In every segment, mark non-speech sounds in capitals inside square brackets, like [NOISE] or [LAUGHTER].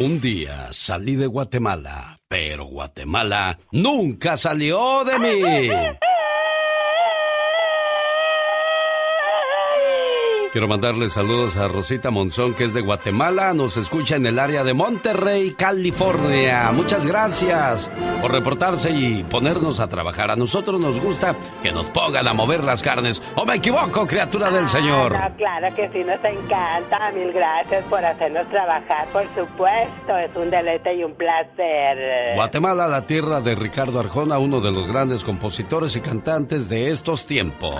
Un día salí de Guatemala, pero Guatemala nunca salió de mí. Quiero mandarle saludos a Rosita Monzón, que es de Guatemala. Nos escucha en el área de Monterrey, California. Muchas gracias por reportarse y ponernos a trabajar. A nosotros nos gusta que nos pongan a mover las carnes. ¿O me equivoco, criatura del Señor? Ah, claro que sí, nos encanta. Mil gracias por hacernos trabajar, por supuesto. Es un deleite y un placer. Guatemala, la tierra de Ricardo Arjona, uno de los grandes compositores y cantantes de estos tiempos.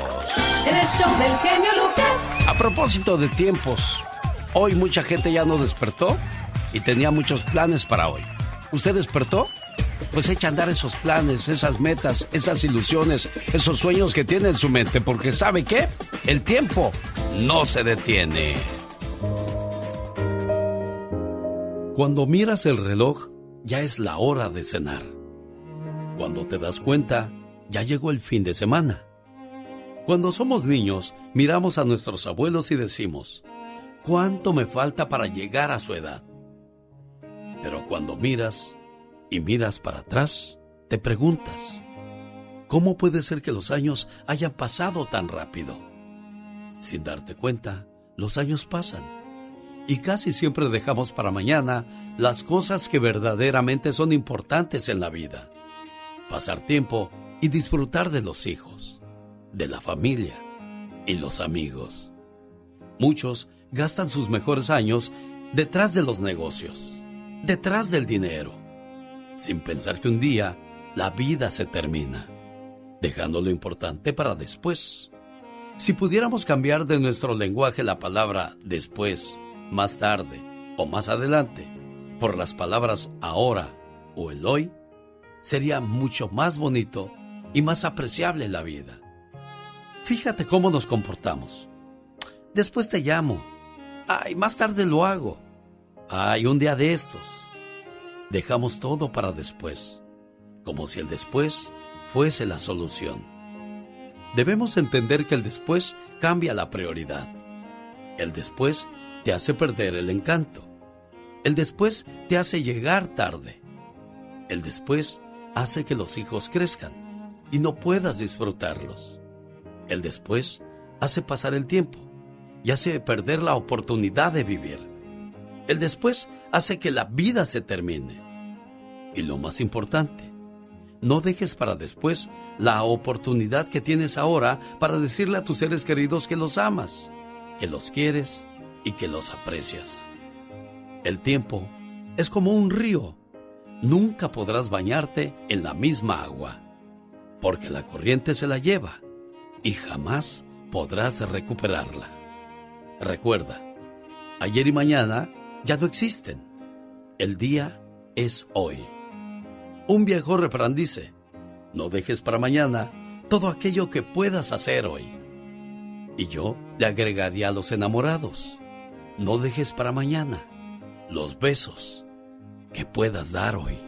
El show del genio Lucas. Propósito de tiempos, hoy mucha gente ya no despertó y tenía muchos planes para hoy. ¿Usted despertó? Pues echa a andar esos planes, esas metas, esas ilusiones, esos sueños que tiene en su mente, porque ¿sabe qué? El tiempo no se detiene. Cuando miras el reloj, ya es la hora de cenar. Cuando te das cuenta, ya llegó el fin de semana. Cuando somos niños, miramos a nuestros abuelos y decimos, ¿cuánto me falta para llegar a su edad? Pero cuando miras y miras para atrás, te preguntas, ¿cómo puede ser que los años hayan pasado tan rápido? Sin darte cuenta, los años pasan y casi siempre dejamos para mañana las cosas que verdaderamente son importantes en la vida. Pasar tiempo y disfrutar de los hijos de la familia y los amigos. Muchos gastan sus mejores años detrás de los negocios, detrás del dinero, sin pensar que un día la vida se termina, dejando lo importante para después. Si pudiéramos cambiar de nuestro lenguaje la palabra después, más tarde o más adelante por las palabras ahora o el hoy, sería mucho más bonito y más apreciable la vida. Fíjate cómo nos comportamos. Después te llamo. Ay, más tarde lo hago. Ay, un día de estos. Dejamos todo para después, como si el después fuese la solución. Debemos entender que el después cambia la prioridad. El después te hace perder el encanto. El después te hace llegar tarde. El después hace que los hijos crezcan y no puedas disfrutarlos. El después hace pasar el tiempo y hace perder la oportunidad de vivir. El después hace que la vida se termine. Y lo más importante, no dejes para después la oportunidad que tienes ahora para decirle a tus seres queridos que los amas, que los quieres y que los aprecias. El tiempo es como un río. Nunca podrás bañarte en la misma agua, porque la corriente se la lleva y jamás podrás recuperarla. Recuerda, ayer y mañana ya no existen. El día es hoy. Un viejo refrán dice, no dejes para mañana todo aquello que puedas hacer hoy. Y yo le agregaría a los enamorados, no dejes para mañana los besos que puedas dar hoy.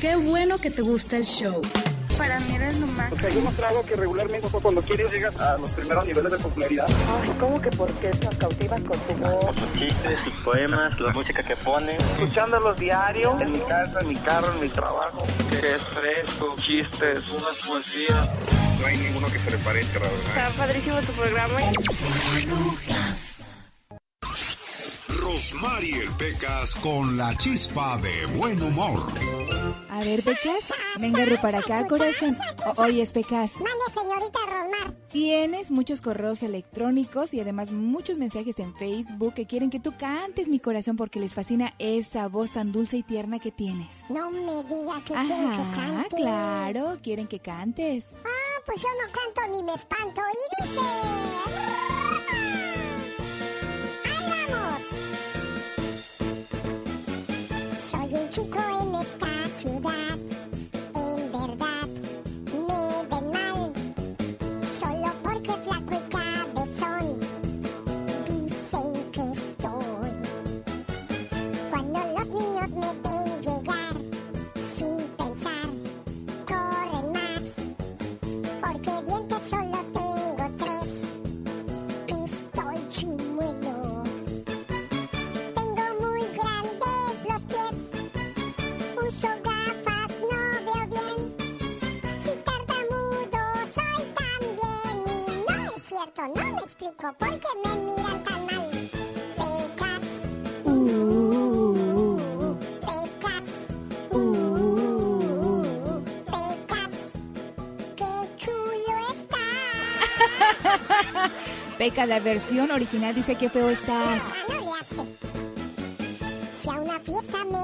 Qué bueno que te gusta el show. Para mí eres lo más. O sea, yo no trago que regularmente cuando quieres llegas a los primeros niveles de popularidad. Ay, ¿cómo que por qué nos cautivas con tu voz? Sus chistes, sus poemas, la música que ponen. Escuchándolos diario, en mi casa, en mi carro, en mi trabajo. Es fresco, chistes, una poesía. no hay ninguno que se le parezca, la verdad. Está padrísimo tu programa. Rosmarie Pecas con la chispa de buen humor. A ver, Pecas, venga para acá, corazón. O oyes, Pecas. Mande, señorita Rosmar. Tienes muchos correos electrónicos y además muchos mensajes en Facebook que quieren que tú cantes mi corazón porque les fascina esa voz tan dulce y tierna que tienes. No me diga que Ajá, quieren que cante. claro, quieren que cantes. Ah, pues yo no canto ni me espanto. Y dice... explico por qué me miran tan mal. Pecas. Uh, pecas. Uh, pecas. Qué chulo está. [LAUGHS] Peca, la versión original dice que feo estás. No, no le hace. Si a una fiesta me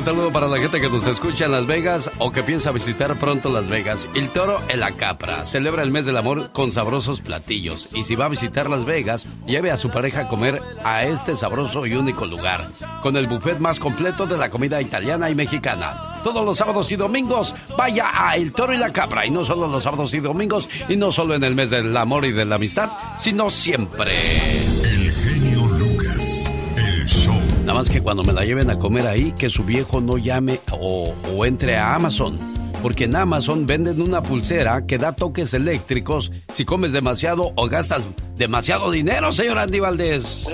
un saludo para la gente que nos escucha en Las Vegas o que piensa visitar pronto Las Vegas. El Toro en la Capra celebra el mes del amor con sabrosos platillos. Y si va a visitar Las Vegas, lleve a su pareja a comer a este sabroso y único lugar, con el buffet más completo de la comida italiana y mexicana. Todos los sábados y domingos, vaya a El Toro y la Capra. Y no solo los sábados y domingos, y no solo en el mes del amor y de la amistad, sino siempre. Más que cuando me la lleven a comer ahí, que su viejo no llame o, o entre a Amazon. Porque en Amazon venden una pulsera que da toques eléctricos si comes demasiado o gastas demasiado dinero, señor Andy Valdés.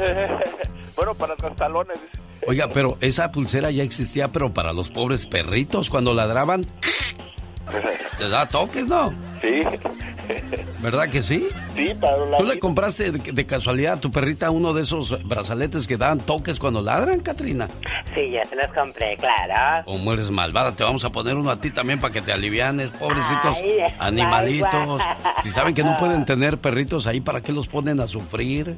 [LAUGHS] bueno, para los talones. Oiga, pero esa pulsera ya existía, pero para los pobres perritos, cuando ladraban, [LAUGHS] les da toques, ¿no? Sí. [LAUGHS] ¿Verdad que sí? Sí, ¿Tú le compraste de, de casualidad a tu perrita uno de esos brazaletes que dan toques cuando ladran, Katrina? Sí, ya se los compré, claro. Como eres malvada, te vamos a poner uno a ti también para que te alivianes, pobrecitos Ay, animalitos. Si saben que no pueden [LAUGHS] tener perritos ahí, ¿para qué los ponen a sufrir?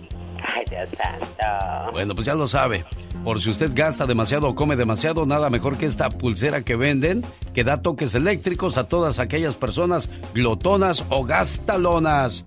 Ay, Dios santo. Bueno, pues ya lo sabe. Por si usted gasta demasiado o come demasiado, nada mejor que esta pulsera que venden, que da toques eléctricos a todas aquellas personas glotonas o gastalonas.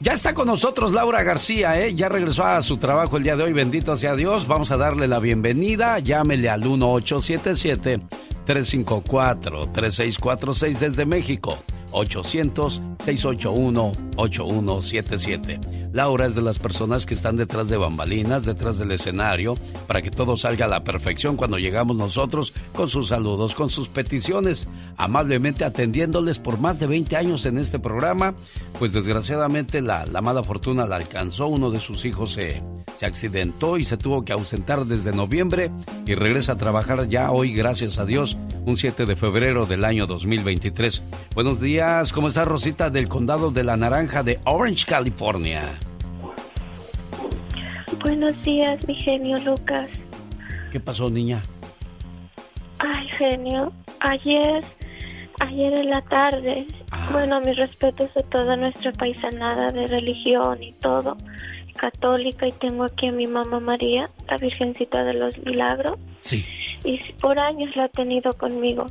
Ya está con nosotros Laura García, ¿eh? Ya regresó a su trabajo el día de hoy, bendito sea Dios. Vamos a darle la bienvenida. Llámele al 1877-354-3646 desde México. 800-681-8177. Laura es de las personas que están detrás de bambalinas, detrás del escenario, para que todo salga a la perfección cuando llegamos nosotros con sus saludos, con sus peticiones, amablemente atendiéndoles por más de 20 años en este programa. Pues desgraciadamente la, la mala fortuna la alcanzó, uno de sus hijos se accidentó y se tuvo que ausentar desde noviembre y regresa a trabajar ya hoy, gracias a Dios, un 7 de febrero del año 2023. Buenos días, ¿cómo está Rosita del condado de la Naranja de Orange, California? Buenos días, mi genio Lucas. ¿Qué pasó, niña? Ay, genio, ayer, ayer en la tarde, Ajá. Bueno, mis respetos a toda nuestra paisanada de religión y todo, católica, y tengo aquí a mi mamá María, la Virgencita de los Milagros. Sí. Y por años la ha tenido conmigo.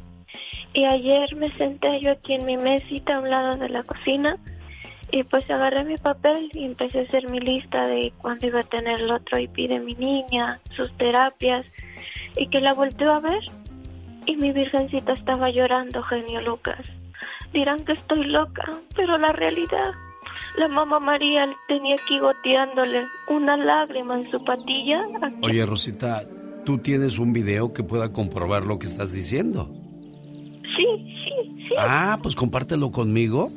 Y ayer me senté yo aquí en mi mesita a un lado de la cocina y pues agarré mi papel y empecé a hacer mi lista de cuándo iba a tener el otro IP de mi niña, sus terapias y que la volteó a ver y mi virgencita estaba llorando, genio Lucas. Dirán que estoy loca, pero la realidad, la mamá María tenía aquí goteándole una lágrima en su patilla. Oye, Rosita, ¿tú tienes un video que pueda comprobar lo que estás diciendo? Sí, sí, sí. Ah, pues compártelo conmigo.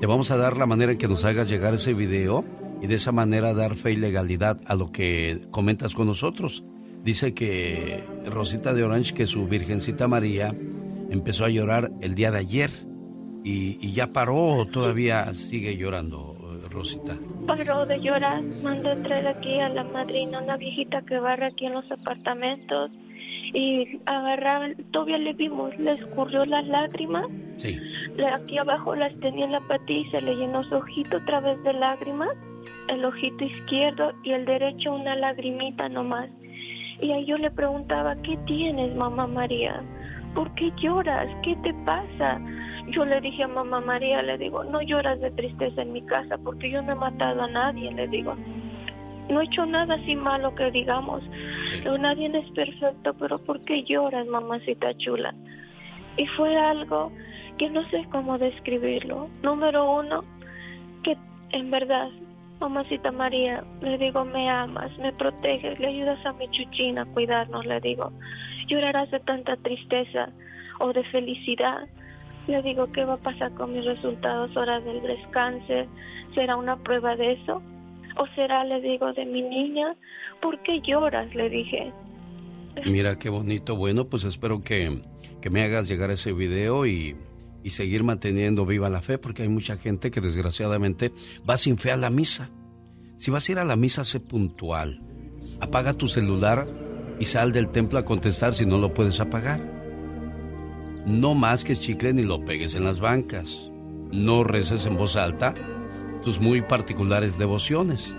Te vamos a dar la manera en que nos hagas llegar ese video y de esa manera dar fe y legalidad a lo que comentas con nosotros. Dice que Rosita de Orange, que su Virgencita María empezó a llorar el día de ayer y, ya paró o todavía sigue llorando, Rosita. Paró de llorar, mandó a traer aquí a la madrina, una viejita que barra aquí en los apartamentos y agarraba, todavía le vimos, le escurrió las lágrimas. Sí. Aquí abajo las tenía en la patilla y se le llenó su ojito a través de lágrimas, el ojito izquierdo y el derecho una lagrimita nomás. Y ahí yo le preguntaba, ¿qué tienes, mamá María? ¿Por qué lloras? ¿Qué te pasa? Yo le dije a mamá María, le digo, no lloras de tristeza en mi casa porque yo no he matado a nadie, le digo. No he hecho nada así malo que digamos. Nadie es perfecto, pero ¿por qué lloras, mamacita chula? Y fue algo que no sé cómo describirlo. Número uno, que en verdad Mamacita María, le digo, me amas, me proteges, le ayudas a mi chuchina a cuidarnos, le digo. Llorarás de tanta tristeza o de felicidad. Le digo, ¿qué va a pasar con mis resultados ahora del descanso? ¿Será una prueba de eso? ¿O será, le digo, de mi niña? ¿Por qué lloras? Le dije. Mira qué bonito. Bueno, pues espero que, que me hagas llegar ese video y y seguir manteniendo viva la fe, porque hay mucha gente que desgraciadamente va sin fe a la misa. Si vas a ir a la misa, sé puntual. Apaga tu celular y sal del templo a contestar si no lo puedes apagar. No más que chicle ni lo pegues en las bancas. No reces en voz alta tus muy particulares devociones.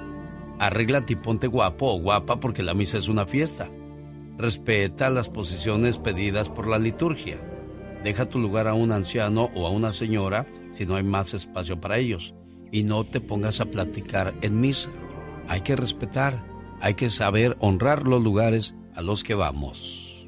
Arréglate y ponte guapo o guapa porque la misa es una fiesta. Respeta las posiciones pedidas por la liturgia Deja tu lugar a un anciano o a una señora si no hay más espacio para ellos. Y no te pongas a platicar en misa. Hay que respetar, hay que saber honrar los lugares a los que vamos.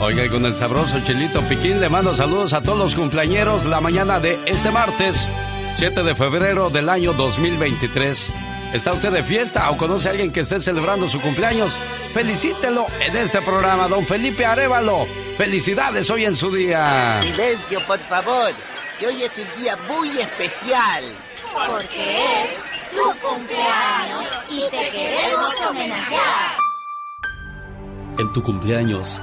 Oiga, y con el sabroso Chelito Piquín le mando saludos a todos los cumpleañeros la mañana de este martes, 7 de febrero del año 2023. ¿Está usted de fiesta o conoce a alguien que esté celebrando su cumpleaños? Felicítelo en este programa, don Felipe Arevalo. Felicidades hoy en su día. Silencio, por favor, que hoy es un día muy especial. Porque es tu cumpleaños y te queremos homenajear. En tu cumpleaños,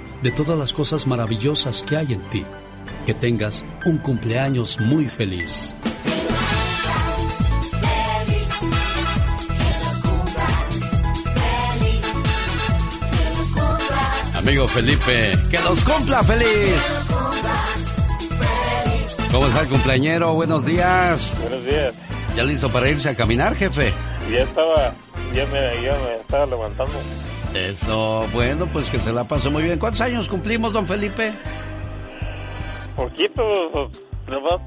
de todas las cosas maravillosas que hay en ti. Que tengas un cumpleaños muy feliz. Amigo Felipe, que los cumpla feliz. ¿Cómo está el cumpleañero? Buenos días. Buenos días. ¿Ya listo para irse a caminar, jefe? Ya estaba, ya me, ya me estaba levantando. Eso, bueno, pues que se la pasó muy bien. ¿Cuántos años cumplimos, don Felipe? Poquito, nomás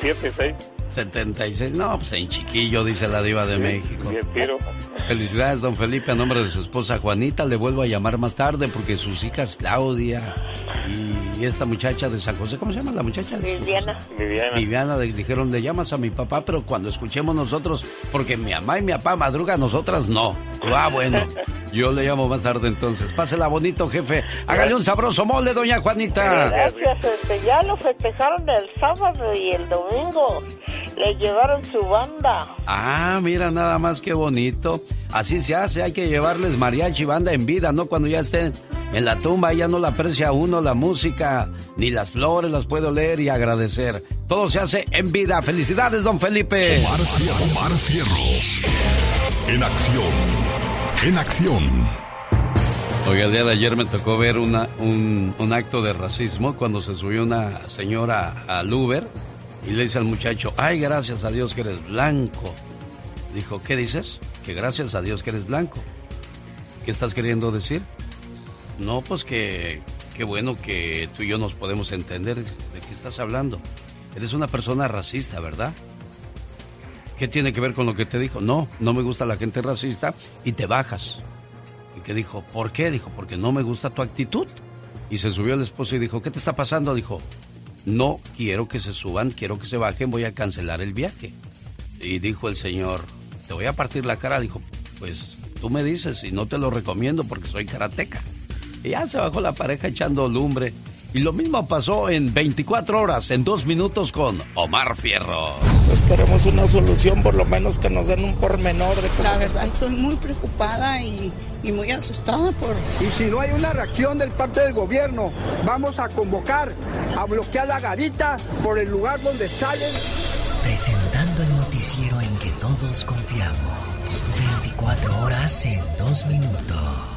77, 6. 76. No, pues en chiquillo, dice la diva de México. Bien. Felicidades, don Felipe, a nombre de su esposa Juanita. Le vuelvo a llamar más tarde porque sus hijas Claudia y esta muchacha de San José, ¿cómo se llama la muchacha? Viviana. Viviana. Viviana, le dijeron, le llamas a mi papá, pero cuando escuchemos nosotros, porque mi mamá y mi papá madrugan, nosotras no. Ah, bueno, yo le llamo más tarde entonces. Pásela bonito, jefe. Hágale un sabroso mole, doña Juanita. Gracias, este, ya lo festejaron el sábado y el domingo. Le llevaron su banda. Ah, mira nada más que bonito. Así se hace, hay que llevarles mariachi banda en vida, ¿no? Cuando ya estén en la tumba, ya no la aprecia uno la música, ni las flores las puedo leer y agradecer. Todo se hace en vida. Felicidades, don Felipe. Omar, Cier- Omar Cierros. En acción. En acción. Oye, el día de ayer me tocó ver una, un, un acto de racismo cuando se subió una señora al Uber y le dice al muchacho, ay, gracias a Dios que eres blanco. Dijo, ¿qué dices? Que gracias a Dios que eres blanco. ¿Qué estás queriendo decir? No, pues que qué bueno que tú y yo nos podemos entender. ¿De qué estás hablando? Eres una persona racista, ¿verdad? ¿Qué tiene que ver con lo que te dijo? No, no me gusta la gente racista y te bajas. Y que dijo, ¿por qué? Dijo, porque no me gusta tu actitud. Y se subió el esposo y dijo, ¿qué te está pasando? Dijo, no quiero que se suban, quiero que se bajen, voy a cancelar el viaje. Y dijo el señor, te voy a partir la cara. Dijo, pues tú me dices y no te lo recomiendo porque soy karateca. Y ya se bajó la pareja echando lumbre. Y lo mismo pasó en 24 horas, en dos minutos con Omar Fierro. Pues queremos una solución, por lo menos que nos den un pormenor de cómo La se- verdad estoy muy preocupada y, y muy asustada por... Y si no hay una reacción del parte del gobierno, vamos a convocar a bloquear la garita por el lugar donde salen. Presentando el noticiero en que todos confiamos. 24 horas en 2 minutos.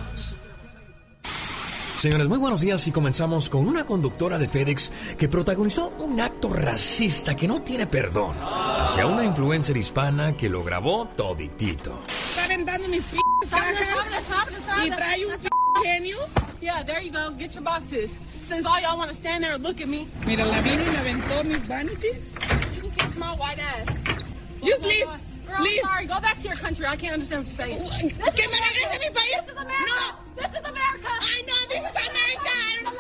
Señores, muy buenos días y comenzamos con una conductora de FedEx que protagonizó un acto racista que no tiene perdón hacia una influencer hispana que lo grabó toditito. Está aventando mis p cajas y trae un genio. Yeah, there you go. Get your boxes. Since all y'all want to stand there and look at me. Mira, la vino y me aventó mis vanities. You can kiss my white ass. Just leave. Girl, Leave. I'm sorry. Go back to your country. I can't understand what you're saying. Que me regrese mi país. This is America. No. This is America. I know this is America.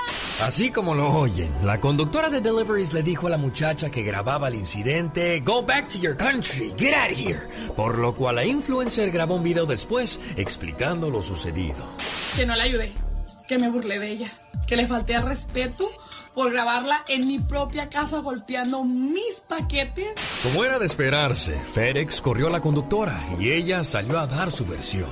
Así como lo oyen, la conductora de Deliveries le dijo a la muchacha que grababa el incidente, Go back to your country, get out of here. Por lo cual la influencer grabó un video después explicando lo sucedido. Que no la ayudé. Que me burlé de ella. Que le falté al respeto por grabarla en mi propia casa golpeando mis paquetes. Como era de esperarse, FedEx corrió a la conductora y ella salió a dar su versión.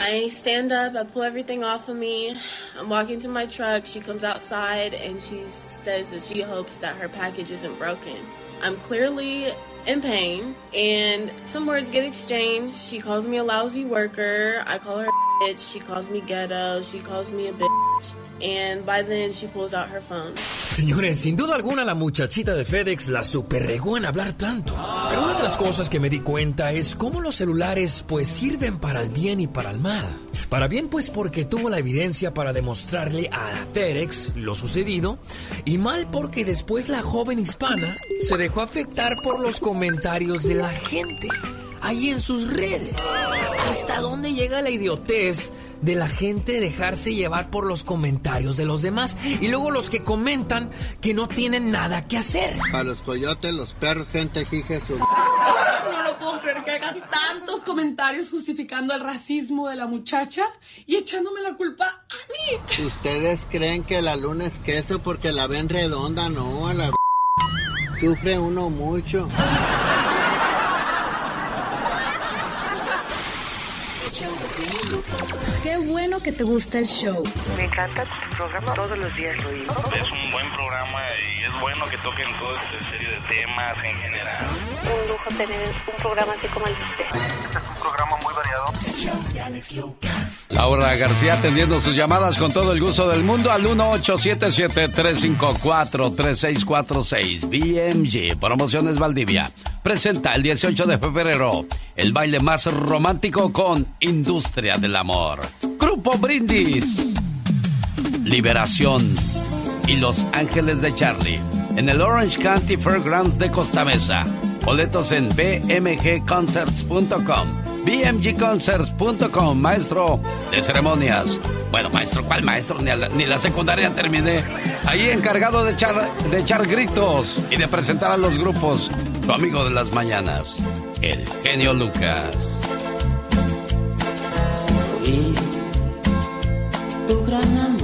I stand up, I pull everything off of me. I'm walking to my truck. She comes outside and she says that she hopes that her package isn't broken. I'm clearly in pain, and some words get exchanged. She calls me a lousy worker. I call her bitch. She calls me ghetto. She calls me a bitch. And by then, she pulls out her phone. Señores, sin duda alguna la muchachita de FedEx la superregó en hablar tanto. Pero una de las cosas que me di cuenta es cómo los celulares pues sirven para el bien y para el mal. Para bien pues porque tuvo la evidencia para demostrarle a FedEx lo sucedido y mal porque después la joven hispana se dejó afectar por los comentarios de la gente ahí en sus redes. ¿Hasta dónde llega la idiotez de la gente dejarse llevar por los comentarios de los demás? Y luego los que comentan que no tienen nada que hacer. Para los coyotes, los perros, gente jije su... No lo puedo creer que hagan tantos comentarios justificando el racismo de la muchacha y echándome la culpa a mí. ¿Ustedes creen que la luna es queso porque la ven redonda? No, a la... Sufre uno mucho. Qué bueno que te gusta el show. Me encanta tu programa, todos los días lo oigo. Es un buen programa y es bueno que toquen toda esta serie de temas en general. Un lujo tener un programa así como el de usted. Este es un programa muy variado. Laura García atendiendo sus llamadas con todo el gusto del mundo al 1877-354-3646. BMG, Promociones Valdivia. Presenta el 18 de febrero el baile más romántico con Industria del Amor. Grupo Brindis. Liberación y Los Ángeles de Charlie. en el Orange County Fairgrounds de Costa Mesa. Boletos en bmgconcerts.com. bmgconcerts.com, maestro de ceremonias. Bueno, maestro, ¿cuál maestro? Ni, la, ni la secundaria terminé. Ahí encargado de echar, de echar gritos y de presentar a los grupos. Tu amigo de las mañanas, el genio Lucas. tu gran amor.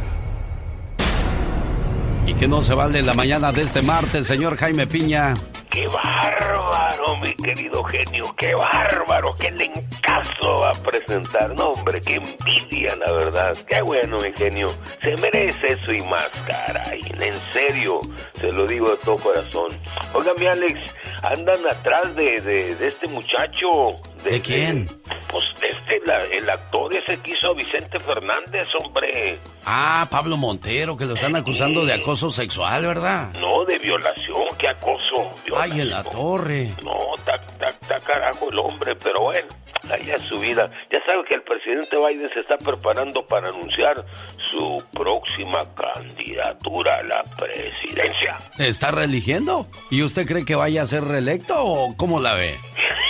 Y que no se vale la mañana de este martes, señor Jaime Piña. ¡Qué bárbaro, mi querido genio! ¡Qué bárbaro! ¡Qué lencazo va a presentar! No, hombre, qué envidia, la verdad. ¡Qué bueno, mi genio! Se merece eso y más, caray. En serio, se lo digo de todo corazón. Oiga, mi Alex, andan atrás de, de, de este muchacho. ¿De, quién? Pues este, la, el actor ese que hizo Vicente Fernández, hombre. Ah, Pablo Montero, que lo están acusando de acoso sexual, ¿verdad? No, de violación, ¿qué acoso? Ay, en la torre. No, está, está, está carajo el hombre, pero bueno, allá es su vida. Ya sabe que el presidente Biden se está preparando para anunciar su próxima candidatura a la presidencia. ¿Se está reeligiendo? ¿Y usted cree que vaya a ser reelecto o cómo la ve? [LAUGHS]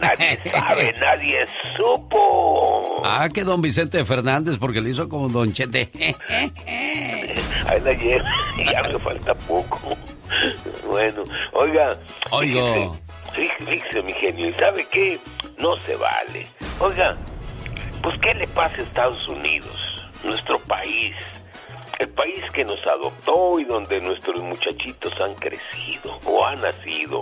nadie sabe, nadie supo. Ah, que don Vicente Fernández, porque le hizo como don Chete. Ahí la llevo, ya me falta poco. Bueno, oiga. Oigo. Fíjese, fíjese, mi genio, ¿y sabe qué? No se vale. Oiga, pues ¿qué le pasa a Estados Unidos? Nuestro país. El país que nos adoptó y donde nuestros muchachitos han crecido o han nacido.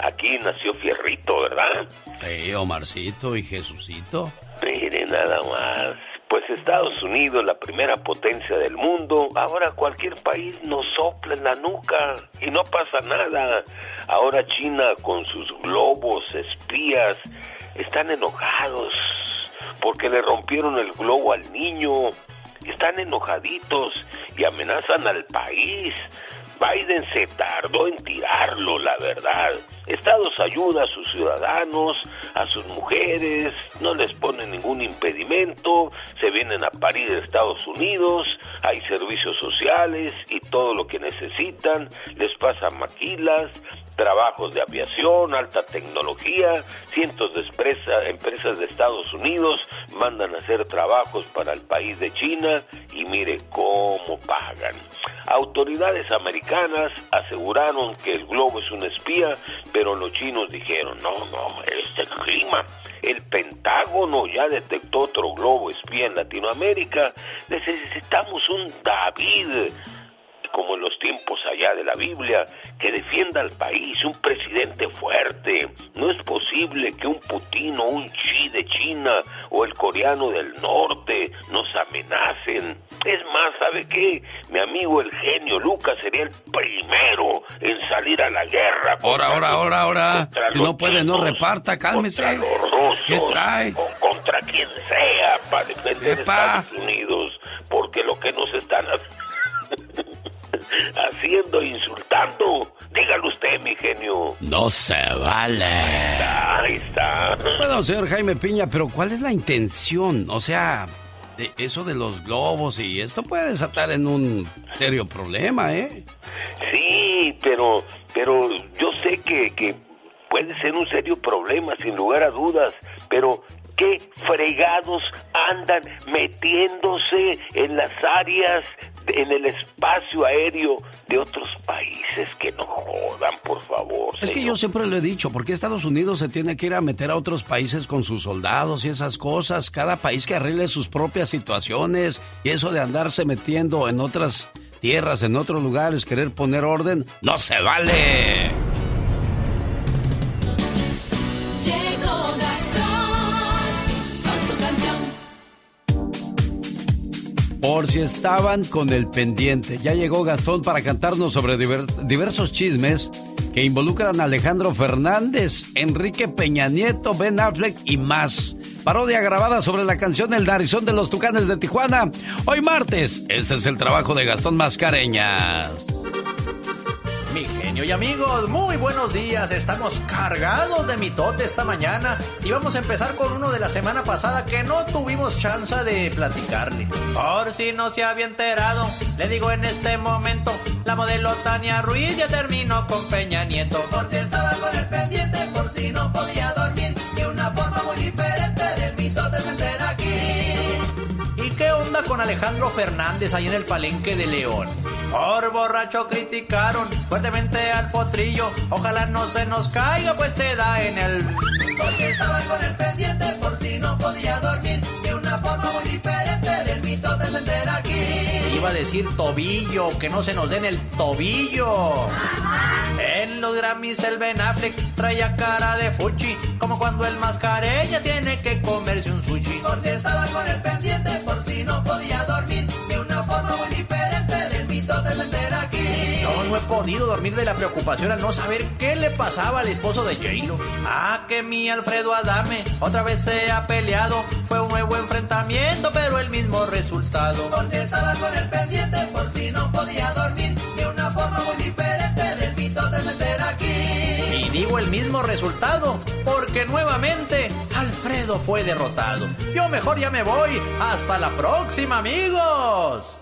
Aquí nació Fierrito, ¿verdad? Sí, Omarcito y Jesucito. Mire nada más. Pues Estados Unidos, la primera potencia del mundo, ahora cualquier país nos sopla en la nuca y no pasa nada. Ahora China con sus globos espías están enojados porque le rompieron el globo al niño. Están enojaditos y amenazan al país. Biden se tardó en tirarlo, la verdad. Estados ayuda a sus ciudadanos, a sus mujeres, no les pone ningún impedimento, se vienen a parir de Estados Unidos, hay servicios sociales y todo lo que necesitan, les pasan maquilas, trabajos de aviación, alta tecnología, cientos de empresa- empresas de Estados Unidos mandan a hacer trabajos para el país de China y mire cómo pagan. Autoridades americanas aseguraron que el globo es un espía, pero los chinos dijeron, no, no, es el clima. El Pentágono ya detectó otro globo espía en Latinoamérica. Necesitamos un David como en los tiempos allá de la Biblia, que defienda al país, un presidente fuerte. No es posible que un Putin o un Xi de China o el coreano del norte nos amenacen. Es más, ¿sabe qué? Mi amigo el genio Lucas sería el primero en salir a la guerra. Ahora, ahora, ahora, ahora. Si no puede, no reparta, cálmese. contra los rusos, ¿Qué trae? o contra quien sea para defender Epa. Estados Unidos, porque lo que nos están haciendo haciendo, insultando. Dígalo usted, mi genio. No se vale. Ahí está. Bueno, señor Jaime Piña, pero ¿cuál es la intención? O sea, de eso de los globos y esto puede desatar en un serio problema, ¿eh? Sí, pero, pero yo sé que, que puede ser un serio problema, sin lugar a dudas, pero ¿qué fregados andan metiéndose en las áreas, en el espacio aéreo de otros países? Que no jodan, por favor. Es que yo siempre lo he dicho, ¿por qué Estados Unidos se tiene que ir a meter a otros países con sus soldados y esas cosas? Cada país que arregle sus propias situaciones y eso de andarse metiendo en otras tierras, en otros lugares, querer poner orden, no se vale. Por si estaban con el pendiente, ya llegó Gastón para cantarnos sobre diver- diversos chismes que involucran a Alejandro Fernández, Enrique Peña Nieto, Ben Affleck y más. Parodia grabada sobre la canción El Narizón de los Tucanes de Tijuana. Hoy martes, este es el trabajo de Gastón Mascareñas. Mi genio y amigos, muy buenos días. Estamos cargados de mitote esta mañana y vamos a empezar con uno de la semana pasada que no tuvimos chance de platicarle. Por si no se había enterado, le digo en este momento, la modelo Tania Ruiz ya terminó con Peña Nieto. Por si estaba con el pendiente, por si no podía dormir, de una forma muy diferente del mitote se entera aquí. ¿Y qué onda con Alejandro Fernández ahí en el palenque de León? Por borracho criticaron fuertemente al potrillo. Ojalá no se nos caiga, pues se da en el. Porque estaba con el pendiente por si no podía dormir. De una forma muy diferente del mito de aquí. Iba a decir tobillo, que no se nos den el tobillo. En los Grammys el Ben Affleck traía cara de fuchi, como cuando el mascarilla tiene que comerse un sushi. Porque estaba con el pendiente por si no podía dormir de una forma muy diferente del mito de meter aquí. Yo no he podido dormir de la preocupación al no saber qué le pasaba al esposo de J-Lo. Ah, que mi Alfredo Adame otra vez se ha peleado. Fue un nuevo enfrentamiento, pero el mismo resultado. Porque estaba con el pendiente por si no podía dormir de una forma muy diferente del mito de meter aquí. Y digo el mismo resultado, porque nuevamente Alfredo fue derrotado. Yo mejor ya me voy. Hasta la próxima, amigos.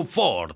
Ford.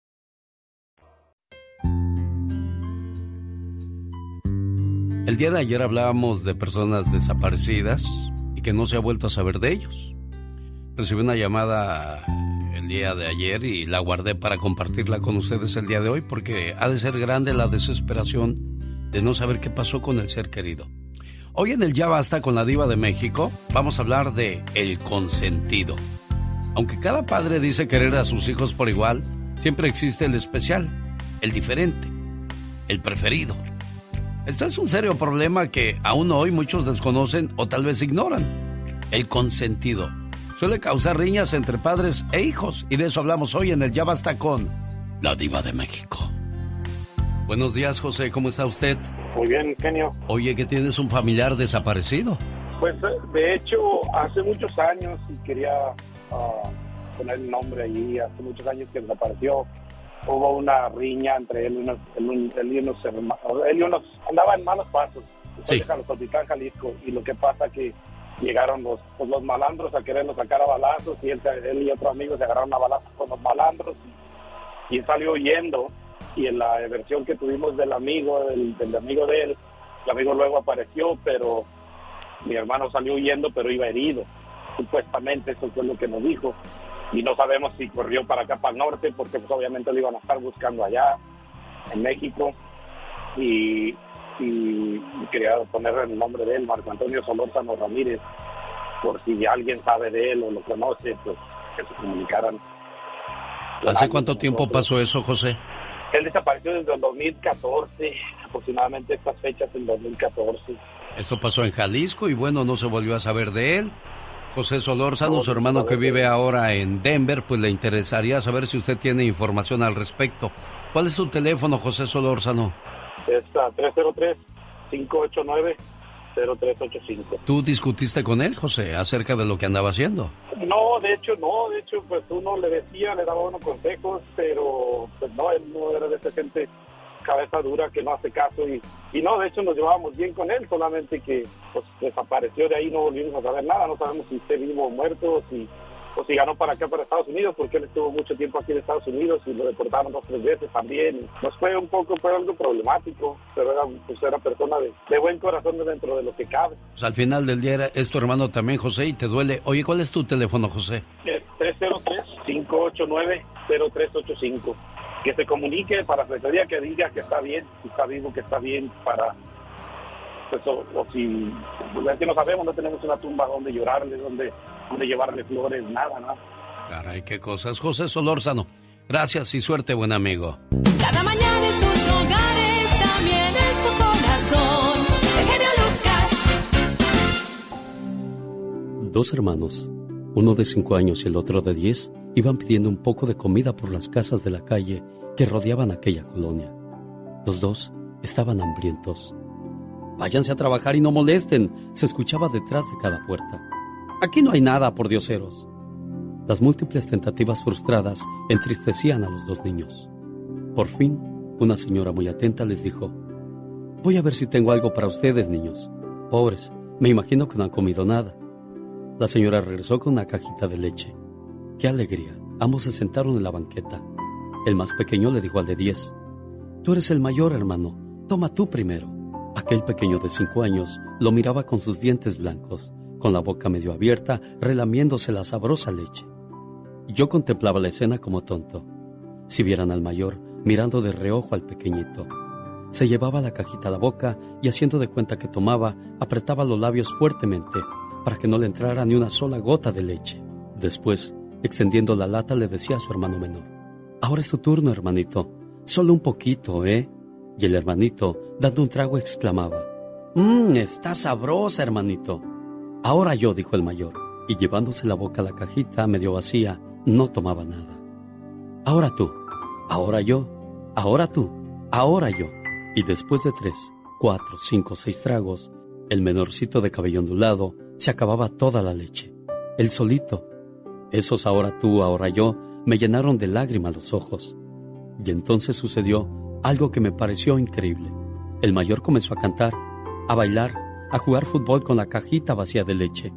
El día de ayer hablábamos de personas desaparecidas y que no se ha vuelto a saber de ellos. Recibí una llamada el día de ayer y la guardé para compartirla con ustedes el día de hoy porque ha de ser grande la desesperación de no saber qué pasó con el ser querido. Hoy en el Ya Basta con la Diva de México vamos a hablar de el consentido. Aunque cada padre dice querer a sus hijos por igual, siempre existe el especial, el diferente, el preferido. Esto es un serio problema que aún hoy muchos desconocen o tal vez ignoran. El consentido. Suele causar riñas entre padres e hijos y de eso hablamos hoy en el Ya Basta con la Diva de México. Buenos días, José, ¿cómo está usted? Muy bien, genio. Oye, que tienes un familiar desaparecido. Pues eh, de hecho, hace muchos años, y quería ah, poner el nombre allí, hace muchos años que desapareció, hubo una riña entre él y unos, él, y unos hermanos, él y unos, andaba en malos pasos, Sí. Toltitán, Jalisco, y lo que pasa que llegaron los, pues, los malandros a quererlo sacar a balazos, y él, él y otro amigo se agarraron a balazos con los malandros, y, y él salió huyendo, y en la versión que tuvimos del amigo, del, del amigo de él, el amigo luego apareció, pero mi hermano salió huyendo, pero iba herido. Supuestamente eso fue lo que nos dijo. Y no sabemos si corrió para acá, para el norte, porque pues, obviamente lo iban a estar buscando allá, en México. Y, y quería poner el nombre de él, Marco Antonio Solórzano Ramírez, por si alguien sabe de él o lo conoce, pues que se comunicaran. ¿Hace cuánto tiempo pasó eso, José? Él desapareció desde el 2014, aproximadamente estas fechas en 2014. Esto pasó en Jalisco y bueno, no se volvió a saber de él. José Solórzano, su hermano que vive ahora en Denver, pues le interesaría saber si usted tiene información al respecto. ¿Cuál es tu teléfono, José Solórzano? Es ah, 303-589-0385. ¿Tú discutiste con él, José, acerca de lo que andaba haciendo? No, de hecho no, de hecho pues uno le decía, le daba unos consejos, pero pues no, él no era de esa gente cabeza dura que no hace caso y, y no, de hecho nos llevábamos bien con él, solamente que pues desapareció de ahí, no volvimos a saber nada, no sabemos si esté vivo o muerto, si, o si ganó para acá, para Estados Unidos, porque él estuvo mucho tiempo aquí en Estados Unidos y lo deportaron dos tres veces también. Nos fue un poco, fue algo problemático, pero era, pues era persona de, de buen corazón dentro de lo que cabe. Pues al final del día era- es tu hermano también, José, y te duele. Oye, ¿cuál es tu teléfono, José? Eh, 303-589-0385. Que se comunique para Secretaría que diga que está bien, que está vivo, que está bien, para. Pues, o, o si. pues, es que no sabemos, no tenemos una tumba donde llorarle, donde, donde llevarle flores, nada, nada. Caray, qué cosas. José Solórzano, gracias y suerte, buen amigo. Cada mañana en sus hogares, también en su corazón. El genio Lucas. Dos hermanos, uno de cinco años y el otro de diez, iban pidiendo un poco de comida por las casas de la calle que rodeaban aquella colonia. Los dos estaban hambrientos. Váyanse a trabajar y no molesten, se escuchaba detrás de cada puerta. Aquí no hay nada, por dioseros. Las múltiples tentativas frustradas entristecían a los dos niños. Por fin, una señora muy atenta les dijo, Voy a ver si tengo algo para ustedes, niños. Pobres, me imagino que no han comido nada. La señora regresó con una cajita de leche. ¡Qué alegría! Ambos se sentaron en la banqueta. El más pequeño le dijo al de diez, Tú eres el mayor, hermano. Toma tú primero. Aquel pequeño de cinco años lo miraba con sus dientes blancos, con la boca medio abierta, relamiéndose la sabrosa leche. Yo contemplaba la escena como tonto. Si vieran al mayor mirando de reojo al pequeñito. Se llevaba la cajita a la boca y haciendo de cuenta que tomaba, apretaba los labios fuertemente para que no le entrara ni una sola gota de leche. Después, extendiendo la lata, le decía a su hermano menor, Ahora es tu turno, hermanito. Solo un poquito, ¿eh? Y el hermanito, dando un trago, exclamaba, Mmm, está sabrosa, hermanito. Ahora yo, dijo el mayor, y llevándose la boca a la cajita medio vacía, no tomaba nada. Ahora tú, ahora yo, ahora tú, ahora yo. Y después de tres, cuatro, cinco, seis tragos, el menorcito de cabello ondulado se acababa toda la leche. El solito. Esos ahora tú, ahora yo, me llenaron de lágrimas los ojos. Y entonces sucedió algo que me pareció increíble. El mayor comenzó a cantar, a bailar, a jugar fútbol con la cajita vacía de leche.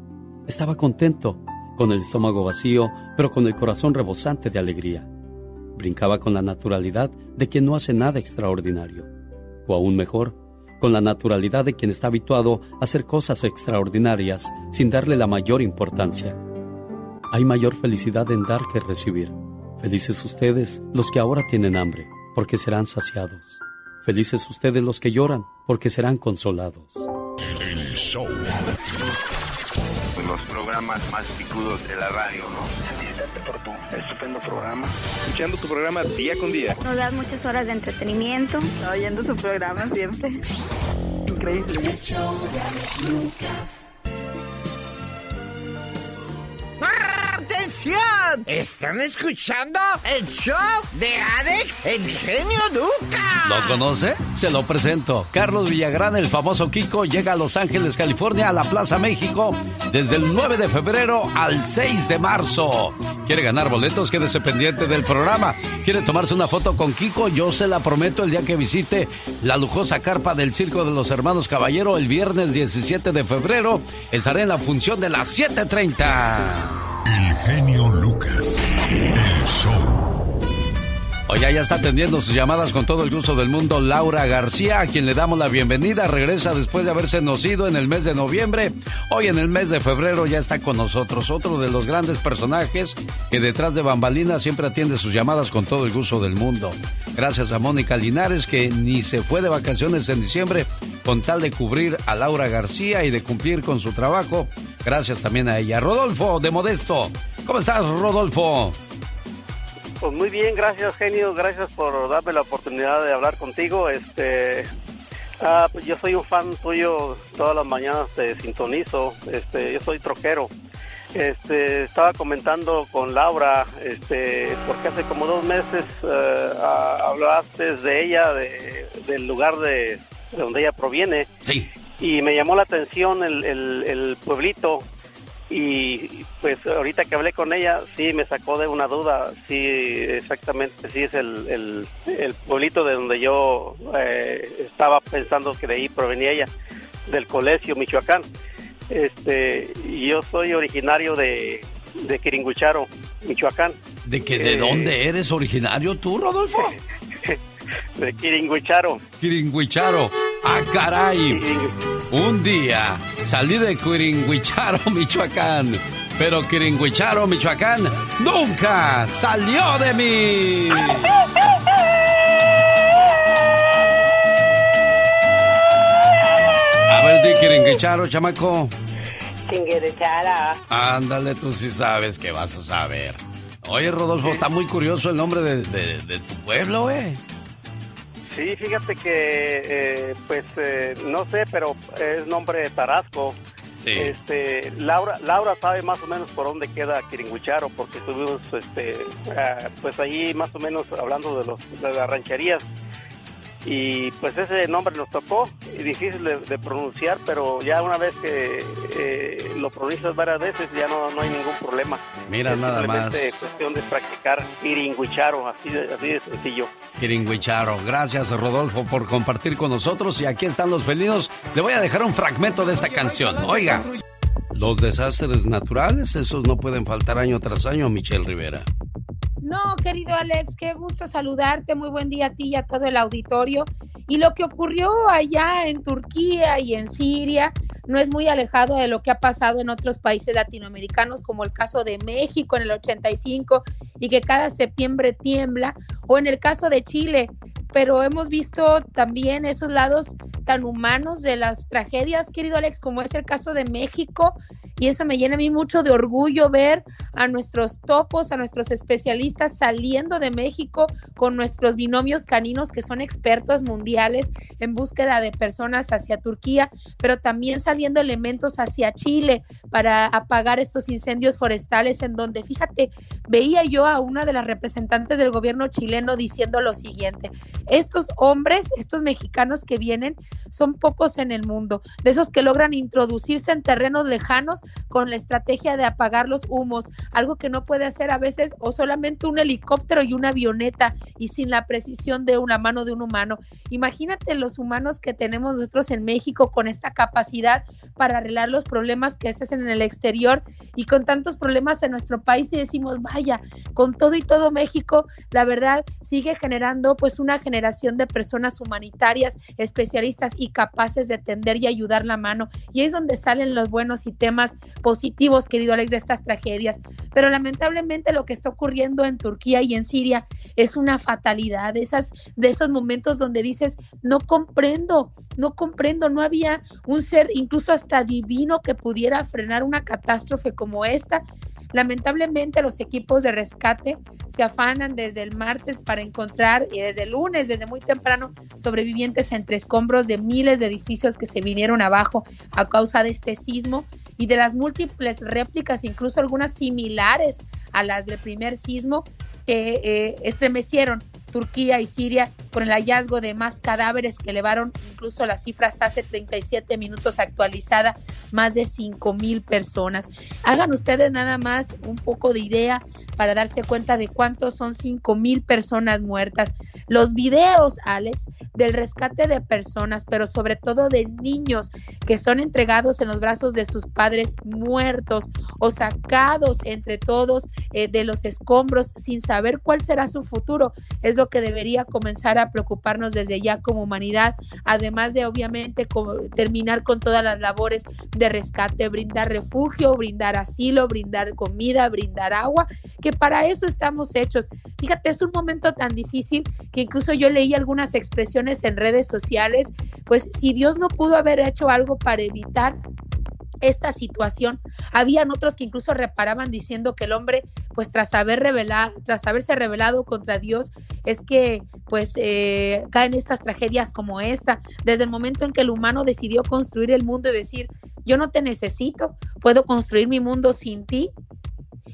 Estaba contento, con el estómago vacío, pero con el corazón rebosante de alegría. Brincaba con la naturalidad de quien no hace nada extraordinario. O aún mejor, con la naturalidad de quien está habituado a hacer cosas extraordinarias sin darle la mayor importancia. Hay mayor felicidad en dar que recibir. Felices ustedes los que ahora tienen hambre, porque serán saciados. Felices ustedes los que lloran, porque serán consolados. El show. Los programas más picudos de la radio, ¿no? por tu estupendo programa. Escuchando tu programa día con día. Nos das muchas horas de entretenimiento. Oyendo su programa siempre. Increíble. ¿Están escuchando el show de Alex, el genio Lucas? ¿Lo conoce? Se lo presento. Carlos Villagrán, el famoso Kiko, llega a Los Ángeles, California, a la Plaza México, desde el 9 de febrero al 6 de marzo. ¿Quiere ganar boletos? Quédese pendiente del programa. ¿Quiere tomarse una foto con Kiko? Yo se la prometo el día que visite la lujosa carpa del Circo de los Hermanos Caballero el viernes 17 de febrero. Estaré en la función de las 7.30. El genio Lucas. El show. Oye, ya está atendiendo sus llamadas con todo el gusto del mundo Laura García, a quien le damos la bienvenida. Regresa después de haberse ido en el mes de noviembre. Hoy en el mes de febrero ya está con nosotros otro de los grandes personajes que detrás de bambalinas siempre atiende sus llamadas con todo el gusto del mundo. Gracias a Mónica Linares que ni se fue de vacaciones en diciembre con tal de cubrir a Laura García y de cumplir con su trabajo. Gracias también a ella. Rodolfo de Modesto. ¿Cómo estás, Rodolfo? Pues muy bien, gracias genio, gracias por darme la oportunidad de hablar contigo. Este, ah, pues yo soy un fan tuyo, todas las mañanas te sintonizo. Este, yo soy troquero. Este, estaba comentando con Laura, este, porque hace como dos meses ah, hablaste de ella, de- del lugar de, de donde ella proviene. Sí. Y me llamó la atención el, el- el pueblito y pues ahorita que hablé con ella sí me sacó de una duda sí exactamente sí es el, el, el pueblito de donde yo eh, estaba pensando que de ahí provenía ella del colegio Michoacán este y yo soy originario de de Quiringuicharo, Michoacán. ¿De que de Eh, dónde eres originario tú, Rodolfo? [LAUGHS] De Quiringuicharo. Quiringuicharo. Ah, caray. Un día salí de Quiringuicharo, [LAUGHS] Michoacán. Pero Quiringuicharo, Michoacán, nunca salió de mí. A ver, di Quiringuicharo, chamaco. Chinguirichara. Ándale, tú sí sabes que vas a saber. Oye, Rodolfo, está muy curioso el nombre de, de- de tu pueblo, ¿eh? Sí, fíjate que, eh, pues, eh, no sé, pero es nombre de Tarasco. Sí. Este, Laura, Laura sabe más o menos por dónde queda Quiringuicharo, porque estuvimos, este, ah, pues ahí más o menos hablando de, los, de las rancherías. Y pues ese nombre nos tocó, y difícil de, de pronunciar, pero ya una vez que eh, lo pronuncias varias veces ya no, no hay ningún problema. Mira, es nada más. cuestión de practicar Quiringuicharo, así de, así de sencillo. Quiringuicharo. Gracias, Rodolfo, por compartir con nosotros. Y aquí están los felinos. Le voy a dejar un fragmento de esta canción. Oiga, los desastres naturales, esos no pueden faltar año tras año, Michelle Rivera. No, querido Alex, qué gusto saludarte. Muy buen día a ti y a todo el auditorio. Y lo que ocurrió allá en Turquía y en Siria no es muy alejado de lo que ha pasado en otros países latinoamericanos, como el caso de México en el 85 y que cada septiembre tiembla, o en el caso de Chile. Pero hemos visto también esos lados tan humanos de las tragedias, querido Alex, como es el caso de México. Y eso me llena a mí mucho de orgullo ver a nuestros topos, a nuestros especialistas saliendo de México con nuestros binomios caninos que son expertos mundiales en búsqueda de personas hacia Turquía, pero también saliendo elementos hacia Chile para apagar estos incendios forestales en donde, fíjate, veía yo a una de las representantes del gobierno chileno diciendo lo siguiente, estos hombres, estos mexicanos que vienen, son pocos en el mundo, de esos que logran introducirse en terrenos lejanos con la estrategia de apagar los humos, algo que no puede hacer a veces o solamente un helicóptero y una avioneta y sin la precisión de una mano de un humano. Imagínate los humanos que tenemos nosotros en México con esta capacidad para arreglar los problemas que se hacen en el exterior y con tantos problemas en nuestro país y decimos, vaya, con todo y todo México, la verdad sigue generando pues una generación de personas humanitarias, especialistas y capaces de tender y ayudar la mano. Y es donde salen los buenos y temas positivos, querido Alex, de estas tragedias. Pero lamentablemente lo que está ocurriendo en Turquía y en Siria es una fatalidad, esas, de esos momentos donde dices, no comprendo, no comprendo, no había un ser incluso hasta divino que pudiera frenar una catástrofe como esta. Lamentablemente los equipos de rescate se afanan desde el martes para encontrar y desde el lunes, desde muy temprano, sobrevivientes entre escombros de miles de edificios que se vinieron abajo a causa de este sismo y de las múltiples réplicas, incluso algunas similares a las del primer sismo, que eh, estremecieron Turquía y Siria con el hallazgo de más cadáveres que elevaron incluso la cifra hasta hace 37 minutos actualizada, más de 5 mil personas. Hagan ustedes nada más un poco de idea para darse cuenta de cuántos son 5 mil personas muertas. Los videos, Alex, del rescate de personas, pero sobre todo de niños que son entregados en los brazos de sus padres muertos o sacados entre todos eh, de los escombros sin saber cuál será su futuro, es lo que debería comenzar a preocuparnos desde ya como humanidad, además de obviamente terminar con todas las labores de rescate, brindar refugio, brindar asilo, brindar comida, brindar agua, que para eso estamos hechos. Fíjate, es un momento tan difícil que incluso yo leí algunas expresiones en redes sociales, pues si Dios no pudo haber hecho algo para evitar esta situación. Habían otros que incluso reparaban diciendo que el hombre, pues tras haber revelado, tras haberse revelado contra Dios, es que pues eh, caen estas tragedias como esta. Desde el momento en que el humano decidió construir el mundo y decir, yo no te necesito, puedo construir mi mundo sin ti,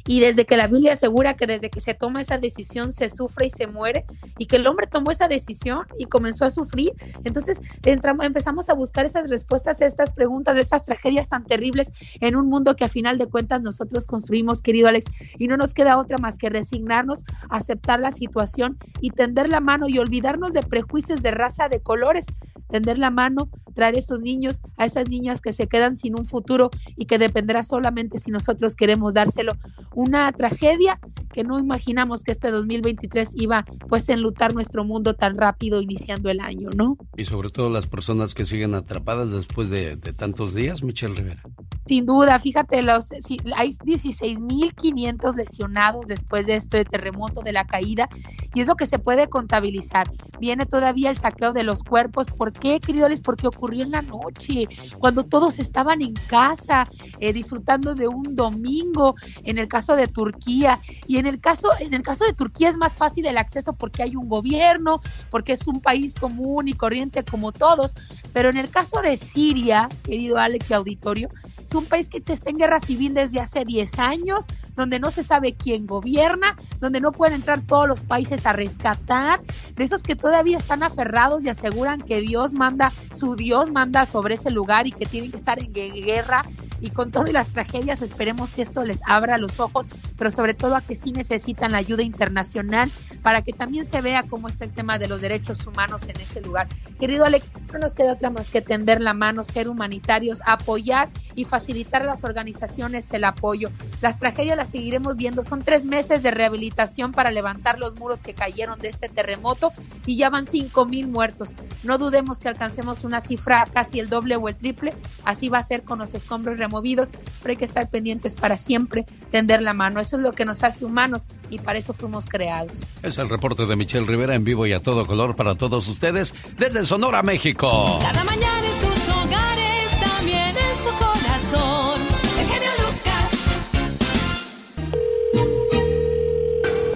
y desde que la Biblia asegura que desde que se toma esa decisión se sufre y se muere, y que el hombre tomó esa decisión y comenzó a sufrir, entonces entramos, empezamos a buscar esas respuestas a estas preguntas, de estas tragedias tan terribles en un mundo que a final de cuentas nosotros construimos, querido Alex, y no nos queda otra más que resignarnos, aceptar la situación y tender la mano y olvidarnos de prejuicios de raza, de colores. tender la mano, traer esos niños, a esas niñas que se quedan sin un futuro y que dependerá solamente si nosotros queremos dárselo. Una tragedia que no imaginamos que este 2023 iba pues a enlutar nuestro mundo tan rápido iniciando el año, ¿no? Y sobre todo las personas que siguen atrapadas después de, tantos días, Michelle Rivera. Sin duda, fíjate, los, si, hay 16.500 lesionados después de este terremoto, de la caída, y es lo que se puede contabilizar. Viene todavía el saqueo de los cuerpos. ¿Por qué, queridos? Porque ocurrió en la noche, cuando todos estaban en casa, eh, disfrutando de un domingo, en el caso de Turquía. Y en el caso, en el caso de Turquía es más fácil el acceso porque hay un gobierno, porque es un país común y corriente como todos. Pero en el caso de Siria, querido Alex y auditorio, es un país que está en guerra civil desde hace 10 años, donde no se sabe quién gobierna, donde no pueden entrar todos los países a rescatar, de esos que todavía están aferrados y aseguran que Dios manda, su Dios manda sobre ese lugar y que tienen que estar en guerra y con todas las tragedias esperemos que esto les abra los ojos, pero sobre todo a que sí necesitan la ayuda internacional para que también se vea cómo está el tema de los derechos humanos en ese lugar. Querido Alex, no nos queda otra más que tender la mano, ser humanitarios, apoyar y facilitar a las organizaciones el apoyo. Las tragedias las seguiremos viendo, son tres meses de rehabilitación para levantar los muros que cayeron de este terremoto y ya van cinco mil muertos. No dudemos que alcancemos una cifra casi el doble o el triple, así va a ser con los escombros movidos, pero hay que estar pendientes para siempre tender la mano. Eso es lo que nos hace humanos y para eso fuimos creados. Es el reporte de Michelle Rivera en vivo y a todo color para todos ustedes desde Sonora, México. Cada mañana en sus hogares, también en su corazón. El genio Lucas.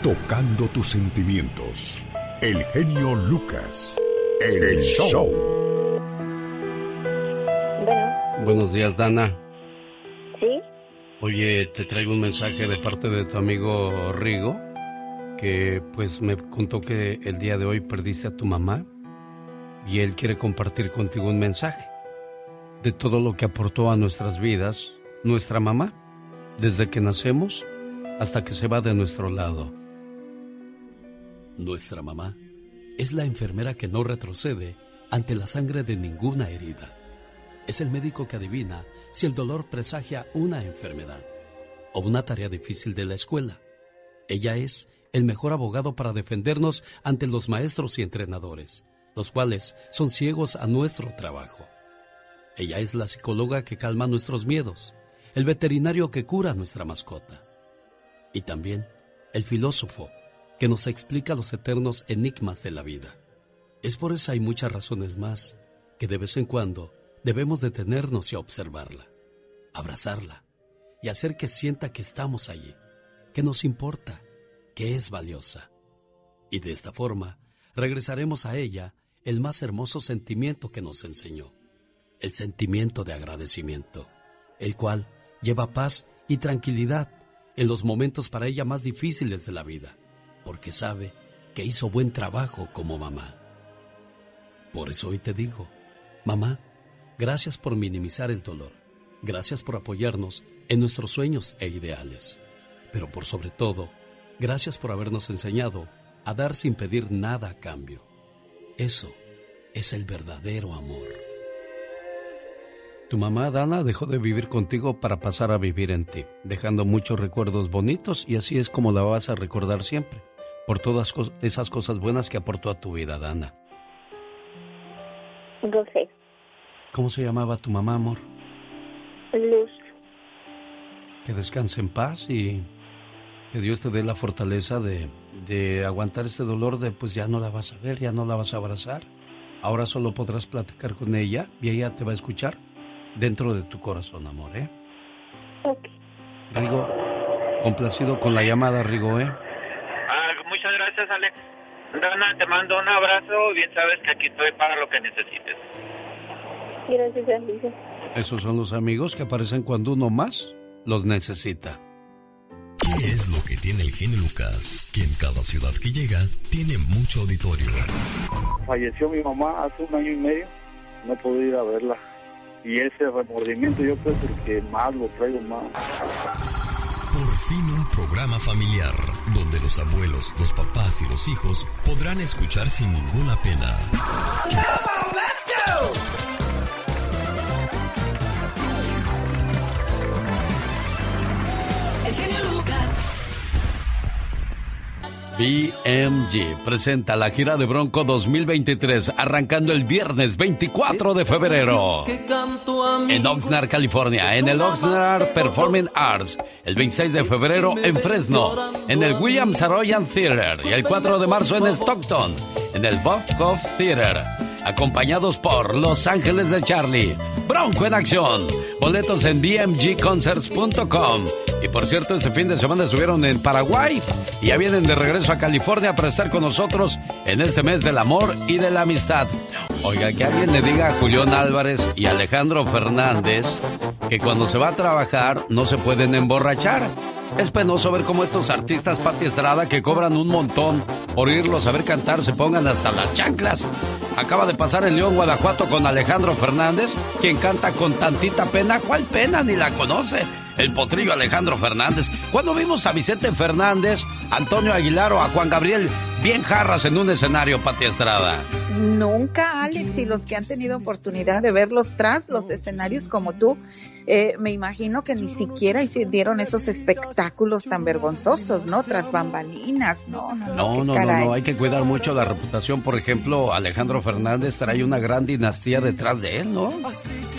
Tocando tus sentimientos. El genio Lucas. el show. Buenos días, Dana. Oye, te traigo un mensaje de parte de tu amigo Rigo, que pues me contó que el día de hoy perdiste a tu mamá y él quiere compartir contigo un mensaje de todo lo que aportó a nuestras vidas nuestra mamá, desde que nacemos hasta que se va de nuestro lado. Nuestra mamá es la enfermera que no retrocede ante la sangre de ninguna herida es el médico que adivina si el dolor presagia una enfermedad o una tarea difícil de la escuela. Ella es el mejor abogado para defendernos ante los maestros y entrenadores, los cuales son ciegos a nuestro trabajo. Ella es la psicóloga que calma nuestros miedos, el veterinario que cura nuestra mascota y también el filósofo que nos explica los eternos enigmas de la vida. Es por eso hay muchas razones más que de vez en cuando debemos detenernos y observarla, abrazarla y hacer que sienta que estamos allí, que nos importa, que es valiosa. Y de esta forma regresaremos a ella el más hermoso sentimiento que nos enseñó, el sentimiento de agradecimiento, el cual lleva paz y tranquilidad en los momentos para ella más difíciles de la vida, porque sabe que hizo buen trabajo como mamá. Por eso hoy te digo, mamá, Gracias por minimizar el dolor. Gracias por apoyarnos en nuestros sueños e ideales. Pero por sobre todo, gracias por habernos enseñado a dar sin pedir nada a cambio. Eso es el verdadero amor. Tu mamá Dana dejó de vivir contigo para pasar a vivir en ti, dejando muchos recuerdos bonitos y así es como la vas a recordar siempre, por todas esas cosas buenas que aportó a tu vida, Dana. sé. ¿Cómo se llamaba tu mamá, amor? Luz. Que descanse en paz y que Dios te dé la fortaleza de, de aguantar este dolor de pues ya no la vas a ver, ya no la vas a abrazar. Ahora solo podrás platicar con ella y ella te va a escuchar dentro de tu corazón, amor, ¿eh? Ok. Rigo, complacido con la llamada, Rigo, ¿eh? Ah, muchas gracias, Alex. Dana, te mando un abrazo. Bien sabes que aquí estoy para lo que necesites. Gracias, Esos son los amigos que aparecen cuando uno más los necesita. ¿Qué es lo que tiene el genio Lucas? Que en cada ciudad que llega tiene mucho auditorio. Falleció mi mamá hace un año y medio, no pude ir a verla. Y ese remordimiento yo creo que más lo traigo más. Por fin un programa familiar donde los abuelos, los papás y los hijos podrán escuchar sin ninguna pena. El genio Lucas. BMG presenta la gira de Bronco 2023, arrancando el viernes 24 de febrero. En Oxnard, California, en el Oxnard Performing Arts, el 26 de febrero en Fresno, en el William Saroyan Theater y el 4 de marzo en Stockton, en el Bobcov Theater, acompañados por Los Ángeles de Charlie, Bronco en acción, boletos en bmgconcerts.com. Y por cierto, este fin de semana estuvieron en Paraguay y ya vienen de regreso a California para estar con nosotros en este mes del amor y de la amistad. Oiga, que alguien le diga a Julián Álvarez y Alejandro Fernández que cuando se va a trabajar no se pueden emborrachar. Es penoso ver cómo estos artistas Pati Estrada que cobran un montón por irlos a ver cantar se pongan hasta las chanclas. Acaba de pasar en León, Guanajuato con Alejandro Fernández, quien canta con tantita pena. ¿Cuál pena? Ni la conoce. El potrillo Alejandro Fernández. Cuando vimos a Vicente Fernández, Antonio Aguilar o a Juan Gabriel bien jarras en un escenario, Pati Estrada? Nunca, Alex, y los que han tenido oportunidad de verlos tras los escenarios como tú, eh, me imagino que ni siquiera hicieron esos espectáculos tan vergonzosos, ¿no? Tras bambalinas, ¿no? No, no, no, no, no, hay que cuidar mucho la reputación. Por ejemplo, Alejandro Fernández trae una gran dinastía detrás de él, ¿no?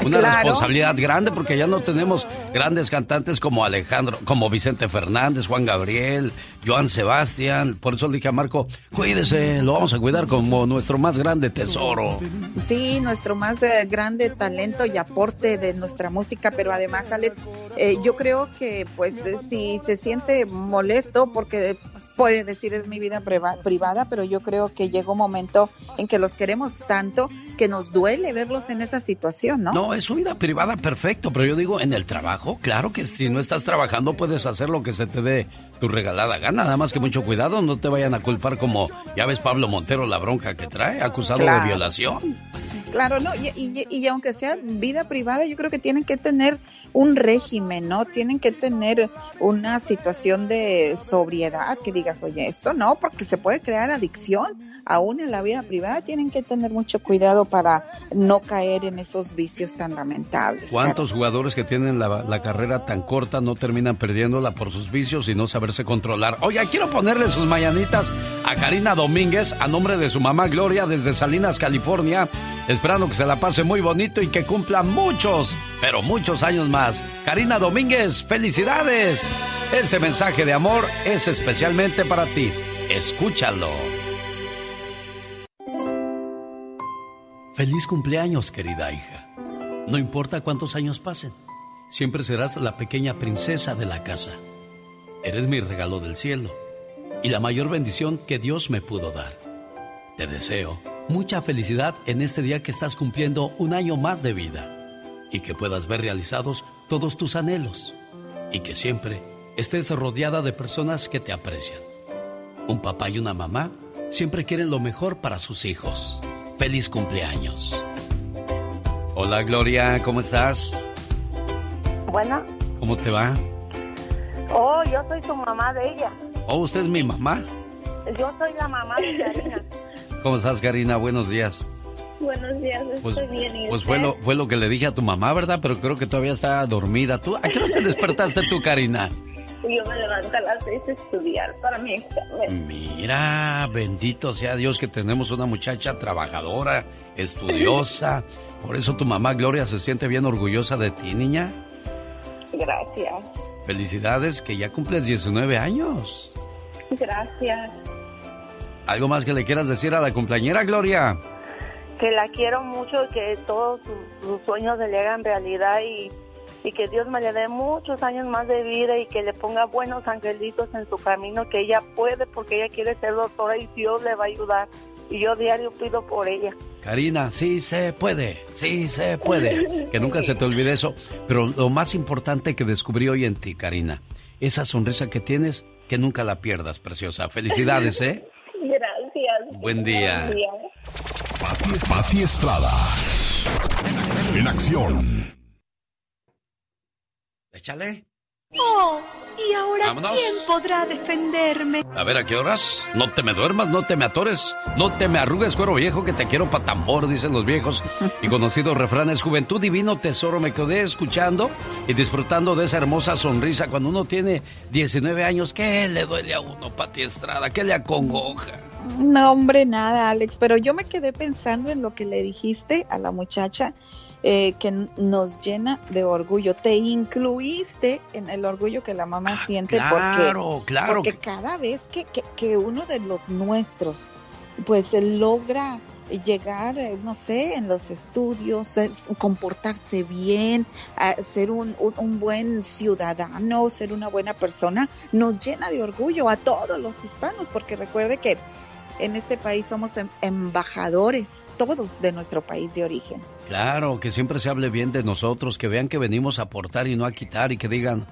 Una responsabilidad grande porque ya no tenemos grandes cantantes como Alejandro, como Vicente Fernández, Juan Gabriel, Joan Sebastián. Por eso le dije a Marco, cuídese, lo vamos a cuidar como nuestro más grande tesoro. Sí, nuestro más eh, grande talento y aporte de nuestra música, pero además, Alex, eh, yo creo que pues si se siente molesto porque puede decir es mi vida privada, pero yo creo que llega un momento en que los queremos tanto que nos duele verlos en esa situación, ¿no? No, es su vida privada perfecto, pero yo digo, en el trabajo, claro que si no estás trabajando puedes hacer lo que se te dé tu regalada gana, nada más que mucho cuidado, no te vayan a culpar como, ya ves Pablo Montero la bronca que trae, acusado de violación. Claro, no, y, y, y, aunque sea vida privada, yo creo que tienen que tener un régimen, ¿no? Tienen que tener una situación de sobriedad, que digas, oye, esto no, porque se puede crear adicción aún en la vida privada tienen que tener mucho cuidado para no caer en esos vicios tan lamentables. ¿Cuántos jugadores que tienen la, la, carrera tan corta no terminan perdiéndola por sus vicios y no saberse controlar? Oye, quiero ponerle sus mañanitas a Karina Domínguez a nombre de su mamá Gloria desde Salinas, California, esperando que se la pase muy bonito y que cumpla muchos, pero muchos años más. Karina Domínguez, felicidades. Este mensaje de amor es especialmente para ti. Escúchalo. Feliz cumpleaños, querida hija. No importa cuántos años pasen, siempre serás la pequeña princesa de la casa. Eres mi regalo del cielo y la mayor bendición que Dios me pudo dar. Te deseo mucha felicidad en este día que estás cumpliendo un año más de vida y que puedas ver realizados todos tus anhelos y que siempre estés rodeada de personas que te aprecian. Un papá y una mamá siempre quieren lo mejor para sus hijos. Feliz cumpleaños. Hola Gloria, ¿cómo estás? Bueno. ¿Cómo te va? Oh, yo soy su mamá de ella. Oh, ¿usted es mi mamá? Yo soy la mamá de Karina. [LAUGHS] ¿Cómo estás, Karina? Buenos días. Buenos días, pues, estoy bien. ¿y Pues usted? fue lo, fue lo que le dije a tu mamá, ¿verdad? Pero creo que todavía está dormida. ¿Tú, ¿A qué hora te [LAUGHS] despertaste tú, Karina? Yo me levanto a las seis a estudiar para mi examen. Mira, bendito sea Dios que tenemos una muchacha trabajadora, estudiosa. [LAUGHS] Por eso tu mamá Gloria se siente bien orgullosa de ti, niña. Gracias, Felicidades, que ya cumples 19 años. gracias. ¿Algo más que le quieras decir a la cumpleañera, Gloria? Que la quiero mucho y que todos sus, sus sueños se le hagan realidad y, y que Dios me le dé muchos años más de vida y que le ponga buenos angelitos en su camino, que ella puede porque ella quiere ser doctora y Dios le va a ayudar. Y yo diario pido por ella. Karina, sí se puede, sí se puede. Que nunca se te olvide eso. Pero lo más importante que descubrí hoy en ti, Karina, esa sonrisa que tienes, que nunca la pierdas, preciosa. Felicidades, ¿eh? Gracias. Buen día. Buen día. Pati, Pati Estrada. En acción. Échale. Oh, ¿Y ahora Vámonos. quién podrá defenderme? A ver, ¿a qué horas? No te me duermas, no te me atores, no te me arrugues, cuero viejo, que te quiero pa' tambor, dicen los viejos. [LAUGHS] Y conocidos refranes, juventud divino tesoro, me quedé escuchando y disfrutando de esa hermosa sonrisa cuando uno tiene 19 años. ¿Qué le duele a uno, Pati Estrada? ¿Qué le acongoja? No, hombre, nada, Alex, pero yo me quedé pensando en lo que le dijiste a la muchacha eh, que nos llena de orgullo. Te incluiste en el orgullo que la mamá siente Ah, claro, porque, claro porque que- cada vez que, que, que uno de los nuestros pues eh, logra llegar, eh, no sé, en los estudios, ser- comportarse bien, ser un, un- un buen ciudadano, ser una buena persona, nos llena de orgullo a todos los hispanos, porque recuerde que en este país somos em- embajadores, todos de nuestro país de origen. Claro, que siempre se hable bien de nosotros, que vean que venimos a aportar y no a quitar y que digan,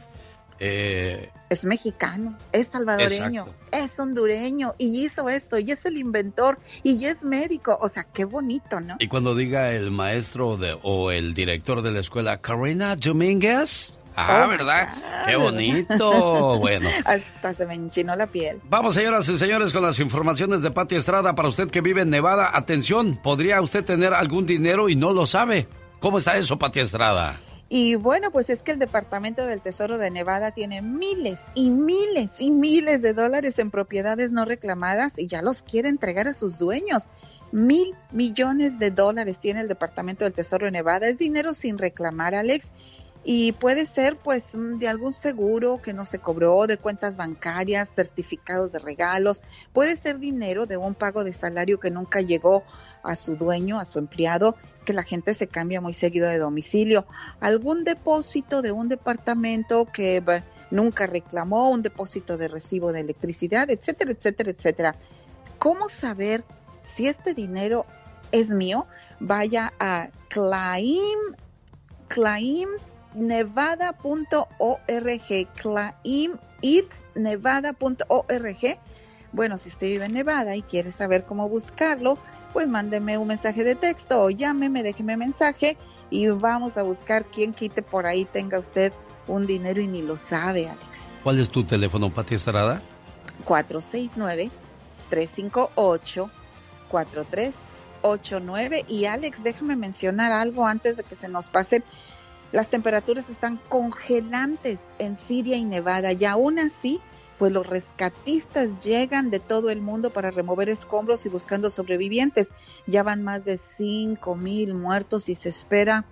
eh, Es mexicano, es salvadoreño, es hondureño y hizo esto y es el inventor y es médico, o sea, qué bonito, ¿no? y cuando diga el maestro de, o el director de la escuela, Karina Domínguez. Ah, Oh, ¿verdad? Qué bonito. Bueno. [LAUGHS] Hasta se me enchinó la piel. Vamos, señoras y señores, con las informaciones de Pati Estrada. Para usted que vive en Nevada, atención, podría usted tener algún dinero y no lo sabe. ¿Cómo está eso, Pati Estrada? Y bueno, pues es que el Departamento del Tesoro de Nevada tiene miles y miles y miles de dólares en propiedades no reclamadas y ya los quiere entregar a sus dueños. Mil millones de dólares tiene el Departamento del Tesoro de Nevada. Es dinero sin reclamar, Alex. Y puede ser pues mm, de algún seguro que no se cobró, de cuentas bancarias, certificados de regalos, puede ser dinero de un pago de salario que nunca llegó a su dueño, a su empleado. Es que la gente se cambia muy seguido de domicilio. Algún depósito de un departamento que nunca reclamó, un depósito de recibo de electricidad, etcétera, etcétera, etcétera. ¿Cómo saber si este dinero es mío? Vaya a Claim, Claim nevada.org, claimitnevada.org. Bueno, si usted vive en Nevada y quiere saber cómo buscarlo, pues mándeme un mensaje de texto o llámeme, déjeme mensaje y vamos a buscar quién quite por ahí tenga usted un dinero y ni lo sabe, Alex. ¿Cuál es tu teléfono, Pati Estrada? 469-358-4389. Y Alex, déjame mencionar algo antes de que se nos pase. Las temperaturas están congelantes en Siria y Nevada y aún así, pues los rescatistas llegan de todo el mundo para remover escombros y buscando sobrevivientes. Ya van más de 5 mil muertos y se espera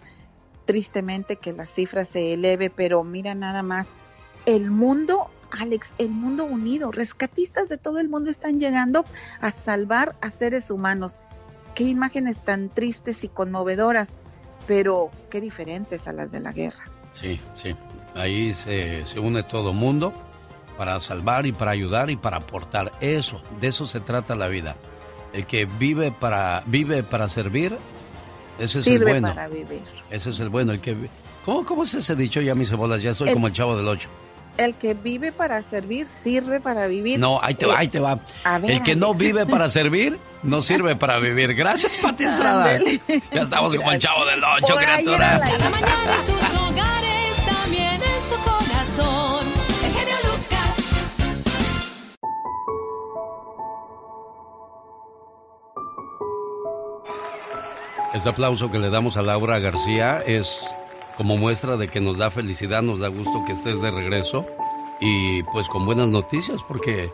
tristemente que la cifra se eleve, pero mira nada más, el mundo, Alex, el mundo unido, rescatistas de todo el mundo están llegando a salvar a seres humanos. Qué imágenes tan tristes y conmovedoras, pero qué diferentes a las de la guerra. Sí, sí. Ahí se, se une todo mundo para salvar y para ayudar y para aportar. Eso, de eso se trata la vida. El que vive para, vive para servir, ese es el bueno. para vivir. Ese es el bueno. El que, ¿cómo, ¿Cómo es ese dicho? Ya mis cebolas, ya soy El- como el chavo del ocho. El que vive para servir, sirve para vivir. No, ahí te va, Eh, ahí te va. ver, el que no vive para [LAUGHS] servir, no sirve para vivir. Gracias, Pati Estrada. Ya estamos como el chavo del ocho, criatura. Cada mañana en sus hogares, también en su corazón. El genio Lucas. Este aplauso que le damos a Laura García es como muestra de que nos da felicidad, nos da gusto que estés de regreso y pues con buenas noticias porque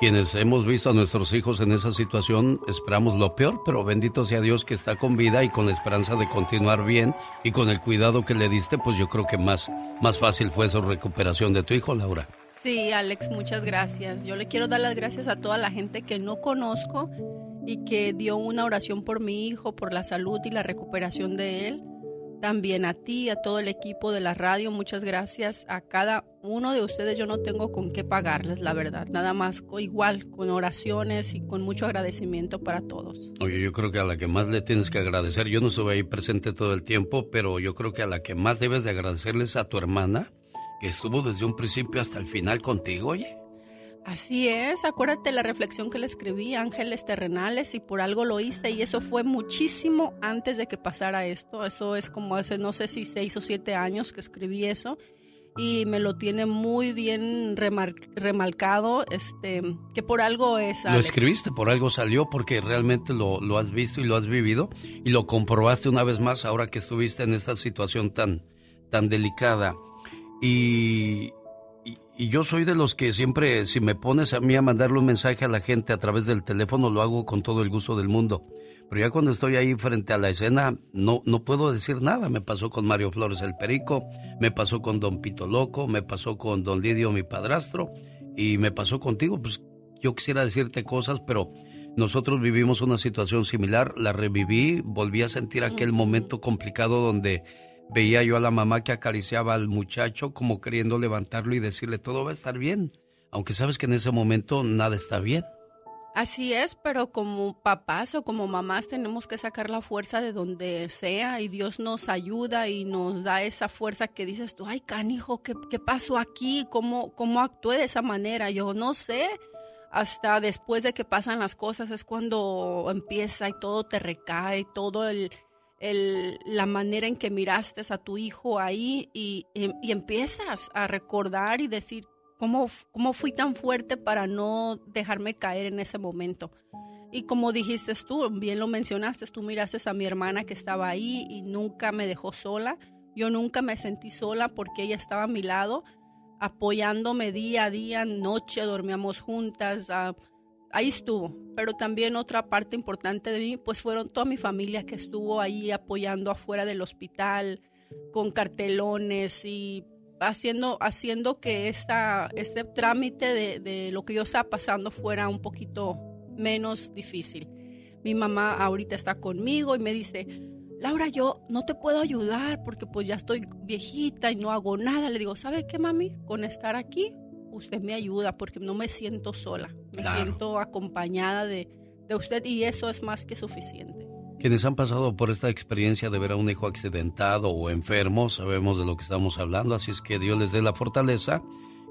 quienes hemos visto a nuestros hijos en esa situación esperamos lo peor, pero bendito sea Dios que está con vida y con la esperanza de continuar bien y con el cuidado que le diste, pues yo creo que más, más fácil fue su recuperación de tu hijo, Laura. Sí, Alex, muchas gracias. Yo le quiero dar las gracias a toda la gente que no conozco y que dio una oración por mi hijo, por la salud y la recuperación de él. También a ti, a todo el equipo de la radio, muchas gracias. A cada uno de ustedes yo no tengo con qué pagarles, la verdad. Nada más igual, con oraciones y con mucho agradecimiento para todos. Oye, yo creo que a la que más le tienes que agradecer, yo no estuve ahí presente todo el tiempo, pero yo creo que a la que más debes de agradecerles a tu hermana, que estuvo desde un principio hasta el final contigo, oye. Así es, acuérdate la reflexión que le escribí, Ángeles Terrenales, y por algo lo hice, y eso fue muchísimo antes de que pasara esto. Eso es como hace, no sé si seis o siete años que escribí eso. y me lo tiene muy bien remar- remarcado, este, que por algo es. Lo Alex. escribiste, por algo salió, porque realmente lo, lo has visto y lo has vivido y lo comprobaste una vez más ahora que estuviste en esta situación tan, tan delicada. Y, y, yo soy de los que siempre, si me pones a mí a mandarle un mensaje a la gente a través del teléfono, lo hago con todo el gusto del mundo. Pero ya cuando estoy ahí frente a la escena, no, no puedo decir nada. Me pasó con Mario Flores el Perico, me pasó con Don Pito Loco, me pasó con Don Lidio mi padrastro y me pasó contigo. Pues yo quisiera decirte cosas, pero nosotros vivimos una situación similar, la reviví, volví a sentir aquel momento complicado donde veía yo a la mamá que acariciaba al muchacho como queriendo levantarlo y decirle todo va a estar bien, aunque sabes que en ese momento nada está bien. Así es, pero como papás o como mamás tenemos que sacar la fuerza de donde sea y Dios nos ayuda y nos da esa fuerza que dices tú, ay canijo, ¿qué, qué pasó aquí? ¿Cómo, ¿Cómo actué de esa manera? Yo no sé. Hasta después de que pasan las cosas es cuando empieza y todo te recae, todo el, la manera en que miraste a tu hijo ahí y, y- empiezas a recordar y decir, ¿cómo, ¿cómo fui tan fuerte para no dejarme caer en ese momento? Y como dijiste tú, bien lo mencionaste, tú miraste a mi hermana que estaba ahí y nunca me dejó sola. Yo nunca me sentí sola porque ella estaba a mi lado, apoyándome día a día, noche, dormíamos juntas. ah, ahí estuvo. Pero también otra parte importante de mí, pues fueron toda mi familia que estuvo ahí apoyando afuera del hospital, con cartelones y haciendo, haciendo que esta, este trámite de, de lo que yo estaba pasando fuera un poquito menos difícil. Mi mamá ahorita está conmigo y me dice, Laura, yo no te puedo ayudar porque pues ya estoy viejita y no hago nada. Le digo, ¿sabe qué, mami? Con estar aquí, usted me ayuda porque no me siento sola. Me Claro. siento acompañada de, de usted y eso es más que suficiente. Quienes han pasado por esta experiencia de ver a un hijo accidentado o enfermo, sabemos de lo que estamos hablando, así es que Dios les dé la fortaleza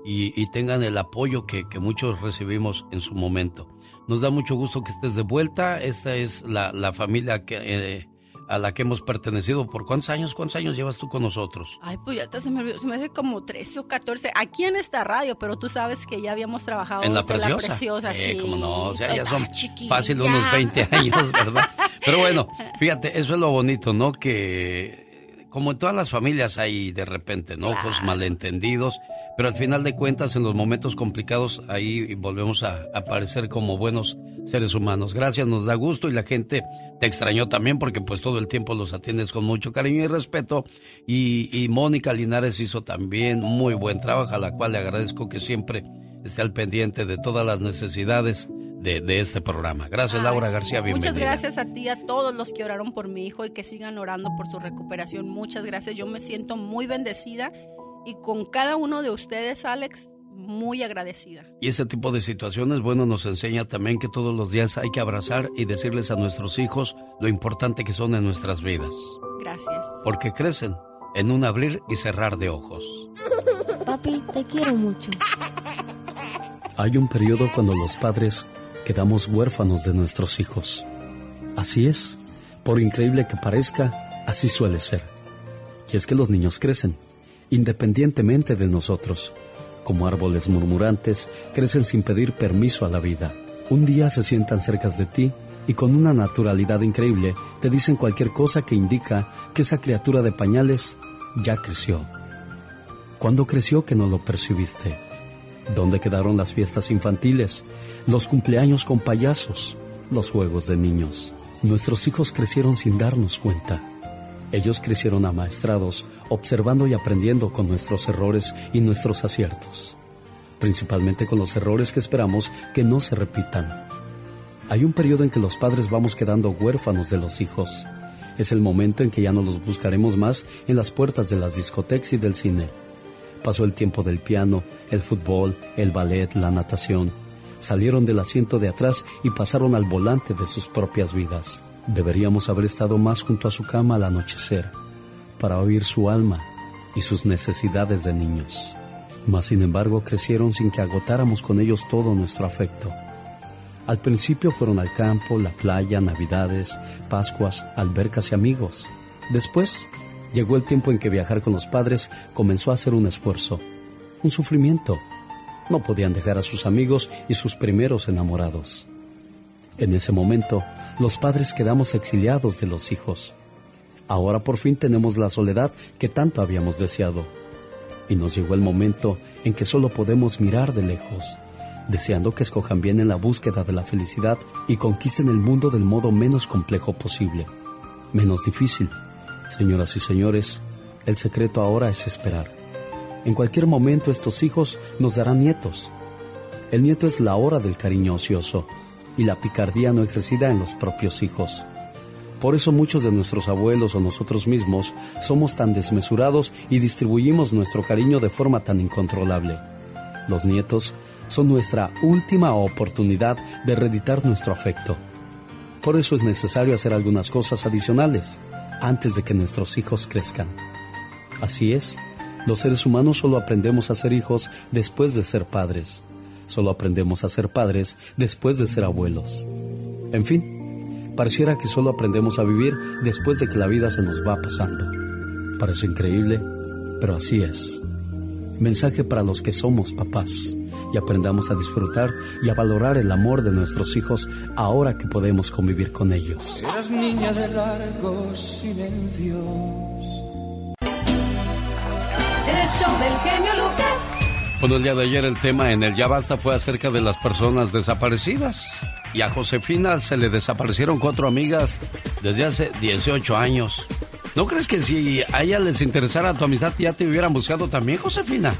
y, y tengan el apoyo que, que muchos recibimos en su momento. Nos da mucho gusto que estés de vuelta, esta es la, la familia que, eh, a la que hemos pertenecido. ¿Por cuántos años, cuántos años llevas tú con nosotros? Ay, pues ya hasta se me olvidó, se me hace como 13 o 14 aquí en esta radio, pero tú sabes que ya habíamos trabajado En la preciosa. preciosa, Eh, sí. cómo no, o sea, ya son chiquilla. fácil unos 20 años, ¿verdad? Pero bueno, fíjate, eso es lo bonito, ¿no? Que como en todas las familias hay de repente enojos, malentendidos, pero al final de cuentas, en los momentos complicados, ahí volvemos a aparecer como buenos seres humanos. Gracias, nos da gusto y la gente te extrañó también porque pues todo el tiempo los atiendes con mucho cariño y respeto. Y, y Mónica Linares hizo también muy buen trabajo, a la cual le agradezco que siempre esté al pendiente de todas las necesidades de, de este programa. Gracias, Laura sí. García, bienvenida. Muchas gracias a ti, a todos los que oraron por mi hijo y que sigan orando por su recuperación. Muchas gracias. Yo me siento muy bendecida y con cada uno de ustedes, Alex, muy agradecida. Y ese tipo de situaciones, bueno, nos enseña también que todos los días hay que abrazar y decirles a nuestros hijos lo importante que son en nuestras vidas. Gracias. Porque crecen en un abrir y cerrar de ojos. Papi, te quiero mucho. Hay un periodo cuando los padres quedamos huérfanos de nuestros hijos. Así es, por increíble que parezca, así suele ser. Y es que los niños crecen, independientemente de nosotros. Como árboles murmurantes, crecen sin pedir permiso a la vida. Un día se sientan cerca de ti y con una naturalidad increíble te dicen cualquier cosa que indica que esa criatura de pañales ya creció. ¿Cuándo creció que no lo percibiste? ¿Dónde quedaron las fiestas infantiles, los cumpleaños con payasos, los juegos de niños? Nuestros hijos crecieron sin darnos cuenta. Ellos crecieron amaestrados, observando y aprendiendo con nuestros errores y nuestros aciertos, principalmente con los errores que esperamos que no se repitan. Hay un periodo en que los padres vamos quedando huérfanos de los hijos. Es el momento en que ya no los buscaremos más en las puertas de las discotecas y del cine. Pasó el tiempo del piano, el fútbol, el ballet, la natación. Salieron del asiento de atrás y pasaron al volante de sus propias vidas. Deberíamos haber estado más junto a su cama al anochecer, para oír su alma y sus necesidades de niños. Mas sin embargo crecieron sin que agotáramos con ellos todo nuestro afecto. Al principio fueron al campo, la playa, navidades, pascuas, albercas y amigos. Después llegó el tiempo en que viajar con los padres comenzó a ser un esfuerzo, un sufrimiento. No podían dejar a sus amigos y sus primeros enamorados. En ese momento, los padres quedamos exiliados de los hijos. Ahora por fin tenemos la soledad que tanto habíamos deseado. Y nos llegó el momento en que solo podemos mirar de lejos, deseando que escojan bien en la búsqueda de la felicidad y conquisten el mundo del modo menos complejo posible, menos difícil. Señoras y señores, el secreto ahora es esperar. En cualquier momento estos hijos nos darán nietos. El nieto es la hora del cariño ocioso y la picardía no ejercida en los propios hijos. Por eso muchos de nuestros abuelos o nosotros mismos somos tan desmesurados y distribuimos nuestro cariño de forma tan incontrolable. Los nietos son nuestra última oportunidad de reeditar nuestro afecto. Por eso es necesario hacer algunas cosas adicionales antes de que nuestros hijos crezcan. Así es, los seres humanos solo aprendemos a ser hijos después de ser padres. Solo aprendemos a ser padres después de ser abuelos. En fin, Pareciera que solo aprendemos a vivir después de que la vida se nos va pasando. Parece increíble, pero así es. Mensaje para los que somos papás y aprendamos a disfrutar y a valorar el amor de nuestros hijos ahora que podemos convivir con ellos. Eras niña de largos silencios. El show del genio Lucas. Bueno, el día de ayer el tema en el Ya Basta fue acerca de las personas desaparecidas y a Josefina se le desaparecieron cuatro amigas desde hace 18 años. ¿No crees que si a ella les interesara tu amistad ya te hubieran buscado también, Josefina?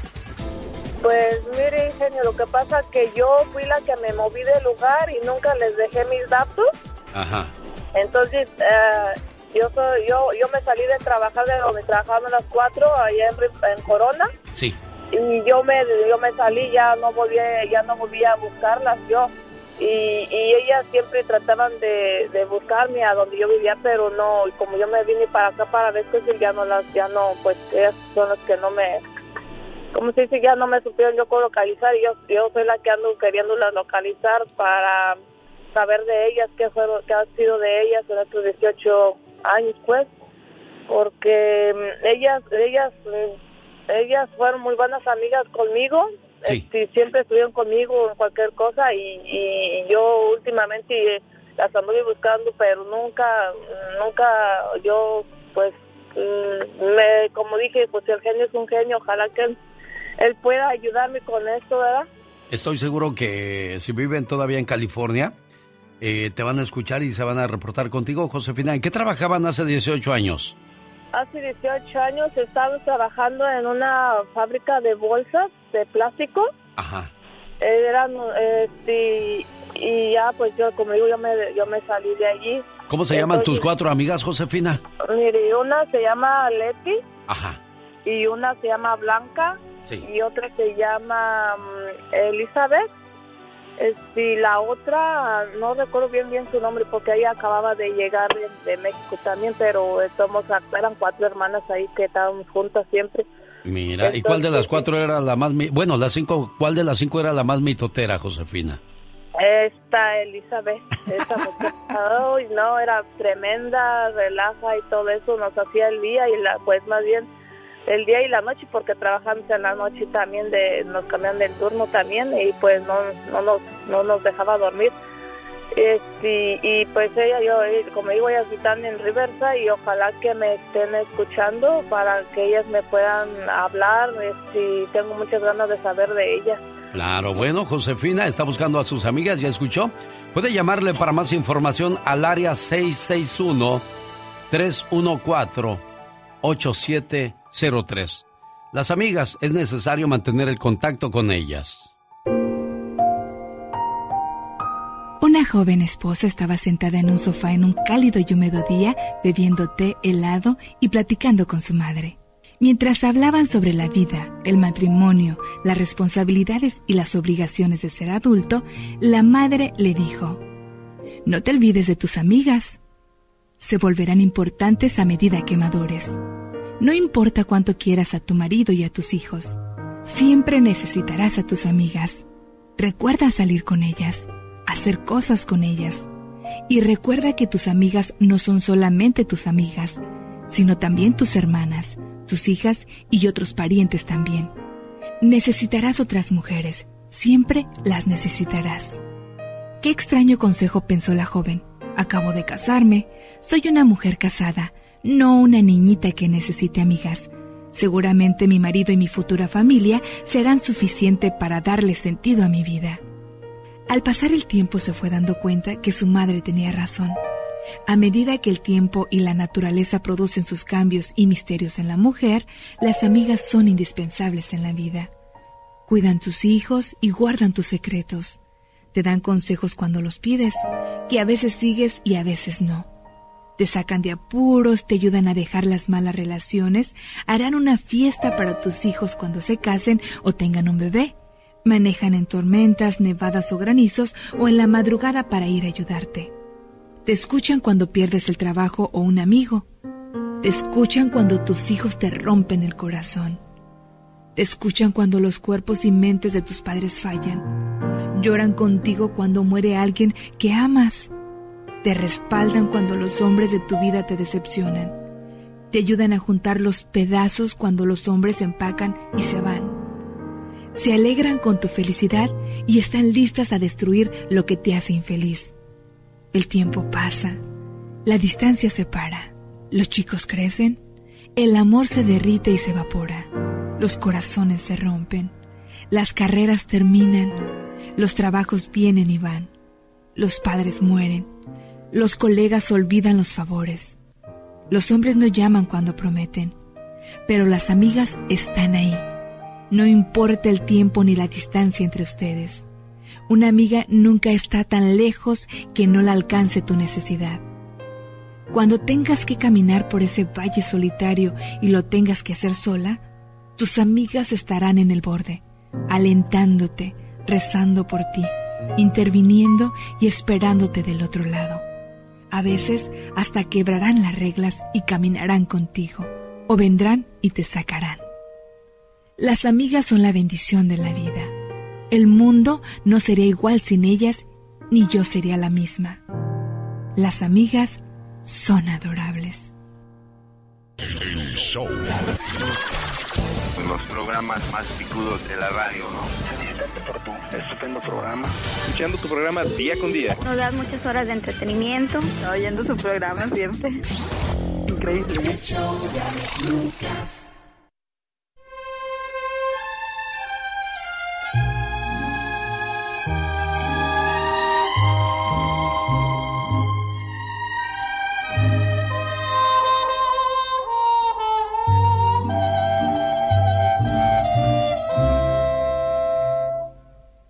Pues mire, ingenio, lo que pasa es que yo fui la que me moví del lugar y nunca les dejé mis datos. Ajá. Entonces, eh, yo soy, yo yo me salí de trabajar de donde trabajaba a las cuatro allá en, en Corona. Sí. Y yo me yo me salí, ya no volví, ya no volví a buscarlas yo y, y ellas siempre trataban de, de, buscarme a donde yo vivía pero no y como yo me vine para acá para después ya no las ya no pues ellas son las que no me como se dice ya no me supieron yo localizar y yo yo soy la que ando queriéndolas localizar para saber de ellas qué fueron qué ha sido de ellas en estos 18 años pues porque mm, ellas ellas mm, ellas fueron muy buenas amigas conmigo Sí. Este, siempre estuvieron conmigo en cualquier cosa y, y yo últimamente las anduve buscando, pero nunca, nunca yo, pues, mm, me, como dije, pues el genio es un genio, ojalá que él, él pueda ayudarme con esto, ¿verdad? Estoy seguro que si viven todavía en California, eh, te van a escuchar y se van a reportar contigo, Josefina. ¿En qué trabajaban hace 18 años? Hace 18 años estaba trabajando en una fábrica de bolsas de plástico. Ajá. Eran, este, y ya, pues yo, como digo, yo me, yo me salí de allí. ¿Cómo se llaman tus cuatro amigas, Josefina? Mire, una se llama Leti. Ajá. Y una se llama Blanca. Sí. Y otra se llama um, Elizabeth. Este, la otra, no recuerdo bien bien su nombre porque ella acababa de llegar de, de México también, pero somos, eran cuatro hermanas ahí que estaban juntas siempre. Mira, Entonces, ¿y cuál de las cuatro era la más... Bueno, las cinco, ¿cuál de las cinco era la más mitotera, Josefina? Esta Elizabeth, esta mujer, [LAUGHS] no, era tremenda, relaja y todo eso, nos hacía el día y la, pues más bien el día y la noche porque trabajamos en la noche también de nos cambian del turno también y pues no no nos no nos dejaba dormir este, y pues ella yo como digo ellas están en Riverside y ojalá que me estén escuchando para que ellas me puedan hablar este, tengo muchas ganas de saber de ellas Claro, bueno, Josefina está buscando a sus amigas, ¿ya escuchó? Puede llamarle para más información al área 661 314 8703. Las amigas, es necesario mantener el contacto con ellas. Una joven esposa estaba sentada en un sofá en un cálido y húmedo día, bebiendo té helado y platicando con su madre. Mientras hablaban sobre la vida, el matrimonio, las responsabilidades y las obligaciones de ser adulto, la madre le dijo, No te olvides de tus amigas. Se volverán importantes a medida que madures. No importa cuánto quieras a tu marido y a tus hijos, siempre necesitarás a tus amigas. Recuerda salir con ellas, hacer cosas con ellas. Y recuerda que tus amigas no son solamente tus amigas, sino también tus hermanas, tus hijas y otros parientes también. Necesitarás otras mujeres, siempre las necesitarás. Qué extraño consejo pensó la joven. Acabo de casarme, soy una mujer casada, no una niñita que necesite amigas. Seguramente mi marido y mi futura familia serán suficiente para darle sentido a mi vida. Al pasar el tiempo se fue dando cuenta que su madre tenía razón. A medida que el tiempo y la naturaleza producen sus cambios y misterios en la mujer, las amigas son indispensables en la vida. Cuidan tus hijos y guardan tus secretos. Te dan consejos cuando los pides, que a veces sigues y a veces no. Te sacan de apuros, te ayudan a dejar las malas relaciones, harán una fiesta para tus hijos cuando se casen o tengan un bebé. Manejan en tormentas, nevadas o granizos o en la madrugada para ir a ayudarte. Te escuchan cuando pierdes el trabajo o un amigo. Te escuchan cuando tus hijos te rompen el corazón. Te escuchan cuando los cuerpos y mentes de tus padres fallan. Lloran contigo cuando muere alguien que amas. Te respaldan cuando los hombres de tu vida te decepcionan. Te ayudan a juntar los pedazos cuando los hombres empacan y se van. Se alegran con tu felicidad y están listas a destruir lo que te hace infeliz. El tiempo pasa, la distancia se para, los chicos crecen, el amor se derrite y se evapora, los corazones se rompen, las carreras terminan, los trabajos vienen y van, los padres mueren, los colegas olvidan los favores, los hombres no llaman cuando prometen, pero las amigas están ahí. No importa el tiempo ni la distancia entre ustedes. Una amiga nunca está tan lejos que no la alcance tu necesidad. Cuando tengas que caminar por ese valle solitario y lo tengas que hacer sola, tus amigas estarán en el borde, alentándote, rezando por ti, interviniendo y esperándote del otro lado. A veces hasta quebrarán las reglas y caminarán contigo, o vendrán y te sacarán. Las amigas son la bendición de la vida el mundo no sería igual sin ellas, ni yo sería la misma. Las amigas son adorables. El show. Los programas más picudos de la radio, ¿no? Tu estupendo programa. Escuchando tu programa día con día. Nos das muchas horas de entretenimiento. Oyendo su programa siempre. Increíble.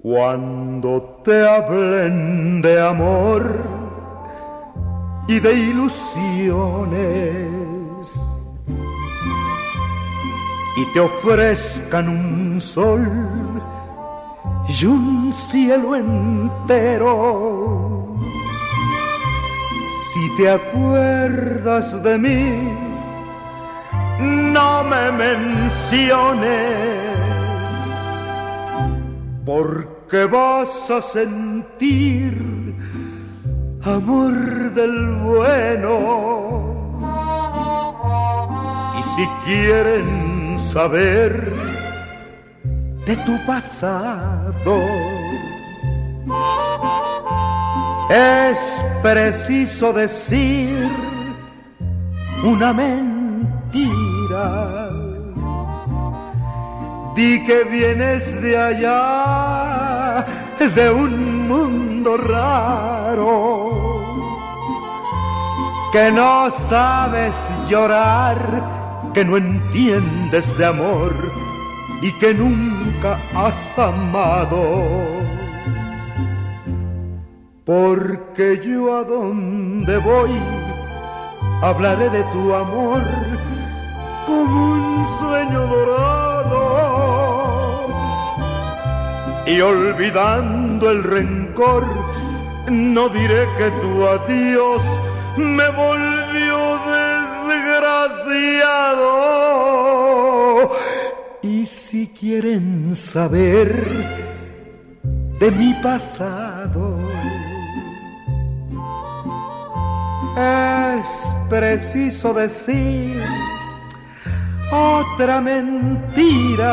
Cuando te hablen de amor y de ilusiones y te ofrezcan un sol y un cielo entero, si te acuerdas de mí, no me menciones porque vas a sentir amor del bueno. Y si quieren saber de tu pasado, es preciso decir una mentira Di que vienes de allá, de un mundo raro, que no sabes llorar, que no entiendes de amor y que nunca has amado. Porque yo a donde voy hablaré de tu amor como un sueño dorado y olvidando el rencor, no diré que tu adiós me volvió desgraciado. Y si quieren saber de mi pasado, es preciso decir otra mentira.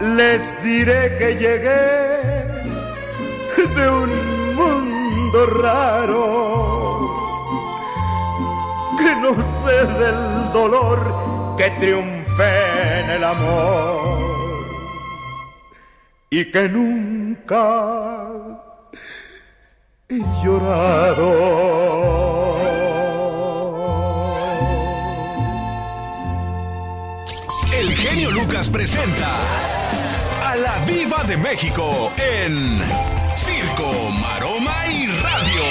Les diré que llegué de un mundo raro, que no sé del dolor que triunfé en el amor y que nunca he llorado. El genio Lucas presenta a la Viva de México en Circo, Maroma y Radio.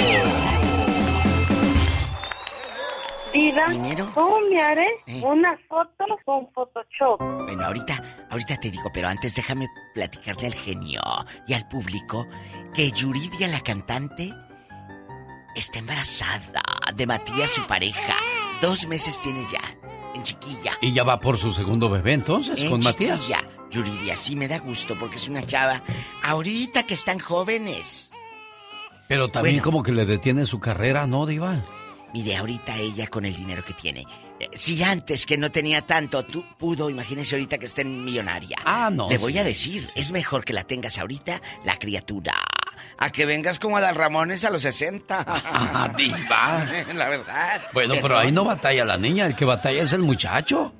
Vida, ¿cómo me haré Eh. una foto con Photoshop? Bueno, ahorita, ahorita te digo, pero antes déjame platicarle al genio y al público que Yuridia, la cantante, está embarazada de Matías, su pareja. Dos meses tiene ya, en chiquilla. Y ya va por su segundo bebé entonces, En con Matías. Yuridia, sí me da gusto porque es una chava. Ahorita que están jóvenes. Pero también Bueno. como que le detiene su carrera, ¿no, Diva? Mire, ahorita ella con el dinero que tiene. eh, Si antes que no tenía tanto, tú pudo, imagínese ahorita que esté millonaria. Ah, no, Te sí, voy a decir, es mejor que la tengas ahorita, la criatura. A que vengas como Adal Ramones a los 60. Ah, [LAUGHS] diva. [LAUGHS] La verdad. Bueno, pero ahí no batalla la niña, el que batalla es el muchacho.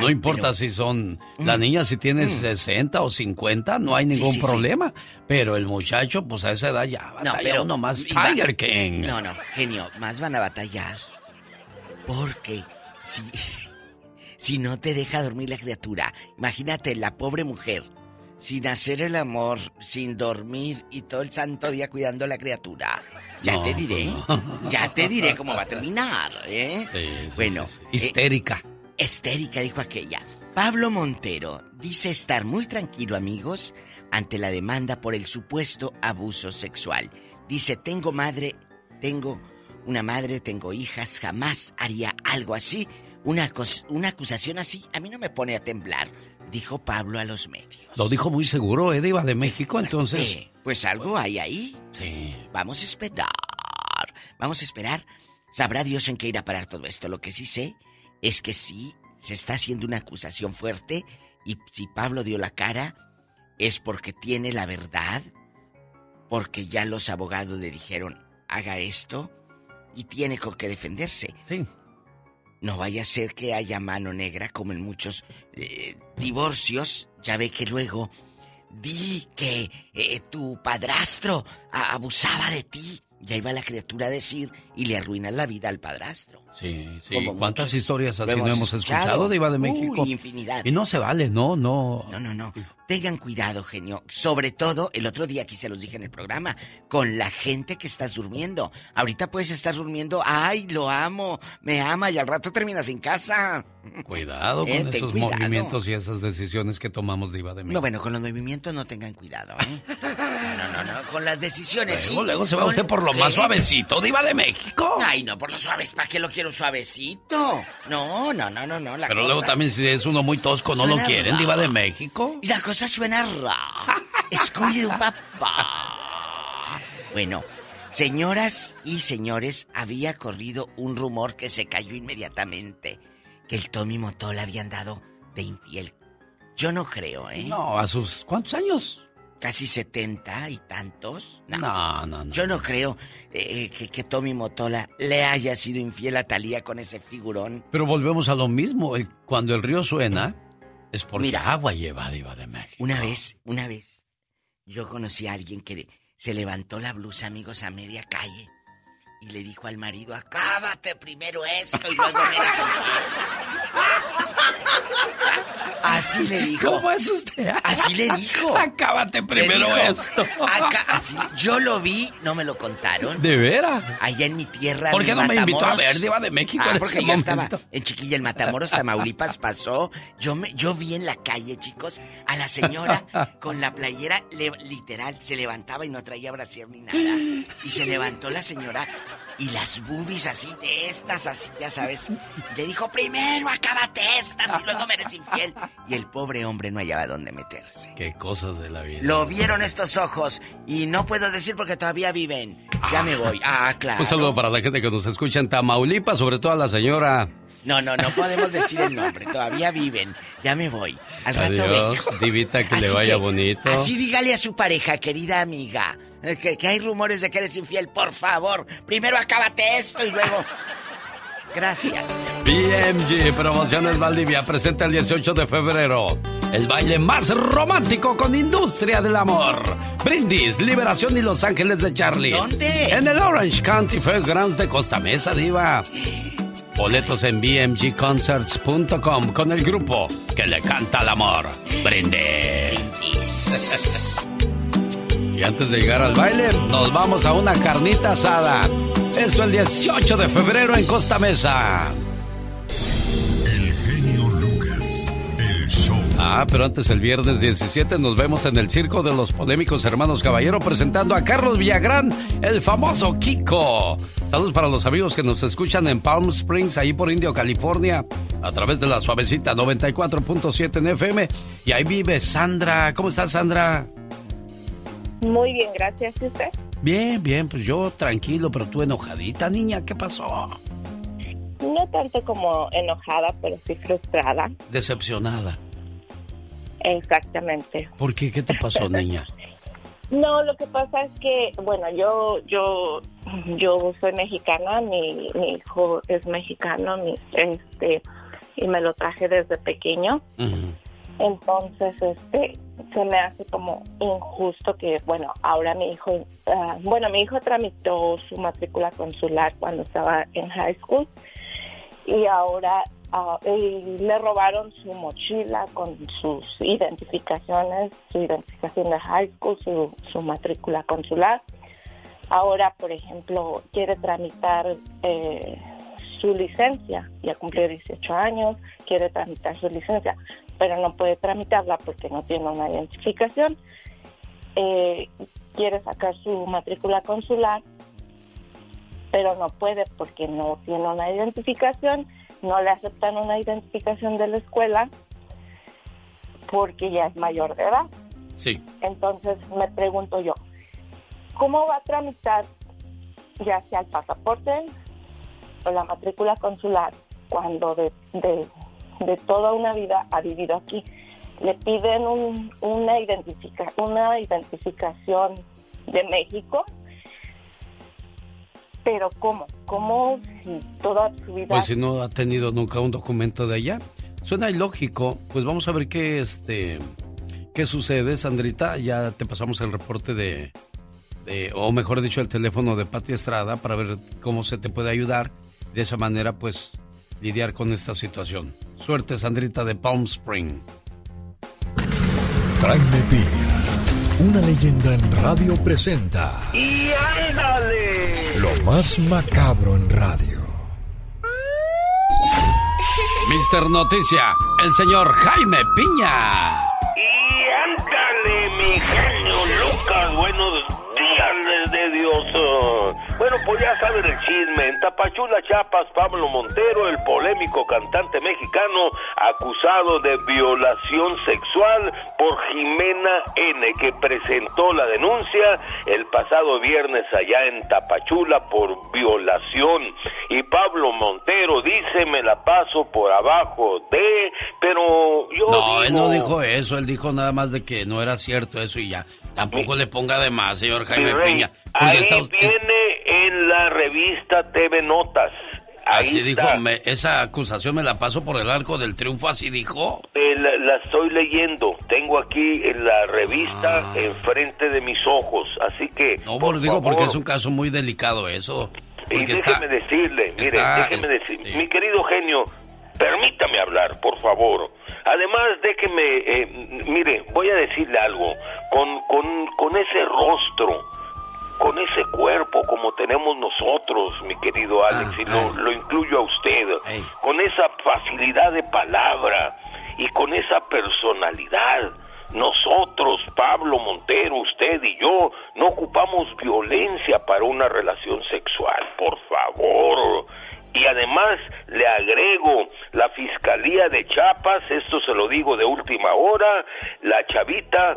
No importa si son... La Mm. niña si tiene 60 o 50, no hay ningún sí, sí. problema. Pero el muchacho, pues a esa edad ya batalla pero uno más Tiger King. No, no, genio, más van a batallar. Porque si, [LAUGHS] si no te deja dormir la criatura, imagínate la pobre mujer, sin hacer el amor, sin dormir y todo el santo día cuidando a la criatura. Ya No, te diré, no. ya te diré cómo va a [LAUGHS] terminar, ¿eh? Sí, sí, bueno. Histérica. eh, histérica, dijo aquella. Pablo Montero dice estar muy tranquilo, amigos, ante la demanda por el supuesto abuso sexual. Dice, tengo madre, tengo una madre, tengo hijas, jamás haría algo así. Una, una acusación así a mí no me pone a temblar, dijo Pablo a los medios. Lo dijo muy seguro, ¿eh, Diva de México? Entonces... Eh, pues algo hay ahí. Sí. Vamos a esperar. Vamos a esperar. Sabrá Dios en qué irá a parar todo esto. Lo que sí sé es que sí se está haciendo una acusación fuerte y si Pablo dio la cara es porque tiene la verdad, porque ya los abogados le dijeron haga esto y tiene con qué defenderse. Sí. No vaya a ser que haya mano negra como en muchos eh, divorcios. Ya ve que luego di que eh, tu padrastro abusaba de ti. Y ahí va la criatura a decir y le arruinas la vida al padrastro. Sí, sí. Como ¿Cuántas muchos historias así no hemos escuchado. escuchado, Diva de Uy, México? infinidad. Y no se vale, no, no. No, no, no. Tengan cuidado, genio. Sobre todo, el otro día aquí se los dije en el programa, con la gente que estás durmiendo. Ahorita puedes estar durmiendo, ay, lo amo, me ama, y al rato terminas en casa. Cuidado con Eh, esos cuidado. movimientos y esas decisiones que tomamos, Diva de México. No, bueno, con los movimientos no tengan cuidado, ¿eh? No, no, no, con las decisiones, sí. Luego, luego se va Con- usted por lo más ¿Qué? suavecito, Diva de México. Ay, no, por lo suaves, ¿para qué lo quiero suavecito? No, no, no, no, no, la Pero cosa... luego también si es uno muy tosco, ¿no lo quieren, raro. Diva de México? Y la cosa suena rara. Un papá. Bueno, señoras y señores, había corrido un rumor que se cayó inmediatamente. Que el Tommy Motola había andado de infiel. Yo no creo, ¿eh? No, a sus... ¿Cuántos años? Casi setenta y tantos. No, No, no, no. Yo no creo eh, que, que Tommy Motola le haya sido infiel a Talía con ese figurón. Pero volvemos a lo mismo. cuando el río suena, es porque Mira. agua lleva, Diva de México. Una vez, una vez, yo conocí a alguien que se levantó la blusa, amigos, a media calle y le dijo al marido, acábate primero esto y luego a [LAUGHS] Así le dijo. ¿Cómo es usted? Así le dijo. Acábate primero dijo, esto. "Acá", así le- yo lo vi, no me lo contaron. ¿De veras? Allá en mi tierra. ¿Por qué no me invitó a ver, Diva de México, Ah, en porque ese yo estaba en Chiquilla, en Matamoros, Tamaulipas, pasó. Yo me, yo vi en la calle, chicos, a la señora [LAUGHS] con la playera le- literal, se levantaba y no traía brasier ni nada. Y se levantó la señora y las boobies así de estas, así, ya sabes. Le dijo, primero acábate y luego me eres infiel. Y el pobre hombre no hallaba dónde meterse. Qué cosas de la vida. Lo vieron estos ojos y no puedo decir porque todavía viven. Ya me voy. Ah, claro. Un saludo para la gente que nos escucha en Tamaulipas, sobre todo a la señora. No, no, no podemos decir el nombre. Todavía viven. Ya me voy. Al rato Adiós, vengo. divita, que le vaya que, bonito. Así dígale a su pareja, querida amiga, eh, que, que hay rumores de que eres infiel. Por favor, primero acábate esto y luego. Gracias. BMG Promociones Valdivia presenta el 18 de febrero el baile más romántico con Industria del Amor. Brindis, Liberación y Los Ángeles de Charlie. ¿Dónde? En el Orange County Fairgrounds de Costa Mesa, Diva. Boletos en bmgconcerts.com con el grupo que le canta al amor. Brindis. Y antes de llegar al baile, nos vamos a una carnita asada. Esto el 18 de febrero en Costa Mesa. El genio Lucas, el show. Ah, pero antes el viernes 17 nos vemos en el Circo de los Polémicos Hermanos Caballero presentando a Carlos Villagrán, el famoso Kiko. Saludos para los amigos que nos escuchan en Palm Springs, ahí por Indio, California, a través de la suavecita 94.7 en FM. Y ahí vive Sandra. ¿Cómo estás, Sandra? Muy bien, gracias. ¿Y usted? Bien, bien, pues yo tranquilo, pero tú enojadita, niña, ¿qué pasó? No tanto como enojada, pero sí frustrada. Decepcionada. Exactamente. ¿Por qué? ¿Qué te pasó, [LAUGHS] niña? No, lo que pasa es que, bueno, yo, yo, yo soy mexicana, mi, mi hijo es mexicano, mi, este, y me lo traje desde pequeño. Entonces, este, se me hace como injusto que, bueno, ahora mi hijo, ah, bueno, mi hijo tramitó su matrícula consular cuando estaba en high school y ahora ah, y le robaron su mochila con sus identificaciones, su identificación de high school, su, su matrícula consular. Ahora, por ejemplo, quiere tramitar eh, su licencia, ya cumplió 18 años, quiere tramitar su licencia, pero no puede tramitarla porque no tiene una identificación. Eh, quiere sacar su matrícula consular, pero no puede porque no tiene una identificación, no le aceptan una identificación de la escuela porque ya es mayor de edad. Sí. Entonces me pregunto yo, ¿cómo va a tramitar ya sea el pasaporte o la matrícula consular cuando de, de, de toda una vida ha vivido aquí? Le piden un- una, identifica, una identificación de México, pero ¿cómo? ¿Cómo si toda su vida... Pues si no ha tenido nunca un documento de allá. Suena ilógico. Pues vamos a ver qué este qué sucede, Sandrita. Ya te pasamos el reporte de, o mejor dicho, el teléfono de Pati Estrada para ver cómo se te puede ayudar. De esa manera, pues, lidiar con esta situación. Suerte, Sandrita de Palm Spring. Jaime Piña, una leyenda en radio presenta ¡Y ándale! lo más macabro en radio. Mister Noticia, el señor Jaime Piña. ¡Y ándale, mi genio Lucas! Buenos desde Dios. Uh, Bueno, pues ya saben el chisme. En Tapachula, Chiapas, Pablo Montero, el polémico cantante mexicano, acusado de violación sexual por Jimena N., que presentó la denuncia el pasado viernes allá en Tapachula por violación. Y Pablo Montero dice, me la paso por abajo de... Pero yo No, él no dijo eso, él dijo nada más de que no era cierto eso y ya. Tampoco le ponga de más, señor Jaime rey, Piña. Ahí está usted- viene en la revista TV Notas. Ahí así dijo, me- esa acusación me la paso por el arco del triunfo, así dijo. Eh, la, la estoy leyendo. Tengo aquí en la revista enfrente de mis ojos. Así que. Ah. No, por digo porque es un caso muy delicado eso. Y déjeme está, decirle, mire, está- déjeme es- decir, sí. mi querido genio, permítame hablar, por favor. Además, déjeme, eh, mire, voy a decirle algo. Con, con, con ese rostro, con ese cuerpo como tenemos nosotros, mi querido Alex, y lo, lo incluyo a usted, con esa facilidad de palabra y con esa personalidad, Nosotros, Pablo Montero, usted y yo, no ocupamos violencia para una relación sexual, por favor. Y además le agrego, la Fiscalía de Chiapas, esto se lo digo de última hora, la chavita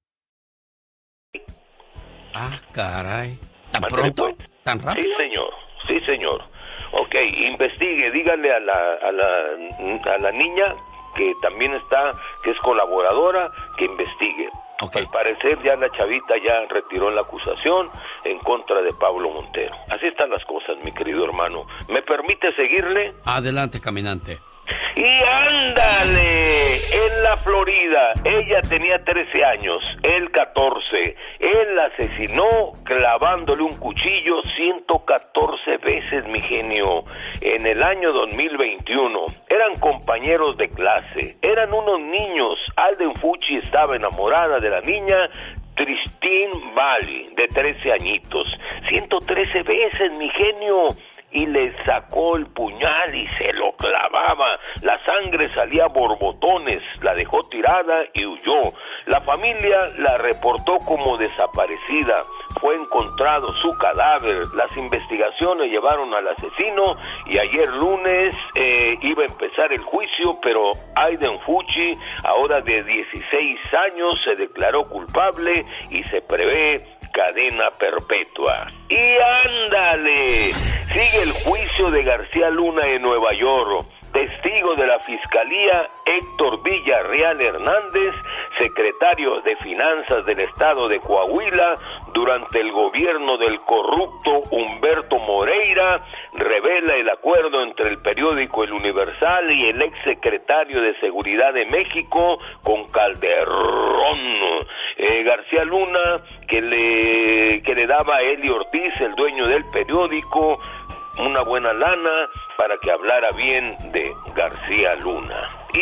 Ah, caray. ¿Tan pronto? pues. ¿Tan rápido? Sí, señor. Sí, señor. Ok, investigue, dígale a la, a la, a la niña que también está, que es colaboradora, que investigue. Al parecer ya la chavita ya retiró la acusación en contra de Pablo Montero. Así están las cosas, mi querido hermano. ¿Me permite seguirle? Adelante, caminante. Y ándale, en la Florida, ella tenía 13 años, él 14. Él la asesinó clavándole un cuchillo 114 veces, mi genio, en el año 2021. Eran compañeros de clase, eran unos niños. Alden Fucci estaba enamorada de la niña Tristín Valley, de 13 añitos. 113 veces, mi genio y le sacó el puñal y se lo clavaba. La sangre salía borbotones, la dejó tirada y huyó. La familia la reportó como desaparecida. Fue encontrado su cadáver. Las investigaciones llevaron al asesino y ayer lunes eh, iba a empezar el juicio, pero Aiden Fucci, ahora de 16 años, se declaró culpable y se prevé cadena perpetua. Y ándale, sigue el juicio de García Luna en Nueva York. Testigo de la Fiscalía Héctor Villarreal Hernández, secretario de Finanzas del Estado de Coahuila, durante el gobierno del corrupto Humberto Moreira, revela el acuerdo entre el periódico El Universal y el ex secretario de Seguridad de México con Calderón. Eh, García Luna, que le, que le daba a Eli Ortiz, el dueño del periódico, una buena lana para que hablara bien de García Luna. Y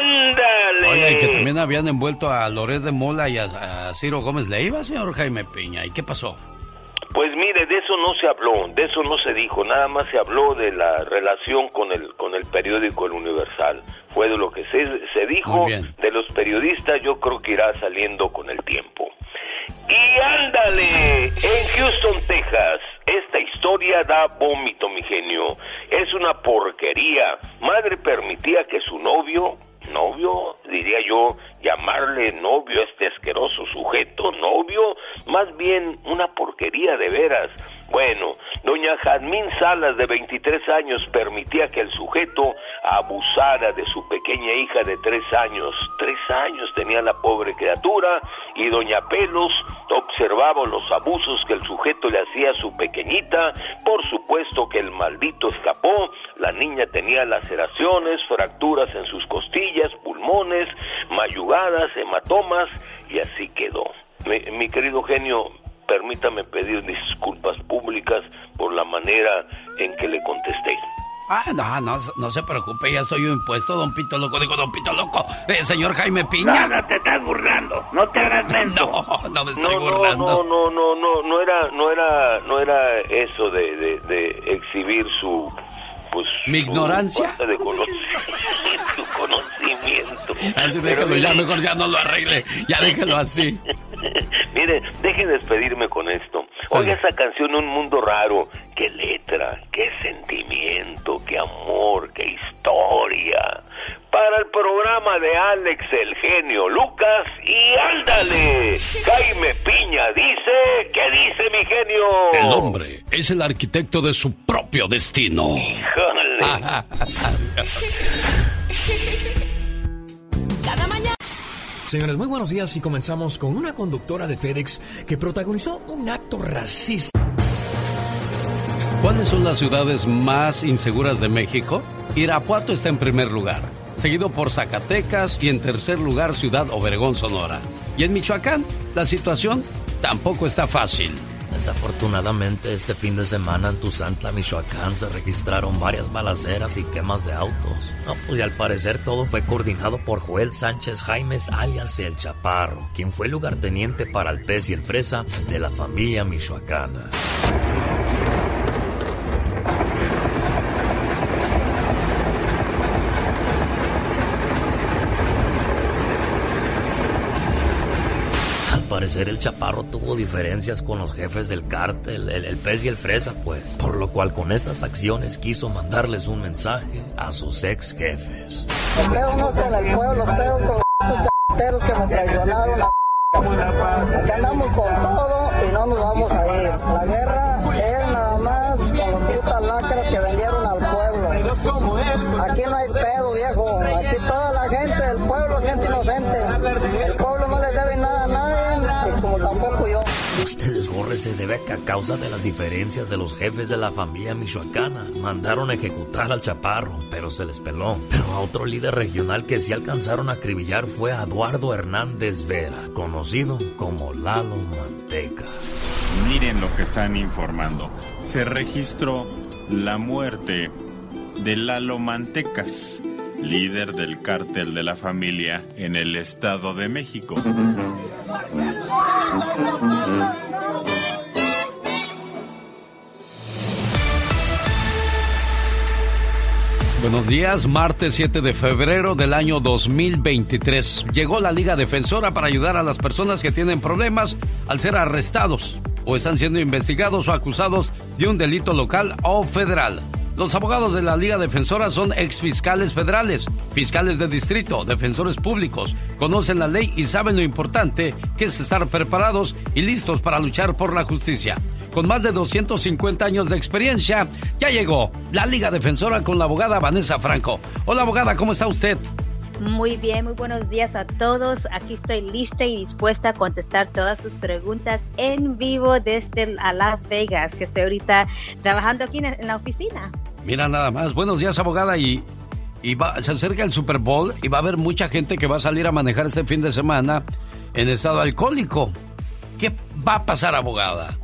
ándale. Oiga, y que también habían envuelto a Loret de Mola y a, a Ciro Gómez Leiva, señor Jaime Piña. ¿Y qué pasó? Pues mire, de eso no se habló, de eso no se dijo, nada más se habló de la relación con el con el periódico El Universal. Fue de lo que se, se dijo de los periodistas, yo creo que irá saliendo con el tiempo. Y ándale, en Houston, Texas, esta historia da vómito, mi genio. Es una porquería. Madre permitía que su novio, novio, diría yo, llamarle novio a este asqueroso sujeto, novio, más bien una porquería de veras. Bueno, doña Jazmín Salas, de 23 años, permitía que el sujeto abusara de su pequeña hija de 3 años. 3 años tenía la pobre criatura y doña Pelos observaba los abusos que el sujeto le hacía a su pequeñita. Por supuesto que el maldito escapó. La niña tenía laceraciones, fracturas en sus costillas, pulmones, mayugadas, hematomas y así quedó. Mi, mi querido genio, permítame pedir disculpas públicas por la manera en que le contesté. Ah, no, no, no se preocupe, ya estoy impuesto, don Pito Loco. Digo, don Pito Loco, eh, señor Jaime Piña. No, no te estás burlando, no te hagas. [LAUGHS] No, no me estoy no, burlando. No, no, no, no, no era, no era, no era eso de, de, de exhibir su, pues, ¿Mi ignorancia? de [LAUGHS] su conocimiento. Así Pero déjalo, ya mejor ya no lo arregle. Ya déjelo así. [LAUGHS] Mire, deje de despedirme con esto. Oiga esa canción Un Mundo Raro. Qué letra, qué sentimiento, qué amor, qué historia. Para el programa de Alex el genio Lucas y ándale. Jaime Piña dice, ¿qué dice mi genio? El hombre es el arquitecto de su propio destino. Cada mañana. Señores, muy buenos días y comenzamos con una conductora de FedEx que protagonizó un acto racista. ¿Cuáles son las ciudades más inseguras de México? Irapuato está en primer lugar, seguido por Zacatecas y en tercer lugar Ciudad Obregón, Sonora. Y en Michoacán, la situación tampoco está fácil. Desafortunadamente, este fin de semana en Tuzantla, Michoacán, se registraron varias balaceras y quemas de autos. No, pues y al parecer todo fue coordinado por Joel Sánchez Jaimes, alias El Chaparro, quien fue lugarteniente para el pez y el fresa de la familia michoacana. Al parecer el chaparro tuvo diferencias con los jefes del cártel, el, el pez y el fresa, pues. Por lo cual con estas acciones quiso mandarles un mensaje a sus ex jefes. Los que me traicionaron. La Aquí andamos con todo y no nos vamos a ir. La guerra es Este desgorre se debe a que a causa de las diferencias de los jefes de la familia michoacana mandaron ejecutar al chaparro, pero se les peló. Pero a otro líder regional que sí alcanzaron a acribillar fue a Eduardo Hernández Vera, conocido como Lalo Manteca. Miren lo que están informando. Se registró la muerte de Lalo Mantecas, líder del cártel de la familia en el Estado de México. Buenos días, martes 7 de febrero del año 2023. Llegó la Liga Defensora para ayudar a las personas que tienen problemas al ser arrestados o están siendo investigados o acusados de un delito local o federal. Los abogados de la Liga Defensora son exfiscales federales, fiscales de distrito, defensores públicos, conocen la ley y saben lo importante que es estar preparados y listos para luchar por la justicia. Con más de 250 años de experiencia, ya llegó la Liga Defensora con la abogada Vanessa Franco. Hola abogada, ¿cómo está usted? Muy bien, muy buenos días a todos. Aquí estoy lista y dispuesta a contestar todas sus preguntas en vivo desde Las Vegas, que estoy ahorita trabajando aquí en, en la oficina. Mira nada más. Buenos días, abogada. Y, y va- se acerca el Super Bowl y va a haber mucha gente que va a salir a manejar este fin de semana en estado alcohólico. ¿Qué va a pasar, abogada?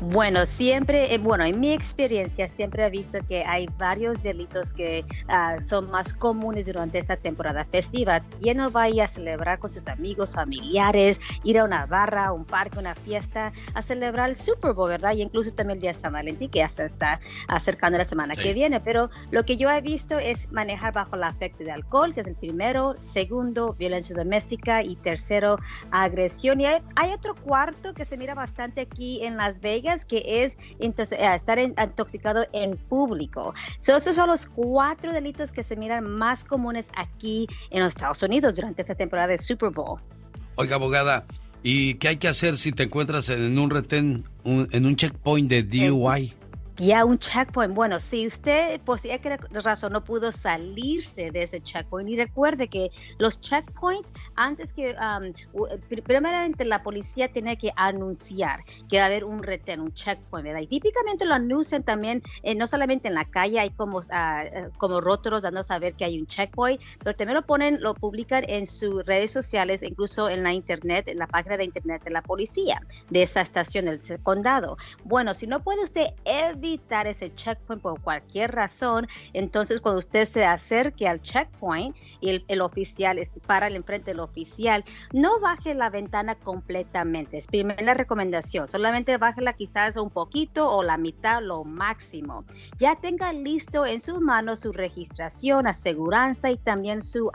Bueno, siempre, eh, bueno, en mi experiencia siempre he visto que hay varios delitos que ah, son más comunes durante esta temporada festiva. ¿Quién no vaya a celebrar con sus amigos, familiares, ir a una barra, un parque, una fiesta, a celebrar el Super Bowl, verdad? Y incluso también el día de San Valentín, que ya se está acercando la semana Sí. que viene. Pero lo que yo he visto es manejar bajo el afecto de alcohol, que es el primero, segundo, violencia doméstica y tercero, agresión. Y hay, hay otro cuarto que se mira bastante aquí en Las Vegas, que es estar intoxicado en público. So, esos son los cuatro delitos que se miran más comunes aquí en los Estados Unidos durante esta temporada de Super Bowl. Oiga, abogada, ¿y qué hay que hacer si te encuentras en un retén, un- en un checkpoint de DUI? Ya un checkpoint. Bueno, si usted por si razón no pudo salirse de ese checkpoint y recuerde que los checkpoints antes que um, primeramente la policía tiene que anunciar que va a haber un retén, un checkpoint, ¿verdad? Y típicamente lo anuncian también eh, no solamente en la calle hay como eh, como rótulos dando a saber que hay un checkpoint, pero también lo ponen, lo publican en sus redes sociales, incluso en la internet, en la página de internet de la policía de esa estación del condado. Bueno, si no puede usted evitar ese checkpoint por cualquier razón, entonces cuando usted se acerque al checkpoint y el, el oficial para el enfrente del oficial, no baje la ventana completamente. Es primera recomendación. Solamente bájela quizás un poquito o la mitad, lo máximo. Ya tenga listo en sus manos su registración, aseguranza y también su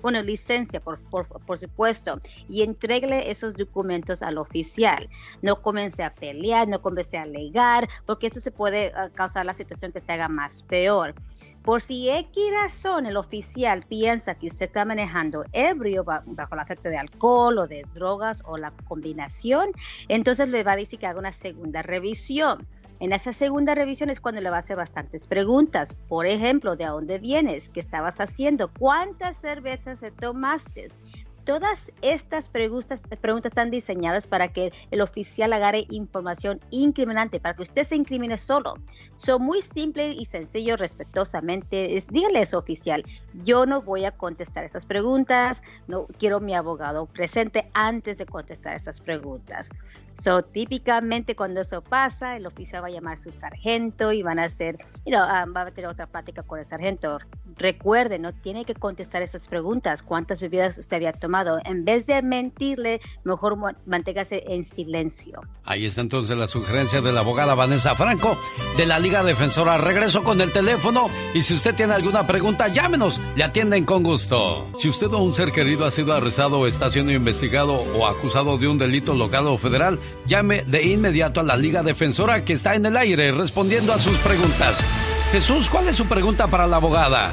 bueno, licencia, por, por, por supuesto, y entregue esos documentos al oficial. No comience a pelear, no comience a alegar, porque esto se puede ah, causar la situación que se haga más peor. Por si X razón el oficial piensa que usted está manejando ebrio ba- bajo el efecto de alcohol o de drogas o la combinación, entonces le va a decir que haga una segunda revisión. En esa segunda revisión es cuando le va a hacer bastantes preguntas. Por ejemplo, ¿de dónde vienes? ¿Qué estabas haciendo? ¿Cuántas cervezas te tomaste? Todas estas preguntas, preguntas están diseñadas para que el oficial agarre información incriminante, para que usted se incrimine solo. Son muy simple y sencillo, respetuosamente. Es, dígale su oficial, yo no voy a contestar esas preguntas, no quiero mi abogado presente antes de contestar esas preguntas. So, típicamente cuando eso pasa, el oficial va a llamar a su sargento y van a hacer, you know, ah, va a tener otra plática con el sargento. Recuerde, no tiene que contestar esas preguntas. ¿Cuántas bebidas usted había tomado? En vez de mentirle, mejor manténgase en silencio. Ahí está entonces la sugerencia de la abogada Vanessa Franco de la Liga Defensora. Regreso con el teléfono y si usted tiene alguna pregunta, llámenos, le atienden con gusto. Si usted o un ser querido ha sido arrestado o está siendo investigado o acusado de un delito local o federal, llame de inmediato a la Liga Defensora que está en el aire respondiendo a sus preguntas. Jesús, ¿cuál es su pregunta para la abogada?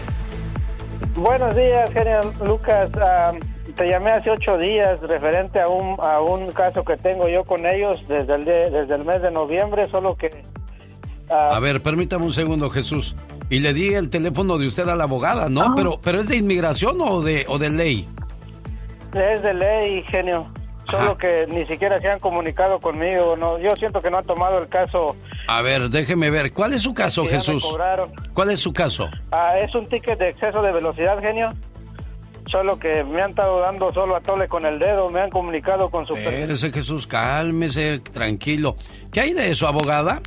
Buenos días, genio Lucas. Ah, te llamé hace ocho días referente a un, a un caso que tengo yo con ellos desde el, de- desde el mes de noviembre, solo que ah, A ver, permítame un segundo, Jesús. Y le di el teléfono de usted a la abogada, ¿no? Pero, pero es de inmigración o de, o de ley. es de ley, genio. Solo que ni siquiera se han comunicado conmigo. No, yo siento que no han tomado el caso. A ver, déjeme ver. ¿Cuál es su caso, Jesús? ¿Cuál es su caso? Ah, es un ticket de exceso de velocidad, genio. Solo que me han estado dando solo a tole con el dedo. Me han comunicado con su Espérese, Jesús, cálmese, tranquilo. ¿Qué hay de eso, abogada?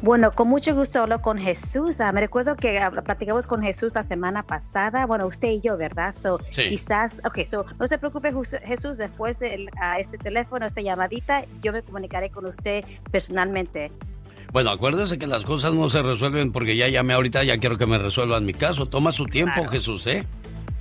Bueno, con mucho gusto hablo con Jesús. Ah, me recuerdo que platicamos con Jesús la semana pasada. Bueno, usted y yo, ¿verdad? So, Sí. Quizás, ok, so, no se preocupe, Jesús, después de a este teléfono, esta llamadita, yo me comunicaré con usted personalmente. Bueno, acuérdese que las cosas no se resuelven porque ya llamé ahorita, ya quiero que me resuelvan mi caso. Toma su tiempo, Claro. Jesús, ¿eh?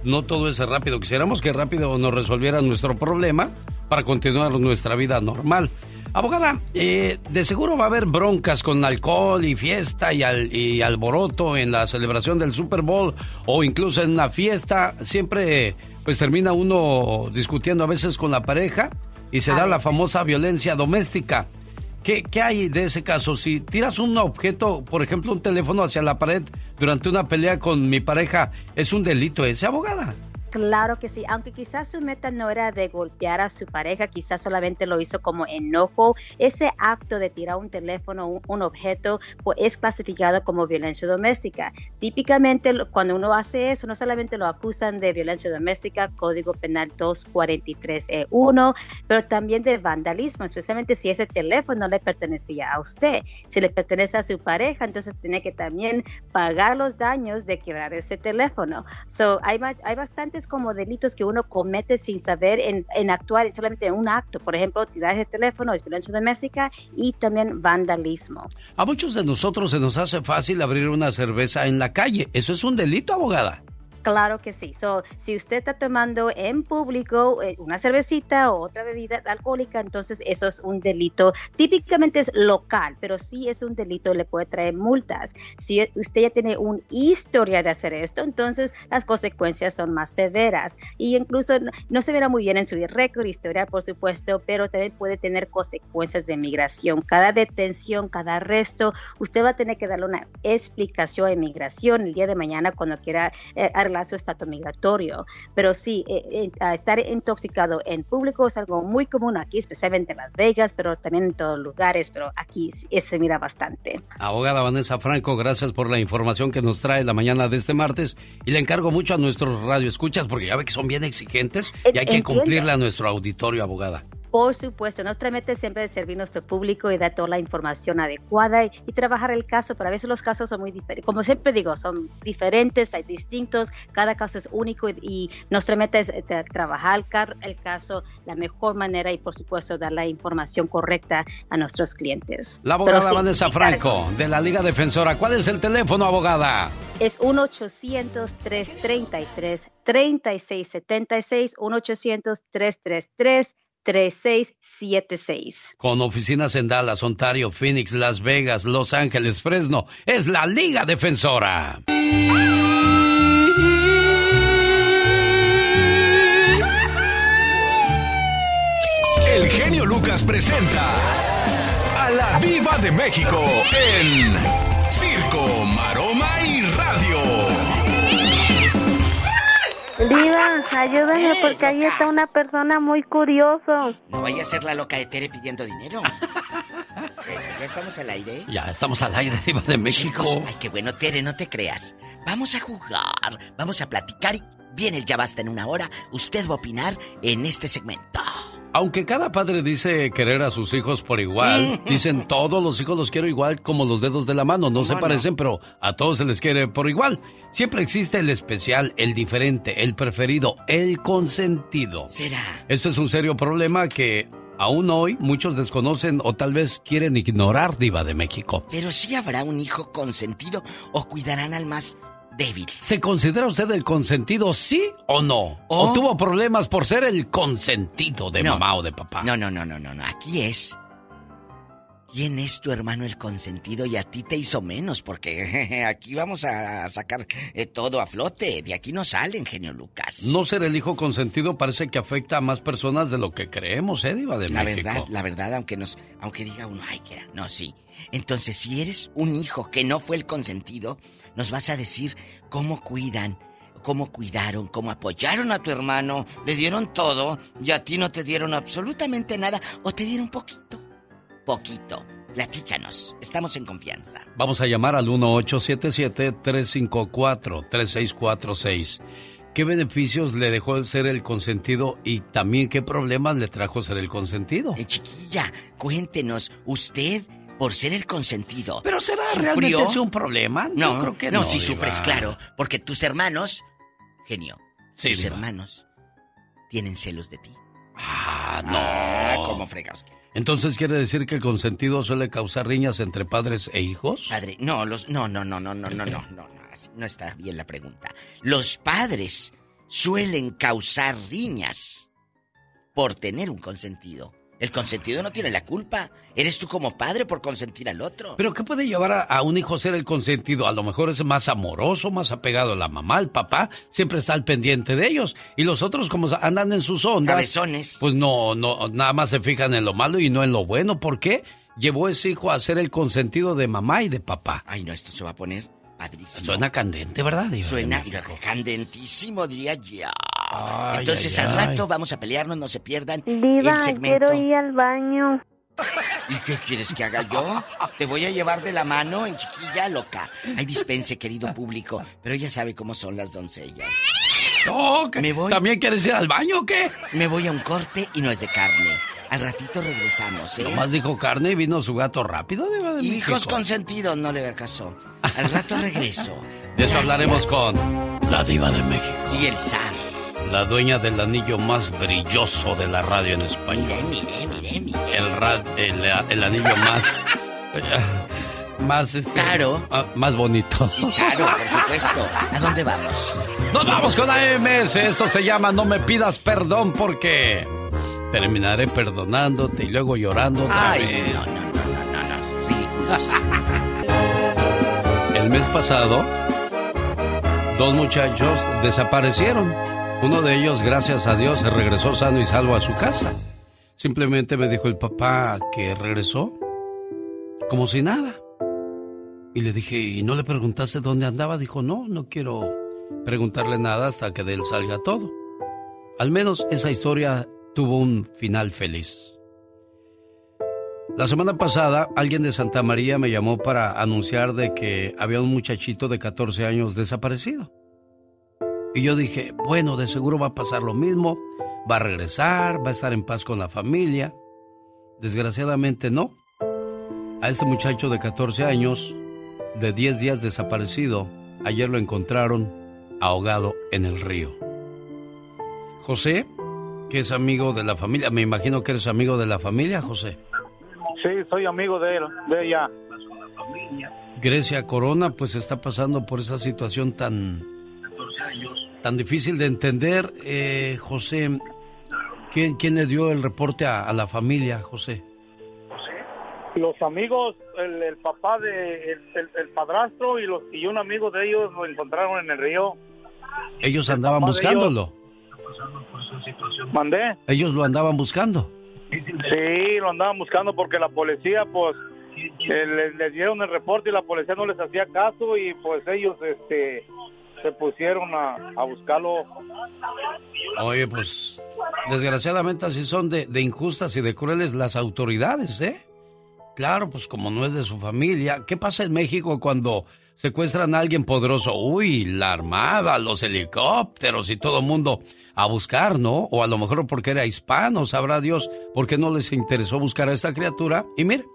No todo es rápido. Quisiéramos que rápido nos resolvieran nuestro problema para continuar nuestra vida normal. Abogada, eh, de seguro va a haber broncas con alcohol y fiesta y, al- y alboroto en la celebración del Super Bowl o incluso en una fiesta. Siempre pues termina uno discutiendo a veces con la pareja y se da la famosa violencia doméstica. ¿Qué, ¿Qué hay de ese caso? Si tiras un objeto, por ejemplo un teléfono hacia la pared durante una pelea con mi pareja, ¿es un delito ese, abogada? Claro que sí, aunque quizás su meta no era de golpear a su pareja, quizás solamente lo hizo como enojo, ese acto de tirar un teléfono, un, un objeto, pues es clasificado como violencia doméstica. Típicamente cuando uno hace eso, no solamente lo acusan de violencia doméstica, Código Penal 243E1, pero también de vandalismo, especialmente si ese teléfono no le pertenecía a usted. Si le pertenece a su pareja, entonces tiene que también pagar los daños de quebrar ese teléfono. So, hay, hay bastantes como delitos que uno comete sin saber en, en actuar solamente en un acto. Por ejemplo, tirar ese teléfono violencia doméstica y también vandalismo. A muchos de nosotros se nos hace fácil abrir una cerveza en la calle. ¿Eso es un delito, abogada? Claro que sí. So, si usted está tomando en público eh, una cervecita o otra bebida alcohólica, entonces eso es un delito. Típicamente es local, pero sí es un delito, le puede traer multas. Si usted ya tiene una historia de hacer esto, entonces las consecuencias son más severas. Y incluso no, se verá muy bien en su récord historial, por supuesto, pero también puede tener consecuencias de migración. Cada detención, cada arresto, usted va a tener que darle una explicación a inmigración el día de mañana cuando quiera eh, arreglar estatus migratorio. Pero sí, eh, eh, estar intoxicado en público es algo muy común aquí, especialmente en Las Vegas, pero también en todos lugares, pero aquí se mira bastante. Abogada Vanessa Franco, gracias por la información que nos trae la mañana de este martes y le encargo mucho a nuestros radioescuchas porque ya ve que son bien exigentes y hay que Entiendo. cumplirle a nuestro auditorio, abogada. Por supuesto, nuestra meta es siempre servir a nuestro público y dar toda la información adecuada y, y trabajar el caso, pero a veces los casos son muy diferentes. Como siempre digo, son diferentes, hay distintos, cada caso es único y, y nuestra meta es eh, tra- trabajar el, car- el caso la mejor manera y por supuesto dar la información correcta a nuestros clientes. La abogada Pero Vanessa sí, Franco, de la Liga Defensora. ¿Cuál es el teléfono, abogada? Es 1-800-333-3676, 1-800-333-3676. Con oficinas en Dallas, Ontario, Phoenix, Las Vegas, Los Ángeles, Fresno. Es la Liga Defensora. El genio Lucas presenta a la Viva de México en Diva, ayúdame porque ahí está una persona muy curioso. No vaya a ser la loca de Tere pidiendo dinero. ¿Ya estamos al aire? Ya estamos al aire, Diva de México. Chicos, ay, qué bueno, Tere, no te creas. Vamos a jugar, vamos a platicar y viene el ya basta en una hora. Usted va a opinar en este segmento. Aunque cada padre dice querer a sus hijos por igual, [LAUGHS] dicen todos los hijos los quiero igual como los dedos de la mano. No se parecen, pero a todos se les quiere por igual. Siempre existe el especial, el diferente, el preferido, el consentido. ¿Será? Esto es un serio problema que aún hoy muchos desconocen o tal vez quieren ignorar, Diva de México. Pero sí habrá un hijo consentido o cuidarán al más débil. ¿Se considera usted el consentido, sí o no? ¿O, ¿O? tuvo problemas por ser el consentido de No. mamá o de papá? No, no, no, no, no, no. Aquí es. ¿Quién es tu hermano el consentido y a ti te hizo menos? Porque aquí vamos a sacar eh, todo a flote. De aquí no salen, genio Lucas. No ser el hijo consentido parece que afecta a más personas de lo que creemos, ¿eh, Diva de La México? verdad, la verdad, aunque nos, aunque diga uno, ay, que era. No, sí. Entonces, si eres un hijo que no fue el consentido, nos vas a decir cómo cuidan, cómo cuidaron, cómo apoyaron a tu hermano, le dieron todo y a ti no te dieron absolutamente nada o te dieron poquito. Poquito. Platícanos. Estamos en confianza. Vamos a llamar al 1877-354-3646. ¿Qué beneficios le dejó ser el consentido y también qué problemas le trajo ser el consentido? Eh, chiquilla, cuéntenos, usted, por ser el consentido. ¿Pero será ¿sufrió? realmente un problema? No, Yo creo que no, no, si Diva. sufres, claro. Porque tus hermanos, genio, Sí, tus Diva. hermanos tienen celos de ti. Ah, no. Ah, ¿cómo fregas? Entonces quiere decir que el consentido suele causar riñas entre padres e hijos? Padre, no, los, no, no, no, no, no, no, no, no, no, está bien la pregunta. Los padres suelen causar riñas por tener un consentido. El consentido no tiene la culpa. Eres tú como padre por consentir al otro. ¿Pero qué puede llevar a, a un hijo a ser el consentido? A lo mejor es más amoroso, más apegado a la mamá, el papá, siempre está al pendiente de ellos. Y los otros, como andan en sus ondas, Cabezones. pues no, no, nada más se fijan en lo malo y no en lo bueno. ¿Por qué? Llevó ese hijo a ser el consentido de mamá y de papá. Ay, no, esto se va a poner padrísimo. Suena candente, ¿verdad? Diva Suena candentísimo, diría ya. Ay, Entonces ay, al ay. rato vamos a pelearnos, no se pierdan Diva, el segmento. quiero ir al baño. ¿Y qué quieres que haga yo? Te voy a llevar de la mano en chiquilla loca. Ay, dispense, querido público, pero ella sabe cómo son las doncellas. No. Me voy. ¿También quieres ir al baño o qué? Me voy a un corte y no es de carne. Al ratito regresamos, ¿eh? Nomás dijo carne y vino su gato rápido, Diva de Hijos México. consentidos, no le haga caso. Al rato regreso. [LAUGHS] De eso Gracias. hablaremos con la Diva de México. Y el zar. La dueña del anillo más brilloso de la radio en español. Mire, mire, mire. El, ra- el, el anillo más. [LAUGHS] más este. Claro. ah, más bonito. Claro, por supuesto. ¿A dónde vamos? Nos vamos con AMS. Esto se llama No me pidas perdón porque terminaré perdonándote y luego llorando otra Ay, vez. no, no, no, no, no, no. Ridículos. El mes pasado, dos muchachos desaparecieron. Uno de ellos, gracias a Dios, se regresó sano y salvo a su casa. Simplemente me dijo el papá que regresó como si nada. Y le dije, ¿y no le preguntaste dónde andaba? Dijo, no, no quiero preguntarle nada hasta que de él salga todo. Al menos esa historia tuvo un final feliz. La semana pasada alguien de Santa María me llamó para anunciar de que había un muchachito de 14 años desaparecido. Y yo dije, bueno, de seguro va a pasar lo mismo. va a regresar, va a estar en paz con la familia. Desgraciadamente no. A este muchacho de 14 años, de 10 días desaparecido, ayer lo encontraron ahogado en el río. José, que es amigo de la familia, me imagino que eres amigo de la familia, José. Sí, soy amigo de él, de ella. Grecia Corona pues está pasando por esa situación tan tan difícil de entender. Eh, José, ¿quién, ¿quién le dio el reporte a, a la familia, José? Los amigos, el, el papá de el, el- el padrastro y los y un amigo de ellos lo encontraron en el río. Ellos andaban buscándolo. Mandé. Ellos lo andaban buscando. Sí, lo andaban buscando porque la policía, pues, eh, les, les dieron el reporte y la policía no les hacía caso y pues ellos, este, se pusieron a, a buscarlo. Oye, pues desgraciadamente así son de, de injustas y de crueles las autoridades, ¿eh? Claro, pues como no es de su familia. ¿Qué pasa en México cuando secuestran a alguien poderoso? Uy, la armada, los helicópteros y todo el mundo a buscar, ¿no? O a lo mejor porque era hispano, sabrá Dios por qué no les interesó buscar a esta criatura. Y mire,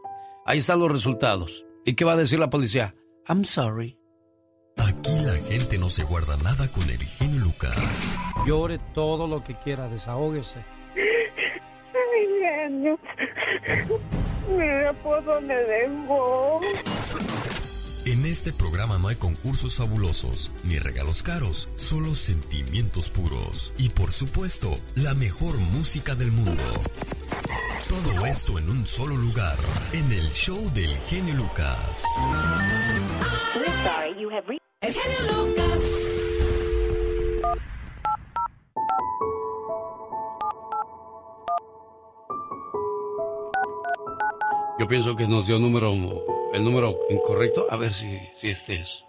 ahí están los resultados. ¿Y qué va a decir la policía? I'm sorry. Aquí la gente no se guarda nada con el genio Lucas. Llore todo lo que quiera, desahógese. Mi genio. Mira por dónde vengo. En este programa no hay concursos fabulosos ni regalos caros, solo sentimientos puros y por supuesto la mejor música del mundo. Todo esto en un solo lugar, en el show del genio Lucas. El genio Lucas. Yo pienso que nos dio número, el número incorrecto. A ver si, si este es.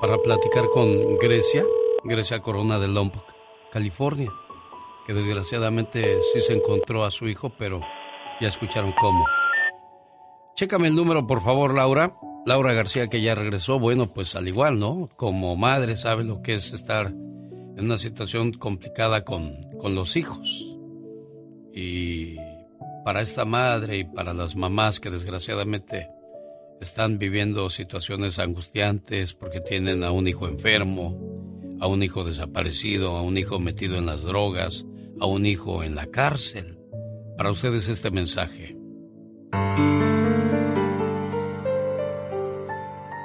Para platicar con Grecia, Grecia Corona de Lompoc, California, que desgraciadamente sí se encontró a su hijo, pero ya escucharon cómo. Chécame el número, por favor, Laura. Laura García, que ya regresó, bueno, pues al igual, ¿no? Como madre sabe lo que es estar en una situación complicada con, con los hijos. Y para esta madre y para las mamás que desgraciadamente están viviendo situaciones angustiantes porque tienen a un hijo enfermo, a un hijo desaparecido, a un hijo metido en las drogas, a un hijo en la cárcel. Para ustedes este mensaje.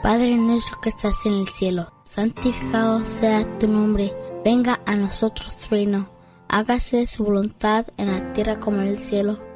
Padre nuestro que estás en el cielo, santificado sea tu nombre, venga a nosotros tu reino, hágase su voluntad en la tierra como en el cielo.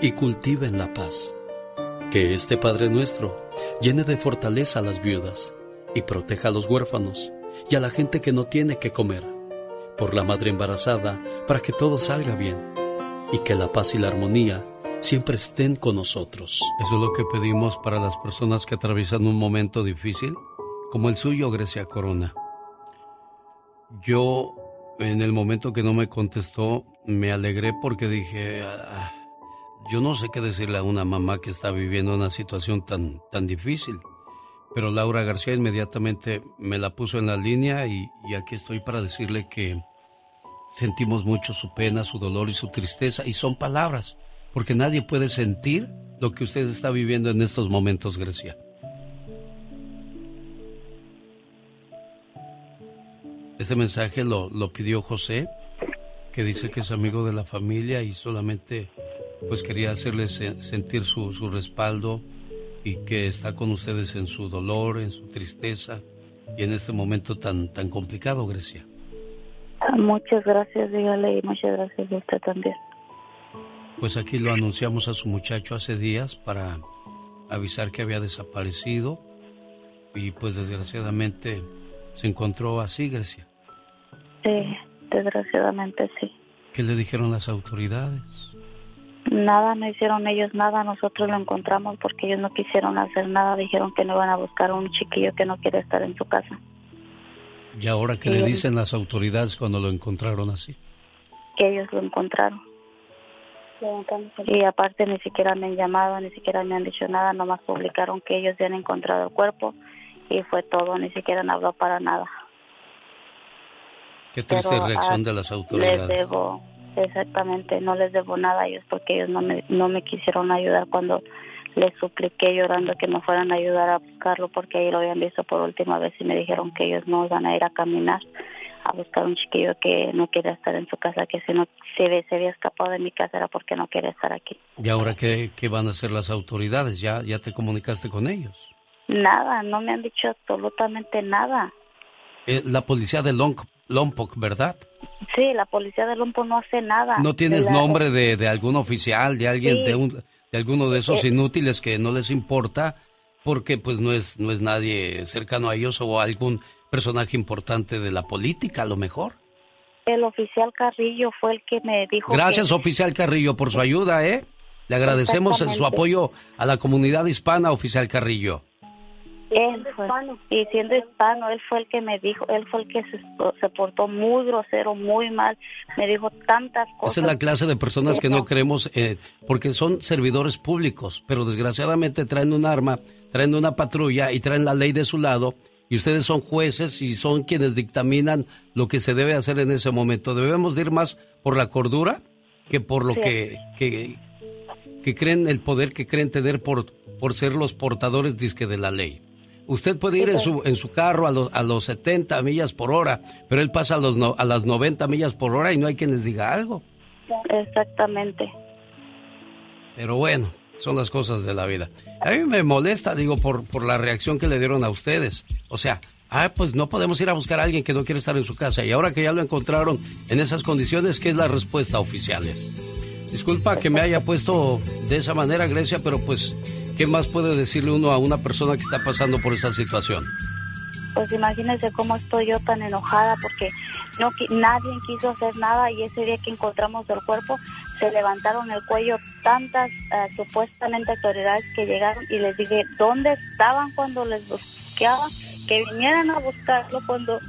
y cultiven la paz. Que este Padre nuestro llene de fortaleza a las viudas y proteja a los huérfanos y a la gente que no tiene que comer. Por la madre embarazada, para que todo salga bien y que la paz y la armonía siempre estén con nosotros. Eso es lo que pedimos para las personas que atraviesan un momento difícil, como el suyo, Grecia Corona. Yo, en el momento que no me contestó, me alegré porque dije, "Ah, yo no sé qué decirle a una mamá que está viviendo una situación tan, tan difícil. Pero Laura García inmediatamente me la puso en la línea y, aquí estoy para decirle que sentimos mucho su pena, su dolor y su tristeza. Y son palabras, porque nadie puede sentir lo que usted está viviendo en estos momentos, Grecia. Este mensaje lo, lo pidió José, que dice que es amigo de la familia y solamente pues quería hacerles sentir su, su respaldo y que está con ustedes en su dolor, en su tristeza y en este momento tan, tan complicado, Grecia. Ah, muchas gracias, dígale, y muchas gracias a usted también. Pues aquí lo anunciamos a su muchacho hace días para avisar que había desaparecido y pues desgraciadamente se encontró así, Grecia. Sí, desgraciadamente sí. ¿Qué le dijeron las autoridades? Nada, no hicieron ellos nada, nosotros lo encontramos porque ellos no quisieron hacer nada, dijeron que no iban a buscar a un chiquillo que no quiere estar en su casa. ¿Y ahora qué le dicen las autoridades cuando lo encontraron así? Que ellos lo encontraron. Y aparte ni siquiera me han llamado, ni siquiera me han dicho nada, nomás publicaron que ellos ya han encontrado el cuerpo y fue todo, ni siquiera han hablado para nada. Qué triste reacción de las autoridades. Les debo, exactamente, no les debo nada a ellos porque ellos no me, no me quisieron ayudar cuando les supliqué llorando que me fueran a ayudar a buscarlo porque ahí lo habían visto por última vez y me dijeron que ellos no van a ir a caminar a buscar un chiquillo que no quiere estar en su casa, que si no se, se había escapado de mi casa era porque no quiere estar aquí. ¿Y ahora qué, qué van a hacer las autoridades? ¿Ya, ¿Ya te comunicaste con ellos? Nada, no me han dicho absolutamente nada. Eh, la policía de Long, Lompoc, ¿verdad? Sí, la policía de Lompoc no hace nada. ¿No tienes nombre de, de, algún oficial, de alguien, de, un, de alguno de esos eh, inútiles que no les importa? Porque pues no es, no es nadie cercano a ellos o algún personaje importante de la política, a lo mejor. El oficial Carrillo fue el que me dijo. Gracias, oficial Carrillo, por su ayuda, ¿eh? Le agradecemos su apoyo a la comunidad hispana, oficial Carrillo. Él fue, y siendo hispano, él fue el que me dijo, él fue el que se, portó muy grosero, muy mal, me dijo tantas cosas. Esa es la clase de personas que no creemos, eh, porque son servidores públicos, pero desgraciadamente traen un arma, traen una patrulla y traen la ley de su lado y ustedes son jueces y son quienes dictaminan lo que se debe hacer en ese momento. Debemos ir más por la cordura que por lo que, que, que, creen, el poder que creen tener por, por ser los portadores disque de la ley. Usted puede ir en su, en su carro a, los, a los 70 millas por hora, pero él pasa a, los a las 90 millas por hora y no hay quien les diga algo. Exactamente. Pero bueno, son las cosas de la vida. A mí me molesta, digo, por, por la reacción que le dieron a ustedes. O sea, ah, pues no podemos ir a buscar a alguien que no quiere estar en su casa. Y ahora que ya lo encontraron en esas condiciones, ¿qué es la respuesta oficiales? Disculpa que me haya puesto de esa manera, Grecia, pero pues, ¿qué más puede decirle uno a una persona que está pasando por esa situación? Pues imagínese cómo estoy yo tan enojada porque no nadie quiso hacer nada y ese día que encontramos el cuerpo se levantaron el cuello tantas eh, supuestamente autoridades que llegaron y les dije dónde estaban cuando les buscaba que vinieran a buscarlo cuando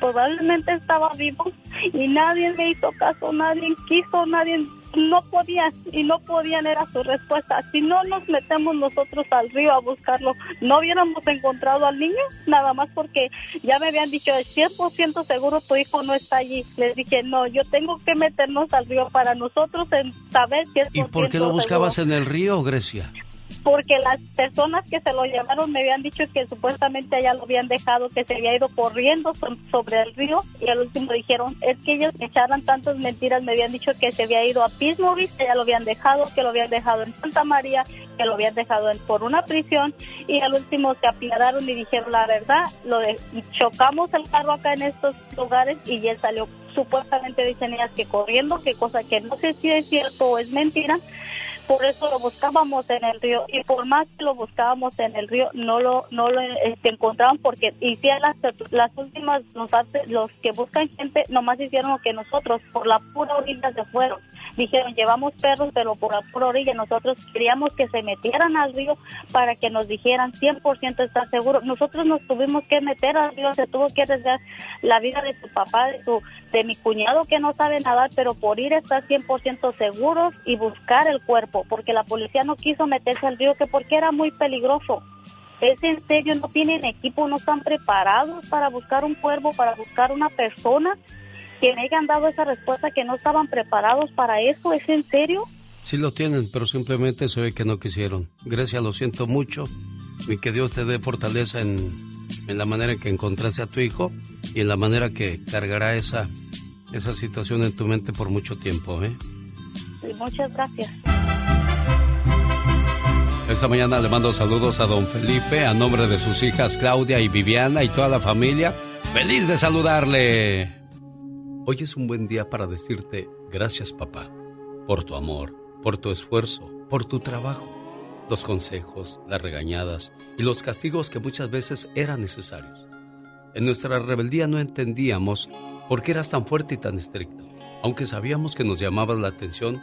probablemente estaba vivo y nadie me hizo caso, nadie quiso, nadie no podían y no podían era su respuesta. Si no nos metemos nosotros al río a buscarlo, no hubiéramos encontrado al niño, nada más porque ya me habían dicho, es 100% seguro tu hijo no está allí. Les dije, no, yo tengo que meternos al río para nosotros en saber si es ¿Y por qué lo buscabas en el río, Grecia? Porque las personas que se lo llevaron me habían dicho que supuestamente allá lo habían dejado, que se había ido corriendo sobre el río y al último dijeron, es que ellos echaran tantas mentiras, me habían dicho que se había ido a Pismovis, que ya lo habían dejado, que lo habían dejado en Santa María, que lo habían dejado en, por una prisión y al último se apiadaron y dijeron la verdad, lo de, chocamos el carro acá en estos lugares y él salió supuestamente dicen ellas que corriendo, que cosa que no sé si es cierto o es mentira, por eso lo buscábamos en el río y por más que lo buscábamos en el río no lo no lo este, encontraban porque hicieron las, las últimas los, los que buscan gente nomás hicieron lo que nosotros por la pura orilla se fueron. Dijeron llevamos perros pero por la pura orilla nosotros queríamos que se metieran al río para que nos dijeran 100% está seguro nosotros nos tuvimos que meter al río se tuvo que arriesgar la vida de su papá de su de mi cuñado que no sabe nadar pero por ir estar 100% seguros y buscar el cuerpo porque la policía no quiso meterse al río, que porque era muy peligroso. Es en serio, no tienen equipo, no están preparados para buscar un cuervo, para buscar una persona que me hayan dado esa respuesta que no estaban preparados para eso. ¿Es en serio? Sí lo tienen, pero simplemente se ve que no quisieron. Gracias, lo siento mucho y que Dios te dé fortaleza en, en la manera en que encontraste a tu hijo y en la manera que cargará esa, esa situación en tu mente por mucho tiempo, ¿eh? Muchas gracias. Esta mañana le mando saludos a don Felipe a nombre de sus hijas Claudia y Viviana y toda la familia. ¡Feliz de saludarle! Hoy es un buen día para decirte gracias papá por tu amor, por tu esfuerzo, por tu trabajo, los consejos, las regañadas y los castigos que muchas veces eran necesarios. En nuestra rebeldía no entendíamos por qué eras tan fuerte y tan estricto. Aunque sabíamos que nos llamabas la atención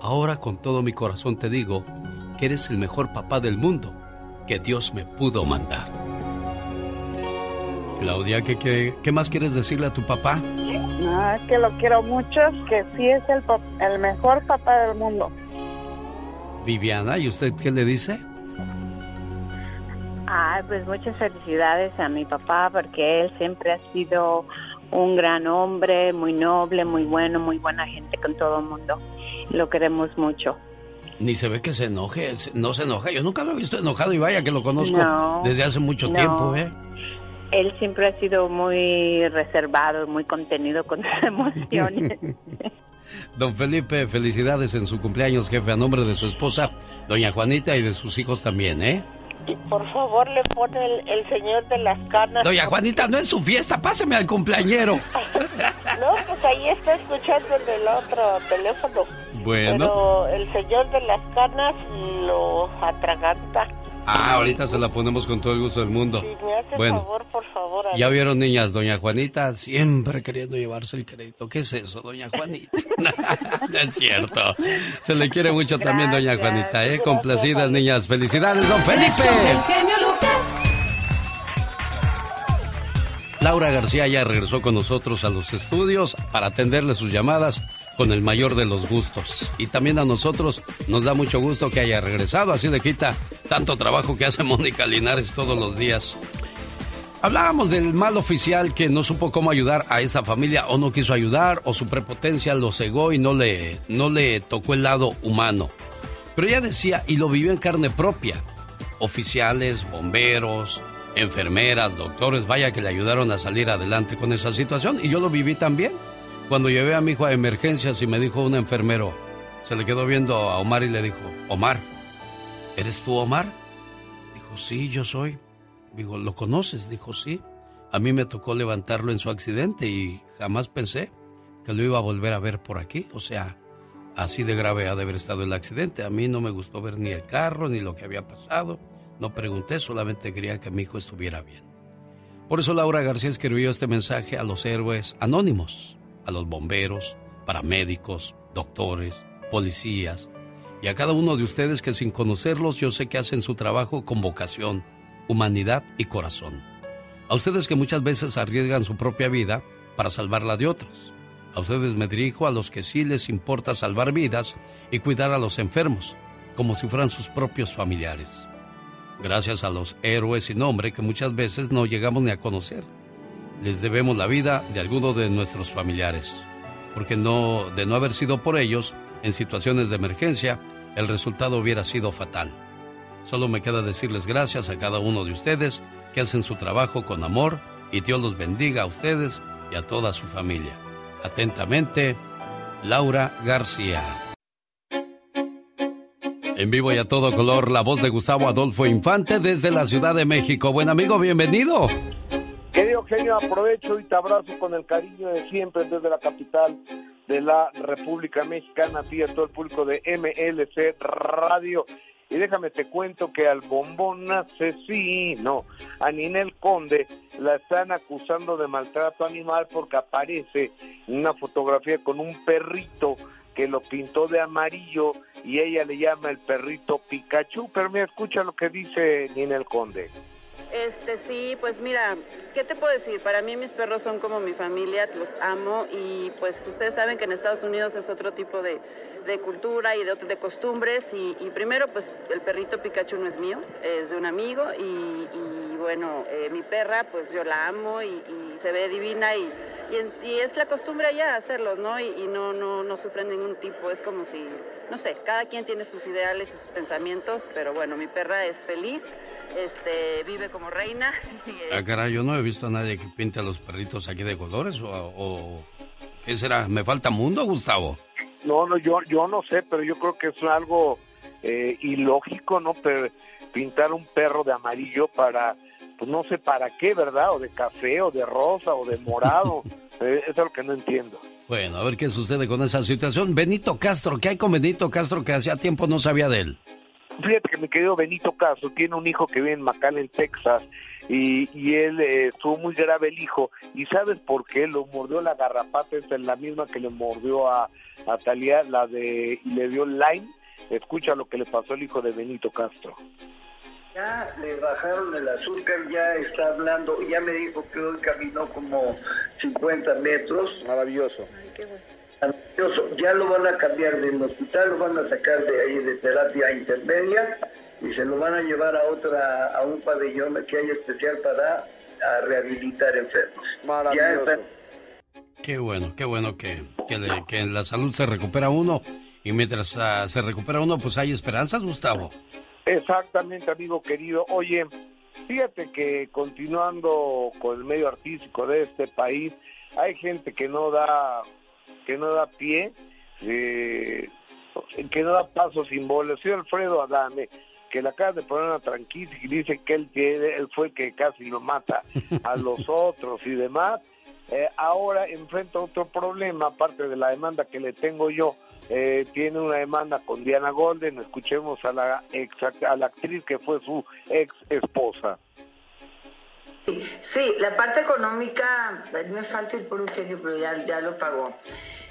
Ahora con todo mi corazón te digo que eres el mejor papá del mundo que Dios me pudo mandar. Claudia, ¿qué, qué, más quieres decirle a tu papá? No, es que lo quiero mucho, que sí es el, el mejor papá del mundo. Viviana, ¿y usted qué le dice? Ay, pues muchas felicidades a mi papá porque él siempre ha sido un gran hombre, muy noble, muy bueno, muy buena gente con todo el mundo. Lo queremos mucho. Ni se ve que se enoje, no se enoja. Yo nunca lo he visto enojado y vaya que lo conozco desde hace mucho tiempo, ¿eh? Él siempre ha sido muy reservado, muy contenido con sus emociones. [LAUGHS] Don Felipe, felicidades en su cumpleaños, jefe, a nombre de su esposa, doña Juanita, y de sus hijos también, ¿eh? Y por favor le pone el, señor de las canas. Doña Juanita, no es su fiesta, páseme al cumpleañero. [LAUGHS] no, pues ahí está escuchando en el otro teléfono. Bueno. Pero el señor de las canas lo atraganta. Ah, ahorita se la ponemos con todo el gusto del mundo. Sí, me hace bueno, favor, por favor. Ya vieron, niñas, doña Juanita siempre queriendo llevarse el crédito. ¿Qué es eso, doña Juanita? [LAUGHS] [LAUGHS] no es cierto. Se le quiere mucho también, doña Juanita, ¿eh? Complacidas, niñas. Felicidades, don Felipe. El genio Lucas. Laura García ya regresó con nosotros a los estudios para atenderle sus llamadas con el mayor de los gustos. Y también a nosotros nos da mucho gusto que haya regresado, así le quita tanto trabajo que hace [LAUGHS] Mónica Linares todos los días. Hablábamos del mal oficial que no supo cómo ayudar a esa familia o no quiso ayudar o su prepotencia lo cegó y no le, no le tocó el lado humano. Pero ella decía, y lo vivió en carne propia, oficiales, bomberos, enfermeras, doctores, vaya que le ayudaron a salir adelante con esa situación y yo lo viví también. Cuando llevé a mi hijo a emergencias y me dijo un enfermero, se le quedó viendo a Omar y le dijo, Omar, ¿eres tú Omar? Dijo, sí, yo soy. Digo, ¿lo conoces? Dijo, sí. A mí me tocó levantarlo en su accidente y jamás pensé que lo iba a volver a ver por aquí. O sea, así de grave ha de haber estado el accidente. A mí no me gustó ver ni el carro ni lo que había pasado. No pregunté, solamente quería que mi hijo estuviera bien. Por eso Laura García escribió este mensaje a los héroes anónimos a los bomberos, paramédicos, doctores, policías y a cada uno de ustedes que sin conocerlos yo sé que hacen su trabajo con vocación, humanidad y corazón. A ustedes que muchas veces arriesgan su propia vida para salvar la de otros. A ustedes me dirijo a los que sí les importa salvar vidas y cuidar a los enfermos, como si fueran sus propios familiares. Gracias a los héroes sin nombre que muchas veces no llegamos ni a conocer les debemos la vida de alguno de nuestros familiares, porque no, de no haber sido por ellos, en situaciones de emergencia, el resultado hubiera sido fatal. Solo me queda decirles gracias a cada uno de ustedes que hacen su trabajo con amor y Dios los bendiga a ustedes y a toda su familia. Atentamente, Laura García. En vivo y a todo color, la voz de Gustavo Adolfo Infante desde la Ciudad de México. Buen amigo, bienvenido. Querido genio, aprovecho y te abrazo con el cariño de siempre desde la capital de la República Mexicana, a ti a todo el público de MLC Radio. Y déjame te cuento que al bombón asesino, a Ninel Conde, la están acusando de maltrato animal porque aparece una fotografía con un perrito que lo pintó de amarillo y ella le llama el perrito Pikachu. Pero me escucha lo que dice Ninel Conde. Este, sí, pues mira, ¿qué te puedo decir? Para mí mis perros son como mi familia, los amo y pues ustedes saben que en Estados Unidos es otro tipo de, de cultura y de, de costumbres y, y primero pues el perrito Pikachu no es mío, es de un amigo y, y bueno, eh, mi perra pues yo la amo y, se ve divina y, y, es la costumbre allá hacerlo, ¿no? Y, no, no, no sufren ningún tipo, es como si, no sé, cada quien tiene sus ideales y sus pensamientos, pero bueno, mi perra es feliz, este, vive como reina. [LAUGHS] Ah, caray, yo no he visto a nadie que pinte a los perritos aquí de colores o, o- ¿qué será? ¿Me falta mundo, Gustavo? No, no, yo, yo no sé, pero yo creo que es algo eh, ilógico, ¿no? Pero pintar un perro de amarillo para, pues no sé para qué, ¿verdad? O de café, o de rosa, o de morado. [LAUGHS] Eh, eso es lo que no entiendo. Bueno, a ver qué sucede con esa situación. Benito Castro, ¿qué hay con Benito Castro que hacía tiempo no sabía de él? Fíjate que mi querido Benito Castro tiene un hijo que vive en McAllen, Texas, y, y él eh, estuvo muy grave el hijo. ¿Y sabes por qué? Lo mordió la garrapata, esta es la misma que le mordió a, a Talía, la de, y le dio Lyme. Escucha lo que le pasó al hijo de Benito Castro. Ya le bajaron el azúcar, ya está hablando, ya me dijo que hoy caminó como 50 metros. Maravilloso. Maravilloso. Ya lo van a cambiar del hospital, lo van a sacar de ahí de terapia intermedia y se lo van a llevar a otra, a un pabellón que hay especial para a rehabilitar enfermos. Ya está Qué bueno, qué bueno que, que, le- que en la salud se recupera uno y mientras ah, se recupera uno, pues hay esperanzas, Gustavo. Exactamente, amigo querido. Oye, fíjate que continuando con el medio artístico de este país, hay gente que no da que no da pie, eh, que no da paso sin bola. Soy Alfredo Adame, que le acaba de poner una tranquila y dice que él, tiene, él fue el que casi lo mata a los [LAUGHS] otros y demás. Eh, ahora enfrenta otro problema, aparte de la demanda que le tengo yo. Eh, tiene una demanda con Diana Golden. Escuchemos a la, ex, a la actriz que fue su ex esposa. Sí, la parte económica, me falta el puro cheque, pero ya, ya lo pagó.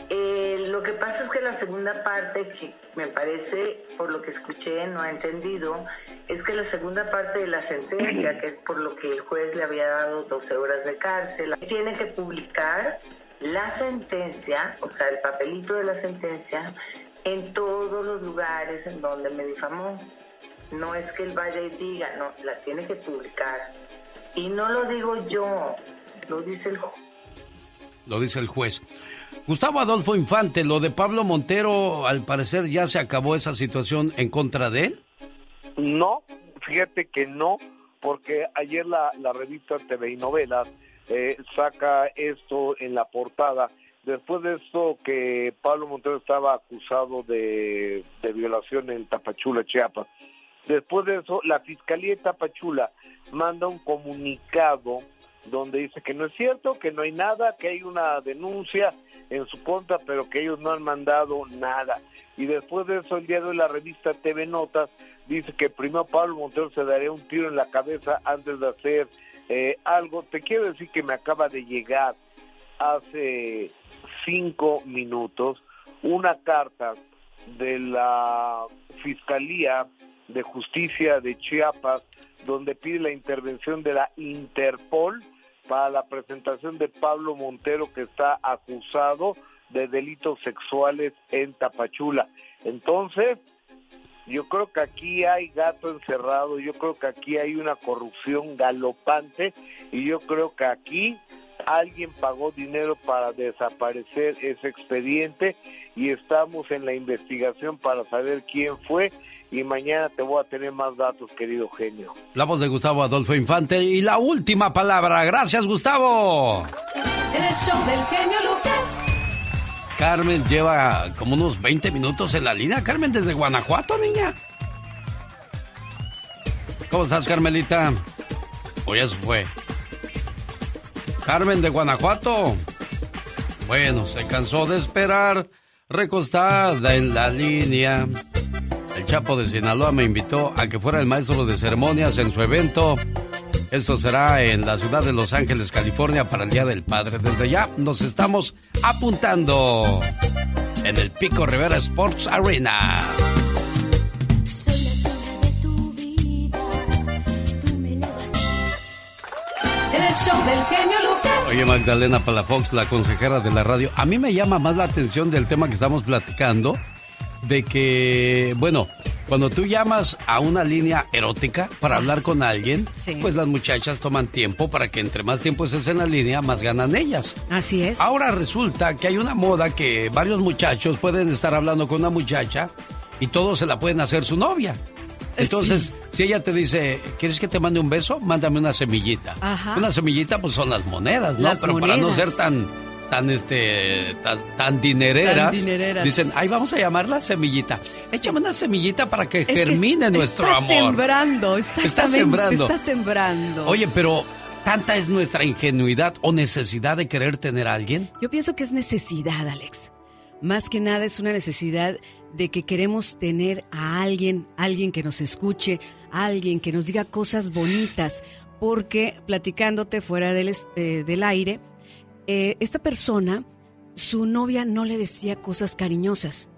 Eh, lo que pasa es que la segunda parte, que me parece, por lo que escuché, no ha entendido, es que la segunda parte de la sentencia, que es por lo que el juez le había dado 12 horas de cárcel, tiene que publicar la sentencia, o sea, el papelito de la sentencia, en todos los lugares en donde me difamó. No es que él vaya y diga, no, la tiene que publicar. Y no lo digo yo, lo dice el juez. Lo dice el juez. Gustavo Adolfo Infante, lo de Pablo Montero, al parecer ya se acabó esa situación en contra de él. No, fíjate que no, porque ayer la, la revista TV y Novelas eh, saca esto en la portada. Después de esto que Pablo Montero estaba acusado de, de violación en Tapachula, Chiapas. Después de eso, la Fiscalía de Tapachula manda un comunicado donde dice que no es cierto, que no hay nada, que hay una denuncia en su contra, pero que ellos no han mandado nada. Y después de eso, el día de hoy, la revista TV Notas dice que primero Pablo Montero se daría un tiro en la cabeza antes de hacer eh, algo. Te quiero decir que me acaba de llegar hace cinco minutos una carta de la Fiscalía de Justicia de Chiapas donde pide la intervención de la Interpol para la presentación de Pablo Montero que está acusado de delitos sexuales en Tapachula. Entonces, yo creo que aquí hay gato encerrado, yo creo que aquí hay una corrupción galopante y yo creo que aquí alguien pagó dinero para desaparecer ese expediente y estamos en la investigación para saber quién fue y mañana te voy a tener más datos, querido genio. La voz de Gustavo Adolfo Infante y la última palabra. Gracias, Gustavo. En el show del genio Lucas. Carmen lleva como unos 20 minutos en la línea. Carmen, desde Guanajuato, niña. ¿Cómo estás, Carmelita? O ya se fue. Carmen de Guanajuato. Bueno, se cansó de esperar, recostada en la línea. El Chapo de Sinaloa me invitó a que fuera el maestro de ceremonias en su evento. Esto será en la ciudad de Los Ángeles, California, para el Día del Padre. Desde ya nos estamos apuntando en el Pico Rivera Sports Arena. Me elevas del genio Lucas. Oye, Magdalena Palafox, la consejera de la radio, a mí me llama más la atención del tema que estamos platicando, de que, bueno, cuando tú llamas a una línea erótica para hablar con alguien, pues las muchachas toman tiempo para que entre más tiempo estés en la línea, más ganan ellas. Así es. Ahora resulta que hay una moda que varios muchachos pueden estar hablando con una muchacha y todos se la pueden hacer su novia. Entonces, si ella te dice, ¿quieres que te mande un beso? Mándame una semillita. Ajá. Una semillita, pues son las monedas, ¿no? Las Pero para no monedas. ser tan, tan, este, tan, tan dinereras, Tan dinereras. dicen, ay, vamos a llamarla semillita. Échame una semillita para que Es que germine nuestro está amor. sembrando, Está exactamente. sembrando. Está sembrando. Oye, pero tanta es nuestra ingenuidad o necesidad de querer tener a alguien. Yo pienso que es necesidad, Alex. Más que nada es una necesidad de que queremos tener a alguien, alguien que nos escuche, alguien que nos diga cosas bonitas, porque platicándote fuera del, es- eh, del aire, eh, esta persona, su novia no le decía cosas cariñosas.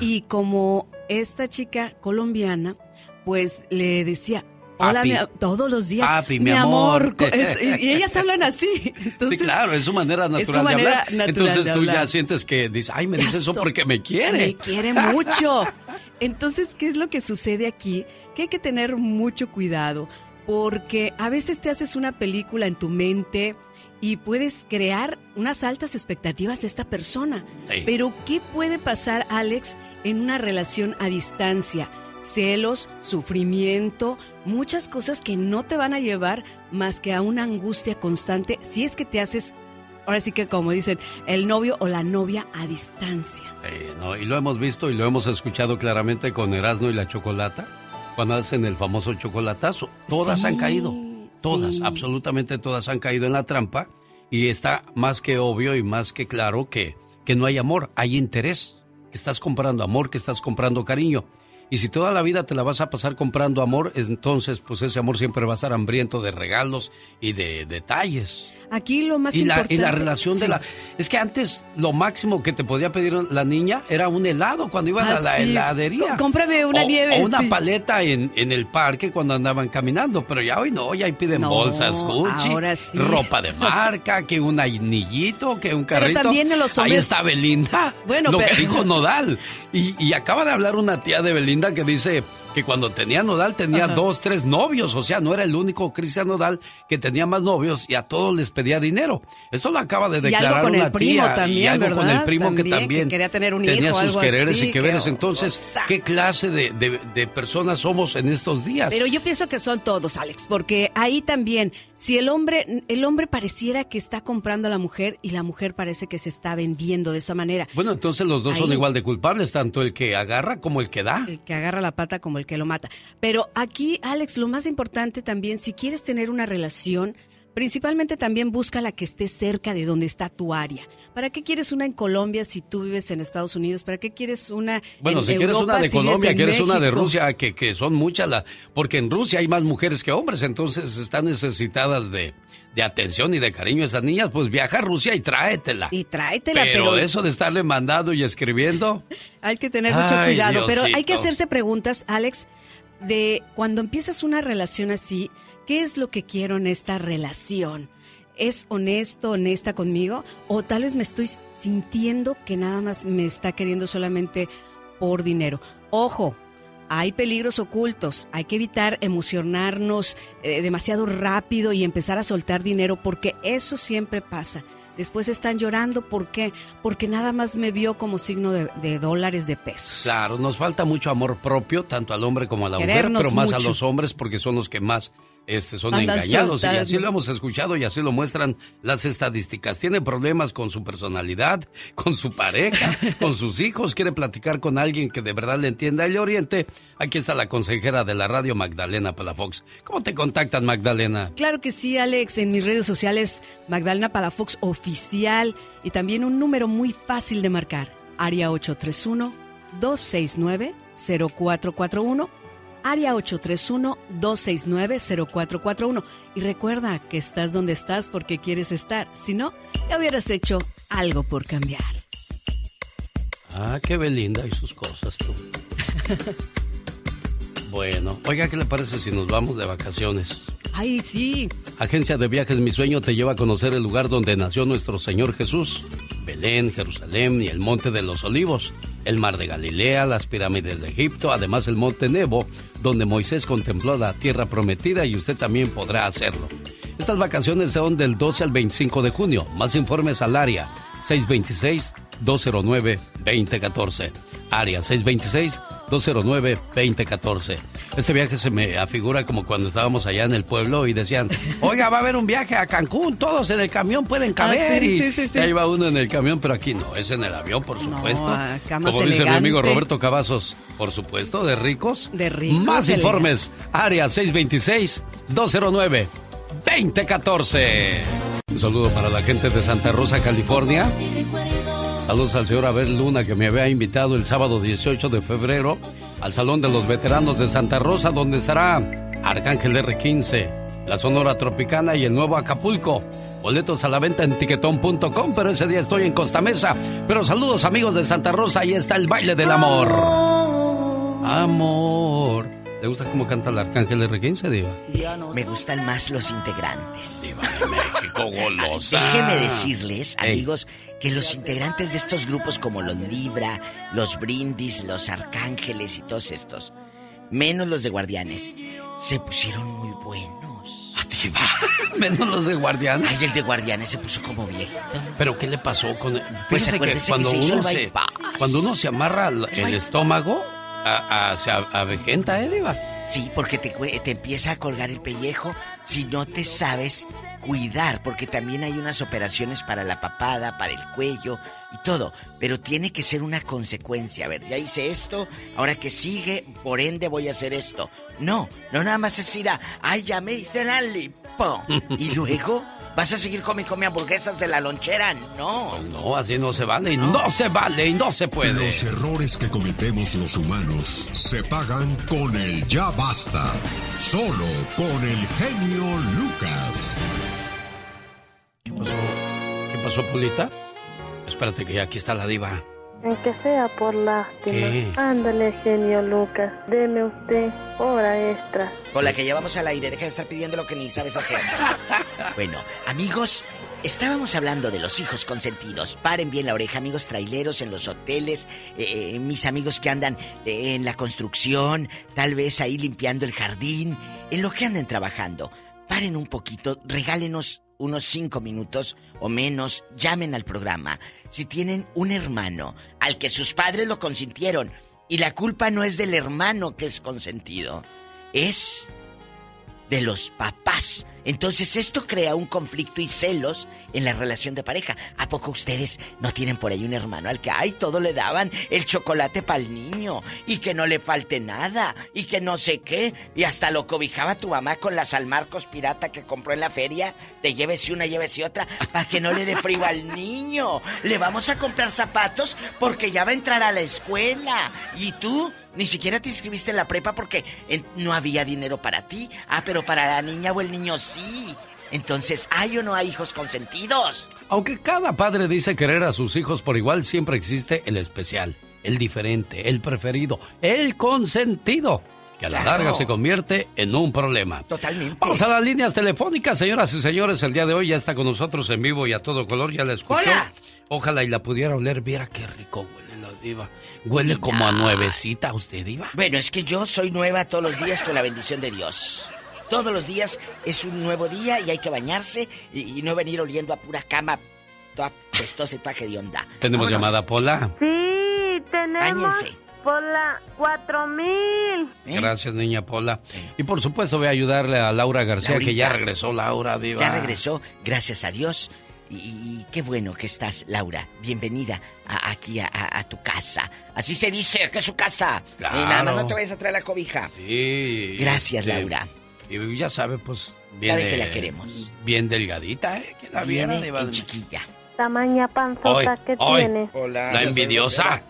Y como esta chica colombiana, pues le decía, hola, mi todos los días, Papi, mi amor. es- y, ellas hablan así. [LAUGHS] Entonces, sí, claro, es su manera natural su de hablar. natural Entonces de tú ya sientes que dices, ay, me dice eso so- porque me quiere. Me quiere mucho. [LAUGHS] Entonces, ¿qué es lo que sucede aquí? Que hay que tener mucho cuidado porque a veces te haces una película en tu mente y puedes crear unas altas expectativas de esta persona. Sí. Pero ¿qué puede pasar, Alex, en una relación a distancia? Celos, sufrimiento, muchas cosas que no te van a llevar más que a una angustia constante si es que te haces, ahora sí que como dicen, el novio o la novia a distancia. Sí, no, y lo hemos visto y lo hemos escuchado claramente con Erasmo y la Chocolata, cuando hacen el famoso chocolatazo. Todas han caído, todas, absolutamente todas han caído en la trampa y está más que obvio y más que claro que, que no hay amor, hay interés, que estás comprando amor, que estás comprando cariño. Y si toda la vida te la vas a pasar comprando amor, entonces pues ese amor siempre va a estar hambriento de regalos y de detalles. Aquí lo más y la, importante. y la relación de la... Es que antes lo máximo que te podía pedir la niña era un helado cuando iban a la sí. heladería. Cómprame una O- nieve, O una sí. paleta en, en el parque cuando andaban caminando. Pero ya hoy no, ya ahí piden No, bolsas Gucci, ahora sí. ropa de marca, que un anillito, que un Pero carrito. también en los Ahí hombres- está Belinda. Bueno, lo pero- que dijo Nodal. Y, y acaba de hablar una tía de Belinda que dice que cuando tenía Nodal tenía Ajá. dos, tres novios. O sea, no era el único Cristian Nodal que tenía más novios y a todos les pedía dinero. Esto lo acaba de Y declarar algo con una el primo tía, y también, algo con el primo que También, que también quería tener un tenía hijo, sus algo quereres así, y que qué veres. Entonces, ¿qué clase de, de- de personas somos en estos días? Pero yo pienso que son todos, Alex, porque ahí también, si el hombre, el hombre pareciera que está comprando a la mujer y la mujer parece que se está vendiendo de esa manera. Bueno, entonces los dos son igual de culpables, tanto el que agarra como el que da. El que agarra la pata como el que lo mata. Pero aquí, Alex, lo más importante también, si quieres tener una relación, principalmente también busca la que esté cerca de donde está tu área. ¿Para qué quieres una en Colombia si tú vives en Estados Unidos? ¿Para qué quieres una Bueno, en si quieres Europa una de si Colombia, quieres una de? Rusia, que, que son muchas, la, porque en Rusia hay más mujeres que hombres, entonces están necesitadas de, de atención y de cariño esas niñas, pues viaja a Rusia y tráetela. Y tráetela, pero, pero, eso de estarle mandando y escribiendo, [LAUGHS] hay que tener mucho Ay, cuidado. Pero hay que hacerse preguntas, Alex, de cuando empiezas una relación así, ¿qué es lo que quiero en esta relación? ¿Es honesto, honesta conmigo? ¿O tal vez me estoy sintiendo que nada más me está queriendo solamente por dinero? Ojo, hay peligros ocultos, hay que evitar emocionarnos eh, demasiado rápido y empezar a soltar dinero porque eso siempre pasa. Después están llorando, ¿por qué? Porque nada más me vio como signo de, de dólares, de pesos. claro, nos falta mucho amor propio, tanto al hombre como a la Querernos mujer, pero más a los hombres porque son los que más este, son Andan engañados. Y así lo hemos escuchado y así lo muestran las estadísticas. Tiene problemas con su personalidad, [LAUGHS] con su pareja, [LAUGHS] con sus hijos. Quiere platicar con alguien que de verdad le entienda y le oriente. Aquí está la consejera de la radio, Magdalena Palafox. ¿Cómo te contactan, Magdalena? Claro que sí, Alex, en mis redes sociales, Magdalena Palafox Oficial y también un número muy fácil de marcar, área 831-269-0441, área 831-269-0441. Y recuerda que estás donde estás porque quieres estar, si no, ya hubieras hecho algo por cambiar. Ah, qué Belinda y sus cosas, tú. [LAUGHS] Bueno, oiga, ¿qué le parece si nos vamos de vacaciones? Ay, sí. Agencia de Viajes Mi Sueño te lleva a conocer el lugar donde nació nuestro Señor Jesús. Belén, Jerusalén y el Monte de los Olivos, el Mar de Galilea, las pirámides de Egipto, además el Monte Nebo, donde Moisés contempló la tierra prometida y usted también podrá hacerlo. Estas vacaciones son del 12 al 25 de junio. Más informes al área 626-209-2014. Área 626-209-2014. Este viaje se me afigura como cuando estábamos allá en el pueblo y decían, [LAUGHS] oiga, va a haber un viaje a Cancún, todos en el camión pueden ah, caber. sí, sí, sí, ahí va uno en el camión, pero aquí no, es en el avión, por supuesto. como dice mi amigo Roberto Cavazos, por supuesto, de ricos. De ricos. Más informes, área 626-209-2014. Un saludo para la gente de Santa Rosa, California. Saludos al señor Abel Luna que me había invitado el sábado 18 de febrero al Salón de los Veteranos de Santa Rosa donde estará Arcángel R15, la Sonora Tropicana y el nuevo Acapulco. Boletos a la venta en tiquetón.com, pero ese día estoy en Costa Mesa. Pero saludos amigos de Santa Rosa, ahí está el baile del amor. Amor. ¿Te gusta cómo canta el Arcángel R15, Diva? Me gustan más los integrantes. Diva de México, golosa. Déjeme decirles, amigos, que los integrantes de estos grupos como los Libra, los Brindis, los Arcángeles y todos estos, menos los de Guardianes, se pusieron muy buenos. [LAUGHS] menos los de Guardianes. Ay, el de Guardianes se puso como viejito. ¿Pero qué le pasó con él? Pues que cuando, uno se, cuando uno se amarra el, estómago, a, a, se avejenta, ¿eh, Diva? Sí, porque te, te empieza a colgar el pellejo si no te sabes cuidar, porque también hay unas operaciones para la papada, para el cuello y todo, pero tiene que ser una consecuencia. A ver, ya hice esto, ahora que sigue, por ende voy a hacer esto. No, no nada más es ir a, ay, ya me hice la lipo. [LAUGHS] y luego ¿Vas a seguir comiendo mi hamburguesas de la lonchera? No. No, así no se vale y no. se vale y no se puede. Los errores que cometemos los humanos se pagan con el ya basta. Solo con el genio Lucas. ¿Qué pasó? ¿Qué pasó, Pulita? Espérate que ya aquí está la diva. En que sea por lástima. Ándale, genio Lucas. Deme usted hora extra. Con la que llevamos al aire, deja de estar pidiendo lo que ni sabes hacer. [LAUGHS] bueno, amigos, estábamos hablando de los hijos consentidos. Paren bien la oreja, amigos traileros en los hoteles, eh, eh, mis amigos que andan eh, en la construcción, tal vez ahí limpiando el jardín, en lo que anden trabajando. Paren un poquito, regálenos unos cinco minutos o menos, llamen al programa. Si tienen un hermano al que sus padres lo consintieron y la culpa no es del hermano que es consentido, es de los papás. Entonces esto crea un conflicto y celos en la relación de pareja. ¿A poco ustedes no tienen por ahí un hermano al que, ay, todo le daban el chocolate para el niño y que no le falte nada y que no sé qué? Y hasta lo cobijaba tu mamá con las almarcos pirata que compró en la feria, de llévese una, llévese otra, para que no le dé frío al niño. Le vamos a comprar zapatos porque ya va a entrar a la escuela. Y tú ni siquiera te inscribiste en la prepa porque no había dinero para ti. Ah, pero para la niña o el niño. Entonces, ¿hay o no hay hijos consentidos? Aunque cada padre dice querer a sus hijos por igual, siempre existe el especial, el diferente, el preferido, el consentido, que a la larga se convierte en un problema. Totalmente. Vamos a las líneas telefónicas, señoras y señores. El día de hoy ya está con nosotros en vivo y a todo color, ya la escuchó. Ojalá y la pudiera oler, viera qué rico huele la diva. Huele como a nuevecita usted, diva. Bueno, es que yo soy nueva todos los días con la bendición de Dios. Todos los días es un nuevo día y hay que bañarse y, no venir oliendo a pura cama toda pestosa y paje de onda. ¿Tenemos llamada, Pola? Sí, tenemos. Báñense. Pola 4000. ¿Eh? Gracias, niña Pola. Y por supuesto voy a ayudarle a Laura García, que ya regresó, Laura, diva. Ya regresó, gracias a Dios. Y, qué bueno que estás, Laura. Bienvenida aquí a, tu casa. Así se dice, que es su casa. Claro. Y nada más no te vayas a traer la cobija. Sí. Gracias, Laura. Y ya sabe, pues. Bien que la queremos. Bien delgadita, ¿eh? Que la viene en chiquilla. Tamaña panzota que tiene. Hola. La envidiosa.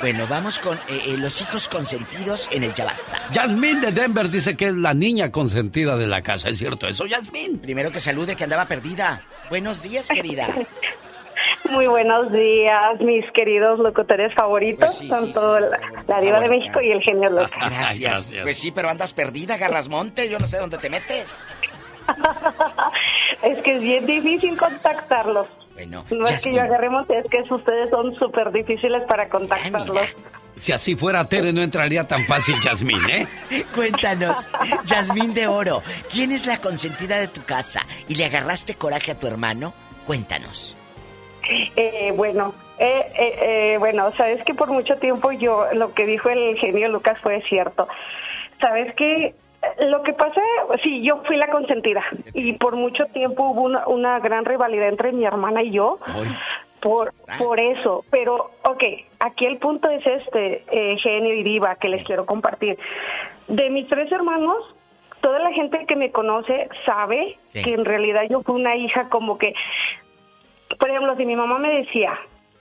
Bueno, vamos con eh, eh, los hijos consentidos en el Yabasta. Yasmín de Denver dice que es la niña consentida de la casa. ¿Es cierto eso, Yasmín? Primero que salude que andaba perdida. Buenos días, querida. [LAUGHS] Muy buenos días, mis queridos locutores favoritos, pues tanto la, Diva de México y el genio Lucas. Gracias. Pues sí, pero andas perdida, Garras Monte, yo no sé dónde te metes. [LAUGHS] es que es bien difícil contactarlos. Bueno, no es que yo agarremos, es que ustedes son súper difíciles para contactarlos. Si así fuera, Tere no entraría tan fácil, Yasmín, ¿eh? [LAUGHS] Cuéntanos, Yasmín de Oro, ¿quién es la consentida de tu casa? ¿Y le agarraste coraje a tu hermano? Cuéntanos. Eh, bueno, eh, eh, eh, bueno, sabes que por mucho tiempo yo, lo que dijo el genio Lucas fue cierto. Sabes que lo que pasa, sí, yo fui la consentida y por mucho tiempo hubo una, una gran rivalidad entre mi hermana y yo. Por, por eso, pero ok, aquí el punto es este, eh, genio y diva, que les quiero compartir. De mis tres hermanos, toda la gente que me conoce sabe que en realidad yo fui una hija como que, por ejemplo, si mi mamá me decía,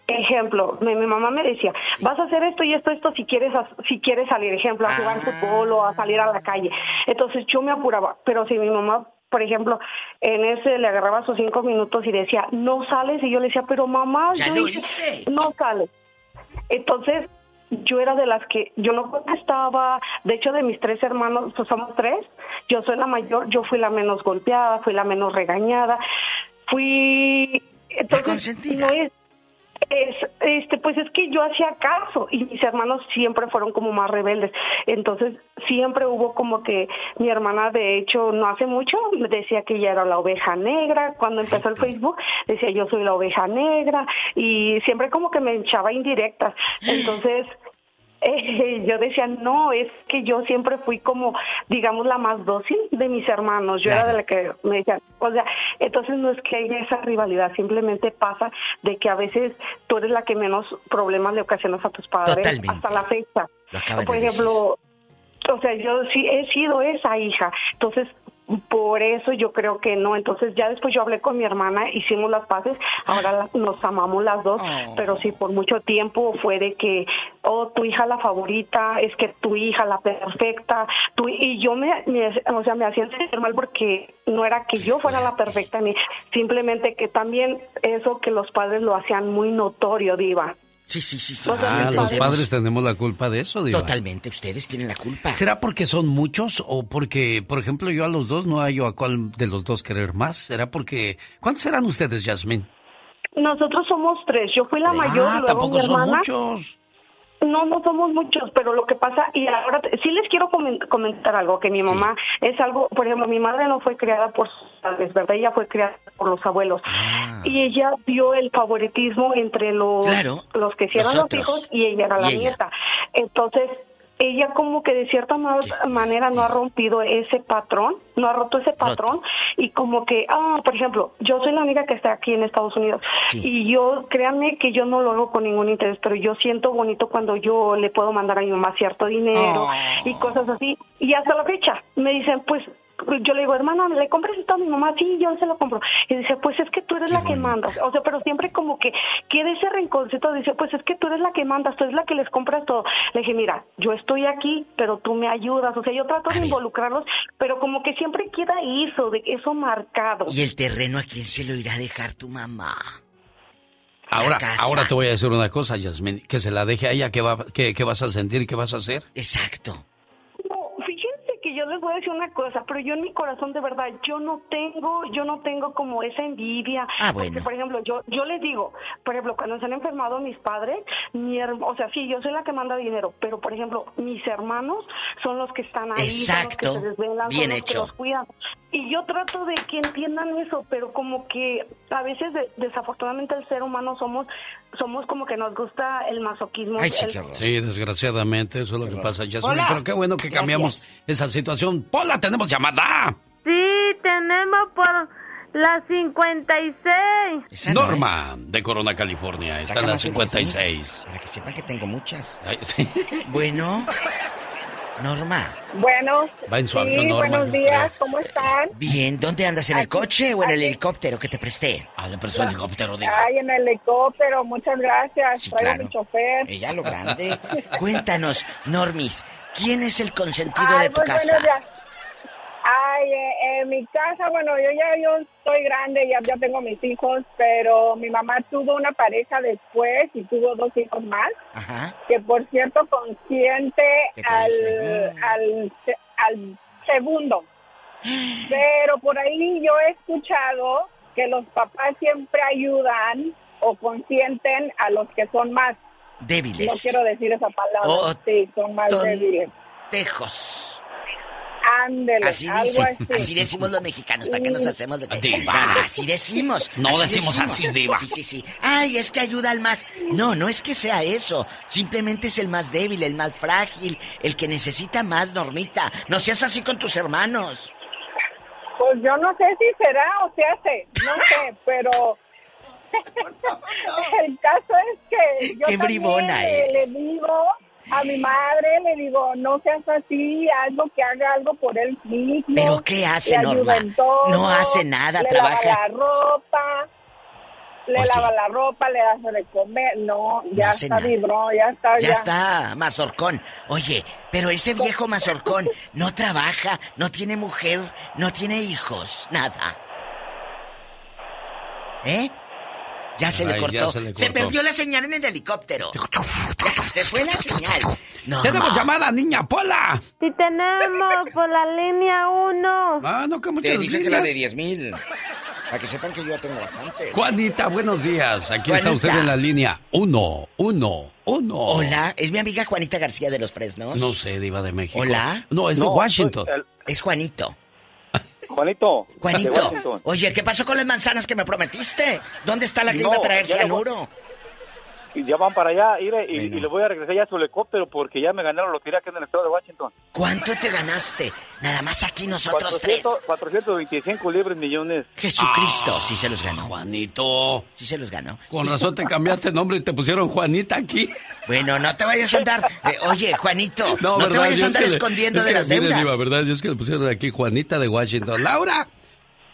ejemplo, mi, mi mamá me decía, vas a hacer esto y esto, esto si quieres, si quieres salir, ejemplo, a jugar fútbol o a salir a la calle. Entonces yo me apuraba, pero si mi mamá por ejemplo, en ese le agarraba sus cinco minutos y decía, no sales, y yo le decía, pero mamá, Ya yo lo dije, hice. no sales. Entonces, yo era de las que yo no contestaba, de hecho de mis tres hermanos, pues somos tres, yo soy la mayor, yo fui la menos golpeada, fui la menos regañada, fui entonces no es es, este, pues es que yo hacía caso y mis hermanos siempre fueron como más rebeldes. Entonces siempre hubo como que mi hermana, de hecho, no hace mucho me decía que ella era la oveja negra. Cuando empezó el Facebook decía yo soy la oveja negra y siempre como que me echaba indirectas. [GASPS] Entonces eh, [LAUGHS] yo decía, no, es que yo siempre fui como, digamos, la más dócil de mis hermanos. Yo era de la que me decían, o sea, entonces no es que haya esa rivalidad, simplemente pasa de que a veces tú eres la que menos problemas le ocasionas a tus padres Totalmente. hasta la fecha. Por decir. ejemplo, o sea, yo sí he sido esa hija. Entonces, por eso yo creo que no. Entonces, ya después yo hablé con mi hermana, hicimos las paces, ahora nos amamos las dos, pero sí, por mucho tiempo fue de que, oh, tu hija la favorita, es que tu hija la perfecta, tu, y yo me, me- o sea, me hacía sentir mal porque no era que yo fuera la perfecta, ni simplemente que también eso que los padres lo hacían muy notorio, diva. Sí, sí, sí, sí. Ah, los padres tenemos la culpa de eso, Diva. Totalmente, ustedes tienen la culpa. ¿Será porque son muchos o porque, por ejemplo, yo a los dos no hallo a cuál de los dos querer más? ¿Será porque... ¿Cuántos serán ustedes, Yasmín? Nosotros somos tres. Yo fui la mayor, Ah, luego tampoco mi son muchos. No, no somos muchos, pero lo que pasa, y ahora sí les quiero comen- comentar algo, que mi mamá es algo, por ejemplo, mi madre no fue criada por sus padres, ¿verdad? Ella fue criada por los abuelos. Y ella vio el favoritismo entre los, Claro, los que eran los hijos y ella era Y la ella. nieta. Entonces, ella como que de cierta ma- manera no ha rompido ese patrón, no ha roto ese patrón y como que, ah, por ejemplo, yo soy la única que está aquí en Estados Unidos y yo, créanme que yo no lo hago con ningún interés, pero yo siento bonito cuando yo le puedo mandar a mi mamá cierto dinero y cosas así. Y hasta la fecha me dicen, pues yo le digo, hermana, ¿le compras esto a mi mamá? Sí, yo se lo compro. Y dice, pues es que tú eres la que mandas. O sea, pero siempre como que queda ese rencorcito. Dice, pues es que tú eres la que mandas, tú eres la que les compras todo. Le dije, mira, yo estoy aquí, pero tú me ayudas. O sea, yo trato de involucrarlos, pero como que siempre queda eso, de eso marcado. ¿Y el terreno a quién se lo irá a dejar tu mamá? Ahora, ahora te voy a decir una cosa, Yasmín, que se la deje a ella, ¿qué, va, qué, qué vas a sentir? ¿Qué vas a hacer? Exacto. Voy a decir una cosa, pero yo en mi corazón de verdad, yo no tengo, yo no tengo como esa envidia. Ah, Porque, bueno. por ejemplo, yo, yo les digo, por ejemplo, cuando se han enfermado mis padres, mi o sea, sí, yo soy la que manda dinero, pero por ejemplo, mis hermanos son los que están ahí, Exacto. son los que se desvelan, Bien son los que hecho. los cuidan. Y yo trato de que entiendan eso, pero como que a veces de- desafortunadamente el ser humano somos somos como que nos gusta el masoquismo. el- Sí, desgraciadamente, eso es lo que pasa, Yasmín. Hola. Pero qué bueno que cambiamos esa situación. ¡Pola, tenemos llamada! Sí, tenemos por la 56. Norma, de Corona, California. Está en la 56. Para que sepan que tengo muchas. Ay, sí. [LAUGHS] Bueno, Norma. Bueno, Va en su sí, avión, Norma, buenos días, ¿cómo están? Bien, ¿dónde andas? ¿En el coche o en el helicóptero que te presté? Ah, le prestó el helicóptero, digo. Ay, en el helicóptero, muchas gracias. Sí, Traigo claro. mi chofer. Ella lo grande. [LAUGHS] Cuéntanos, Normis, ¿quién es el consentido Ay, de tu pues, casa? buenos días. Ay, eh, en mi casa, bueno, yo ya yo estoy grande, ya, ya tengo mis hijos, pero mi mamá tuvo una pareja después y tuvo dos hijos más, Ajá. que por cierto consiente ¿Qué te al, al, al segundo. Pero por ahí yo he escuchado que los papás siempre ayudan o consienten a los que son más débiles. No quiero decir esa palabra. O sí, son más débiles. Tejos. Ándele, así algo dice, así. así decimos los mexicanos, ¿para qué nos hacemos de que Diva. Así decimos. No así decimos así, diva. Sí, sí, sí. Ay, es que ayuda al más. No, no es que sea eso. Simplemente es el más débil, el más frágil, el que necesita más, Normita. No seas así con tus hermanos. Pues yo no sé si será o se hace, no sé, pero [LAUGHS] el caso es que yo Qué bribona le, digo a mi madre, le digo, no seas así, algo que haga algo por él mismo. ¿Pero qué hace, Le Norma? todo, No hace nada, le trabaja. Lava la ropa, le Oye. lava la ropa, le hace de comer, no, ya está vibró, ya está, Ya está, mazorcón. Oye, pero ese [LAUGHS] viejo mazorcón no trabaja, no tiene mujer, no tiene hijos, nada. ¿Eh? Ya se, le Ay, cortó. ya se se le cortó. perdió la señal en el helicóptero. Ya, se fue la señal. No, Tenemos ma. llamada, niña Pola. Sí tenemos por la línea 1. Ah, no, que muchas Te dije que la de líneas. 10 mil. Para que sepan que yo ya tengo bastante. Juanita, buenos días. Aquí está Juanita. usted en la línea. Uno, uno, uno. Hola, es mi amiga Juanita García de los Fresnos. No sé, Diva de México. Hola. No, es de No, Washington. soy Es Juanito. Juanito. Juanito, oye, ¿qué pasó con las manzanas que me prometiste? ¿Dónde está la que No, iba a traer cianuro? Y ya van para allá, mire, y, y le voy a regresar ya a su helicóptero porque ya me ganaron lotería aquí en el estado de Washington. ¿Cuánto te ganaste? Nada más aquí nosotros 400, 425 libres millones. Jesucristo, sí se los ganó. Juanito. Sí se los ganó. Con razón te cambiaste nombre y te pusieron Juanita aquí. Bueno, no te vayas a andar. eh, oye, Juanito, no, te ¿verdad? vayas a es andar que le- escondiendo es de que, las mire, deudas. Diva, ¿verdad? Yo es que le pusieron aquí Juanita de Washington. ¡Laura!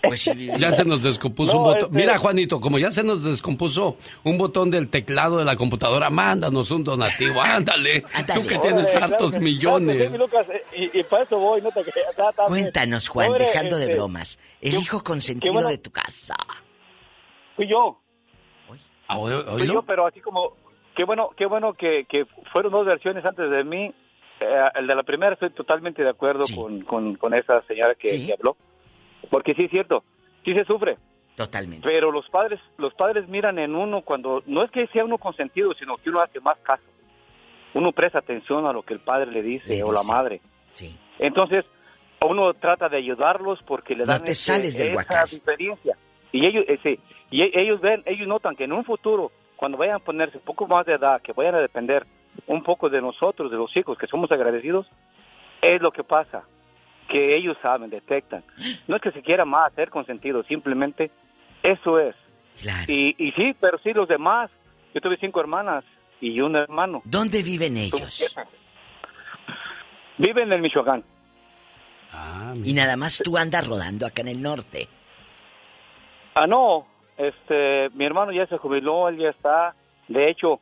Pues sí. [LAUGHS] Ya se nos descompuso No, un botón. este- Mira, Juanito, como ya se nos descompuso un botón del teclado de la computadora, mándanos un donativo. Ándale. [LAUGHS] Tú que tienes hartos que- millones. claro que sí, Lucas, y, y para eso voy, no te creas. bien. Cuéntanos, Juan, dejando de este, bromas. El hijo consentido bueno- de tu casa. Fui yo. Ah, Fui yo, pero así como, qué bueno, qué bueno que, que fueron dos versiones antes de mí. Eh, el de la primera estoy totalmente de acuerdo con, con, con esa señora que, que habló. Porque sí es cierto, sí se sufre. Totalmente. Pero los padres, los padres miran en uno cuando, no es que sea uno consentido, sino que uno hace más caso. Uno presta atención a lo que el padre le dice, o la madre. Sí. Entonces, uno trata de ayudarlos porque le No dan te ese- sales del esa diferencia. Y ellos, ese, y e- ellos ven, ellos notan que en un futuro, cuando vayan a ponerse un poco más de edad, que vayan a depender un poco de nosotros, de los hijos, que somos agradecidos, es lo que pasa, que ellos saben, detectan. No es que se quiera más ser consentido, simplemente eso es. Y, y sí, pero sí los demás. Yo tuve cinco hermanas y un hermano. ¿Dónde viven ellos? Viven en Michoacán. Y nada más tú andas rodando acá en el norte. Ah, no, este, mi hermano ya se jubiló, él ya está. De hecho,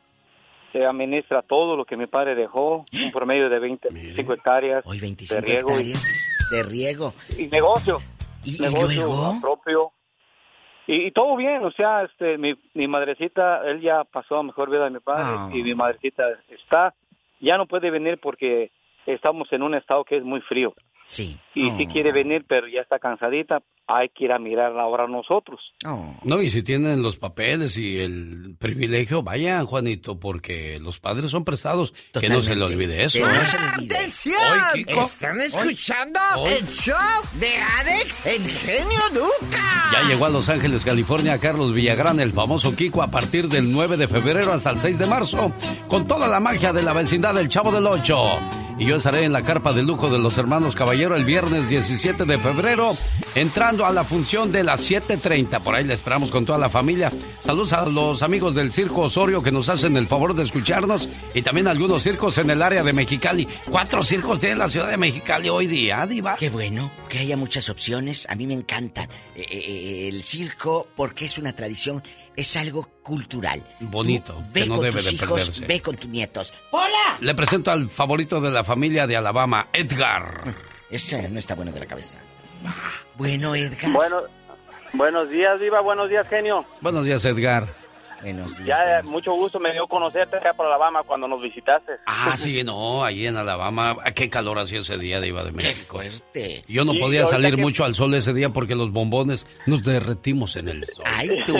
se administra todo lo que mi padre dejó, un promedio de 25 hectáreas Hoy 25 de riego y- hectáreas de riego. y, negocio. ¿Y, y negocio luego? propio. Y, y todo bien, o sea, este, mi, mi madrecita, él ya pasó a mejor vida de mi padre Ah. y mi madrecita está, ya no puede venir porque estamos en un estado que es muy frío. Sí. Y si quiere venir, pero ya está cansadita, hay que ir a mirarla ahora nosotros. No, y si tienen los papeles y el privilegio, vayan, Juanito, porque los padres son prestados. Que no se le olvide eso. No ¿eh? se le olvide. ¡Atención! Hoy, Kiko. ¿Están escuchando Hoy. el show de Alex, el genio Lucas? Ya llegó a Los Ángeles, California, Carlos Villagrán, el famoso Kiko, a partir del 9 de febrero hasta el 6 de marzo, con toda la magia de la vecindad del Chavo del Ocho. Y yo estaré en la carpa de lujo de los hermanos Caballero el viernes 17 de febrero, entrando a la función de las 7.30. Por ahí le esperamos con toda la familia. Saludos a los amigos del Circo Osorio que nos hacen el favor de escucharnos y también algunos circos en el área de Mexicali. Cuatro circos tiene la ciudad de Mexicali hoy día, Diva. Qué bueno que haya muchas opciones. A mí me encanta eh, eh, el circo porque es una tradición, es algo cultural. Bonito, Tú ve que no con debe tus de hijos, perderse. ve con tus nietos. ¡Hola! Le presento al favorito de la familia de Alabama, Edgar. [LAUGHS] Ese no está bueno de la cabeza. Bueno, Edgar. Bueno, buenos días, Diva. Buenos días, genio. Buenos días, Edgar. Buenos días. Ya, mucho gusto me dio conocerte acá por Alabama cuando nos visitaste. Ah, sí, no, ahí en Alabama. Ah, Qué calor hacía ese día de Iba de México. Qué fuerte. Yo no Sí, podía salir que- mucho al sol ese día porque los bombones nos derretimos en el sol. Ay, tú.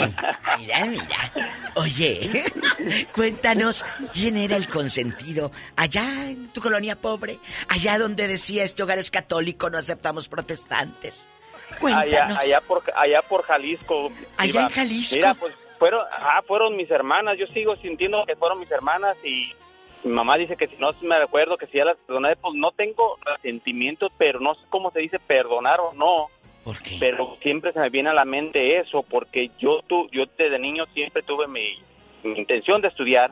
Mira, mira. Oye, [LAUGHS] cuéntanos quién era el consentido allá en tu colonia pobre, allá donde decía este hogar es católico, no aceptamos protestantes. Allá, Cuéntanos. allá por allá por Jalisco. Allá en Jalisco. Mira, pues fueron, ah, fueron mis hermanas. Yo sigo sintiendo que fueron mis hermanas y mi mamá dice que si no me recuerdo que si ya las perdoné, pues no tengo resentimientos, pero no sé cómo se dice perdonar o no. ¿Por qué? Pero siempre se me viene a la mente eso, porque yo tu, yo desde niño siempre tuve mi, mi intención de estudiar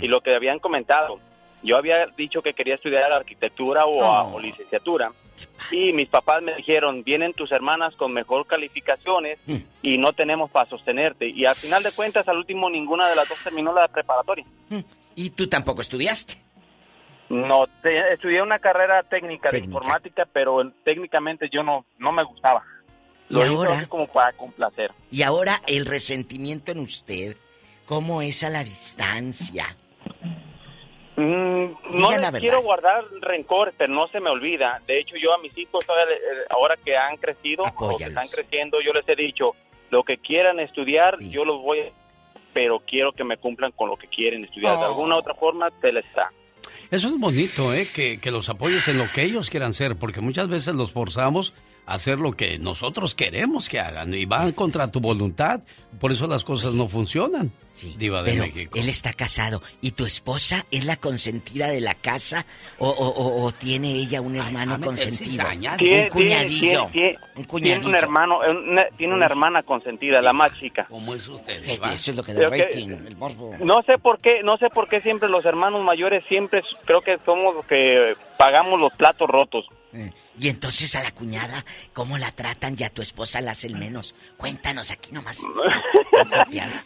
y lo que habían comentado. Yo había dicho que quería estudiar arquitectura o, a- o licenciatura y mis papás me dijeron, vienen tus hermanas con mejor calificaciones y no tenemos para sostenerte. Y al final de cuentas, al último, ninguna de las dos terminó la preparatoria. ¿Y tú tampoco estudiaste? No, te- estudié una carrera técnica, de informática, pero técnicamente yo no, no me gustaba. ¿Y Lo ahora? como para complacer. Y ahora el resentimiento en usted, ¿cómo es a la distancia? Mm, no les quiero guardar rencor, pero no se me olvida. De hecho, yo a mis hijos, eh, ahora que han crecido, o que están creciendo, yo les he dicho, lo que quieran estudiar, yo los voy a... Pero quiero que me cumplan con lo que quieren estudiar. De Oh. alguna otra forma, se les da. Eso es bonito, ¿eh? Que, que los apoyes en lo que ellos quieran ser, porque muchas veces los forzamos hacer lo que nosotros queremos que hagan y van contra tu voluntad. Por eso las cosas no funcionan. Diva de Pero México. él está casado. ¿Y tu esposa es la consentida de la casa? ¿O, o- o- o tiene ella un hermano consentido? Tiene, Un tiene- cuñadillo. tiene- Un tiene cuñadillo. un hermano, eh, una- tiene una hermana consentida, la más chica. ¿Cómo es usted? Eso es lo que da que- rating, el morbo. No sé por qué, no sé por qué siempre los hermanos mayores siempre creo que somos los que pagamos los platos rotos. Y entonces a la cuñada, ¿cómo la tratan y a tu esposa la hacen menos? Cuéntanos aquí nomás. [LAUGHS]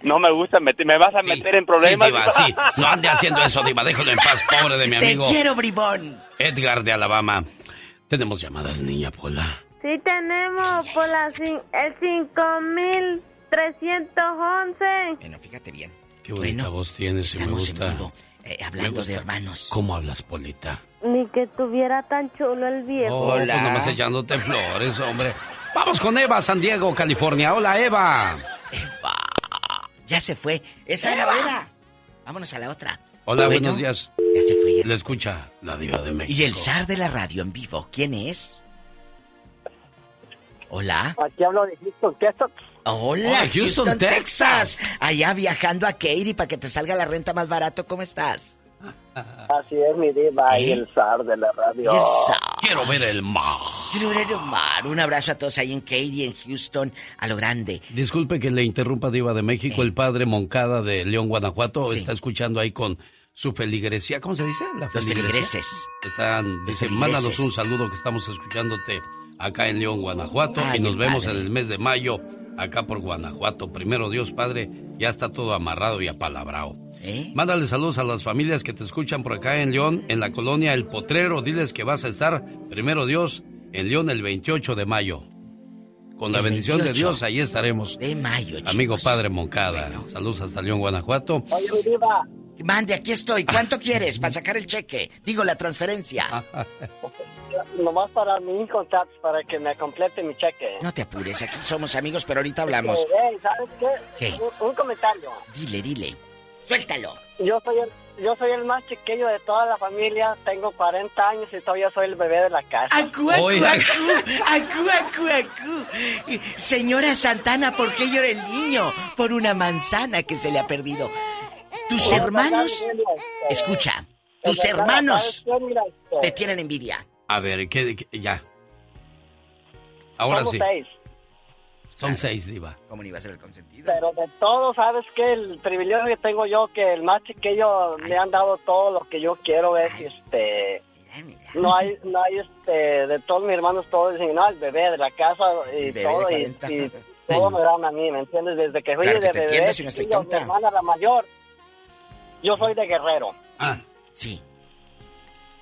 No me gusta meter, me vas a meter en problemas. Sí, Diva, sí. [LAUGHS] No ande haciendo eso, Diva. Déjalo en paz, pobre de mi Te amigo. quiero, bribón. Edgar de Alabama. Tenemos llamadas, niña Pola. Sí tenemos por la cin- el 5311. Bueno, fíjate bien. Qué bonita voz tienes, y me estamos en gusta. vivo, eh, hablando de hermanos. ¿Cómo hablas, Polita? Ni que tuviera tan chulo el viejo. Oh, pues nomás echándote flores, hombre. Vamos con Eva, San Diego, California. Hola, Eva. Ya se fue. Esa era Eva. Vámonos a la otra. Hola, Bueno, buenos días. Ya se fue. Le escucha la diva de México. Y el zar de la radio en vivo, ¿quién es? Hola. Aquí hablo de Houston, Texas. Hola, Houston, Houston, Texas. Allá viajando a Katy para que te salga la renta más barato. ¿Cómo estás? Así es, mi diva, y ¿Eh? el zar de la radio. Y el zar. Quiero ver el mar. Quiero ver el mar. Un abrazo a todos ahí en Katy, en Houston, a lo grande. Disculpe que le interrumpa, Diva de México. El padre Moncada de León, Guanajuato, Sí. está escuchando ahí con su feligresía. ¿Cómo se dice? La Los feligreses. Están, dice, feligreses. mándanos un saludo que estamos escuchándote acá en León, Guanajuato. Ay, y nos vemos padre. en el mes de mayo acá por Guanajuato. Primero Dios, Padre, ya está todo amarrado y apalabrado. ¿Eh? Mándale saludos a las familias que te escuchan por acá en León, en la colonia El Potrero. Diles que vas a estar, primero Dios, en León el 28 de mayo. Con la El bendición de 28 Dios, ahí estaremos. De mayo, Amigo chicos. Padre Moncada. Saludos hasta León, Guanajuato. Oye, Mande, aquí estoy. ¿Cuánto quieres para sacar el cheque? Digo, la transferencia. [LAUGHS] nomás para mi Tats, para que me complete mi cheque. No te apures, aquí somos amigos, pero ahorita hablamos. Eh, ey, ¿sabes qué? ¿Qué? Un, un comentario. Dile, dile. Suéltalo. Yo soy el yo soy el más chiquillo de toda la familia, tengo 40 años y todavía soy el bebé de la casa. Acu, acu, acu, acu, acu, acu. Señora Santana, ¿por qué llora el niño? Por una manzana que se le ha perdido. Tus hermanos, escucha, tus hermanos te tienen envidia. A ver, ¿qué, qué- ya. Ahora Somos sí. seis. Son seis, Diva. ¿Cómo no iba a ser el consentido? Pero de todo, ¿sabes qué? El privilegio que tengo yo, que el más chiquillo me han dado todo lo que yo quiero es, este... No hay, no hay, este, de todos mis hermanos, todos dicen, no, el bebé de la casa y todo, y, 40. y [LAUGHS] todo me dan a mí, ¿me entiendes? Desde que fui Claro que de bebé, entiendo, si no estoy chiquillo, mi hermana la mayor, yo soy de guerrero. Ah. Sí.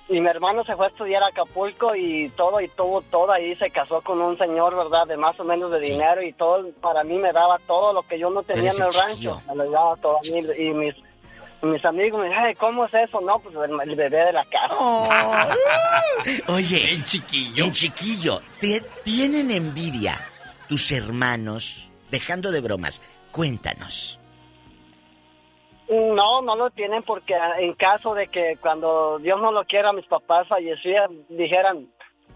Y mi hermano se fue a estudiar a Acapulco y todo, y tuvo todo ahí, se casó con un señor, ¿verdad? De más o menos de dinero y todo, para mí me daba todo lo que yo no tenía en el rancho, me lo daba todo a mí y mis mis amigos me dicen, ¿cómo es eso? No, pues el, bebé de la casa. Oh. [LAUGHS] Oye, el chiquillo. El chiquillo, ¿te tienen envidia tus hermanos? Dejando de bromas, cuéntanos. No, no lo tienen porque en caso de que cuando Dios no lo quiera, mis papás fallecieran, dijeran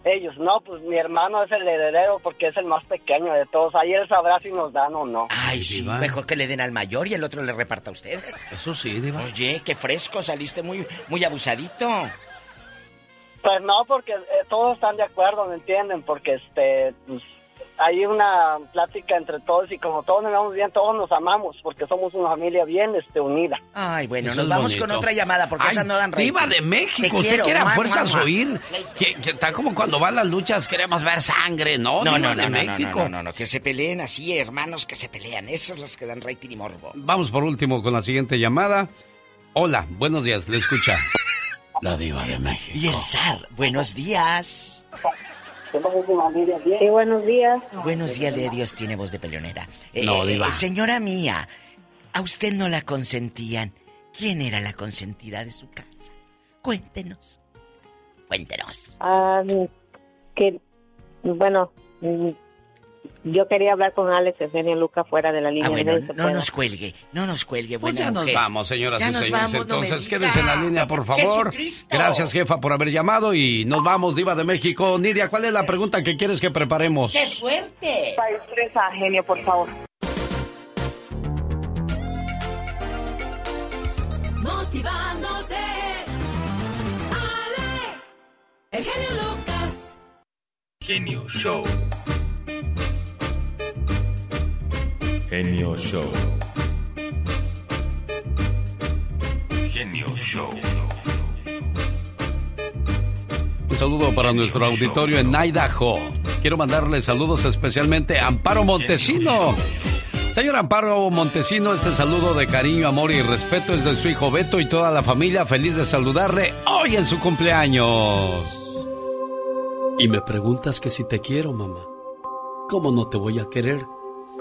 ellos, no, pues mi hermano es el heredero porque es el más pequeño de todos. Ahí él sabrá si nos dan o no. Ay, sí, mejor que le den al mayor y el otro le reparta a ustedes. Eso sí, Diva. Oye, qué fresco, saliste muy, muy abusadito. Pues no, porque eh, todos están de acuerdo, ¿me entienden? Porque este, pues, hay una plática entre todos y como todos nos vamos bien, todos nos amamos porque somos una familia bien este, unida. Ay, bueno, nos vamos con otra llamada porque esas no dan Viva de México, usted quiere a fuerzas oír. Que, está como cuando van las luchas, queremos ver sangre, ¿no? No, no, no, de México. no, no, no, que se peleen así, hermanos que se pelean. Esas las que dan rating y morbo. Vamos por último con la siguiente llamada. Hola, buenos días, le escucha. La diva de México. Y el zar, buenos días. Sí, buenos días. Buenos días de Dios, tiene voz de peleonera. Eh, no, eh, señora mía, ¿a usted no la consentían? ¿Quién era la consentida de su casa? Cuéntenos. Cuéntenos. Ah, que, bueno, yo quería hablar con Alex Eugenio Luca fuera de la línea. Ah, no, nos cuelgue, no nos cuelgue, pues buena ya nos vamos, señoras y señores. Entonces quédense en la línea, por favor. Gracias, jefa, por haber llamado y nos vamos, Diva de México. Nidia, ¿cuál es la pregunta que quieres que preparemos? ¡Qué fuerte! Para genio, por favor. Motivándote. Alex, el genio Lucas. Genio Show. Genio Show. Genio Show. Un saludo para nuestro auditorio en Idaho. Quiero mandarle saludos especialmente a Amparo Montesino. Señor Amparo Montesino, este saludo de cariño, amor y respeto es de su hijo Beto y toda la familia. Feliz de saludarle hoy en su cumpleaños. Y me preguntas que si te quiero, mamá. ¿Cómo no te voy a querer?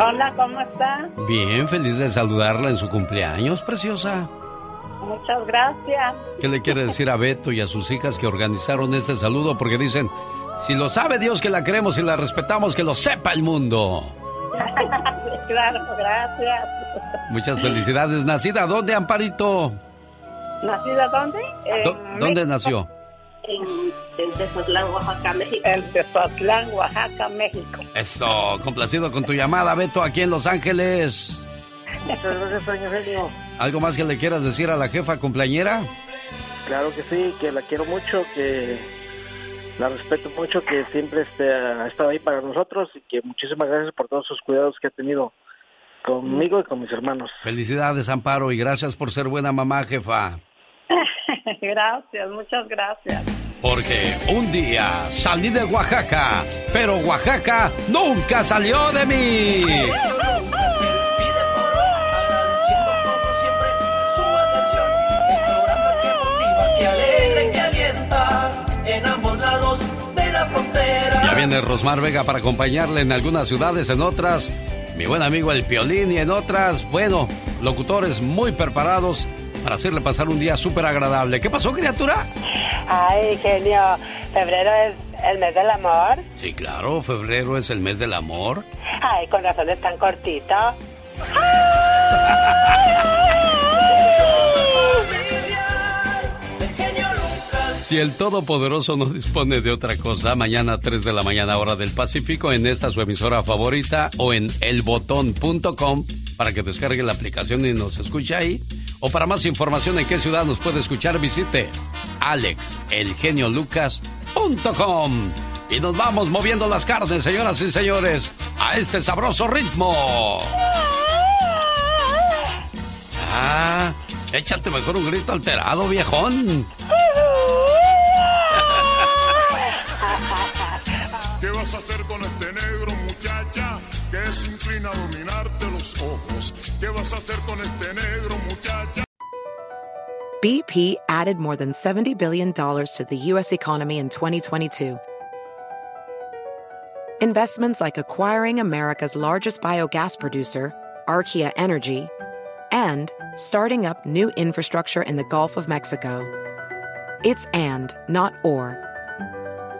Hola, ¿cómo está? Bien, feliz de saludarla en su cumpleaños, preciosa. Muchas gracias. ¿Qué le quiere decir a Beto y a sus hijas que organizaron este saludo? Porque dicen, si lo sabe Dios que la queremos y la respetamos, que lo sepa el mundo. [LAUGHS] claro, gracias. Muchas felicidades. ¿Nacida dónde, Amparito? ¿Nacida dónde? ¿Dónde nació? En Tezotlán, Oaxaca, México. En Tezotlán, Oaxaca, México. Esto, complacido con tu llamada, Beto, aquí en Los Ángeles. Muchas gracias, señor Genio. ¿Algo más que le quieras decir a la jefa cumpleañera? Claro que sí, que la quiero mucho, que la respeto mucho, que siempre este, ha estado ahí para nosotros y que muchísimas gracias por todos sus cuidados que ha tenido conmigo y con mis hermanos. Felicidades, Amparo, y gracias por ser buena mamá, jefa. [LAUGHS] [LAUGHS] gracias, muchas gracias. Porque un día salí de Oaxaca, pero Oaxaca nunca salió de mí. En ambos lados de la frontera. Ya viene Rosmar Vega para acompañarle en algunas ciudades, en otras. Mi buen amigo El Piolín y en otras, bueno, locutores muy preparados para hacerle pasar un día súper agradable. ¿Qué pasó, criatura? Ay, genio, febrero es el mes del amor. Sí, claro, febrero es el mes del amor. Ay, con razón es tan cortito. Si el Todopoderoso no dispone de otra cosa, mañana a 3 de la mañana hora del Pacífico en esta su emisora favorita o en elbotón.com para que descargue la aplicación y nos escuche ahí O para más información en qué ciudad nos puede escuchar, visite alexelgeniolucas.com. Y nos vamos moviendo las carnes, señoras y señores, a este sabroso ritmo. Ah, échate mejor un grito alterado, viejón. ¿Qué vas a hacer con este negro, se inclina a dominarte los ojos. ¿Qué vas a hacer con este negro, muchacha? BP added more than $70 billion to the U.S. economy in 2022. Investments like acquiring America's largest biogas producer, Archaea Energy, and starting up new infrastructure in the Gulf of Mexico. It's and, not or.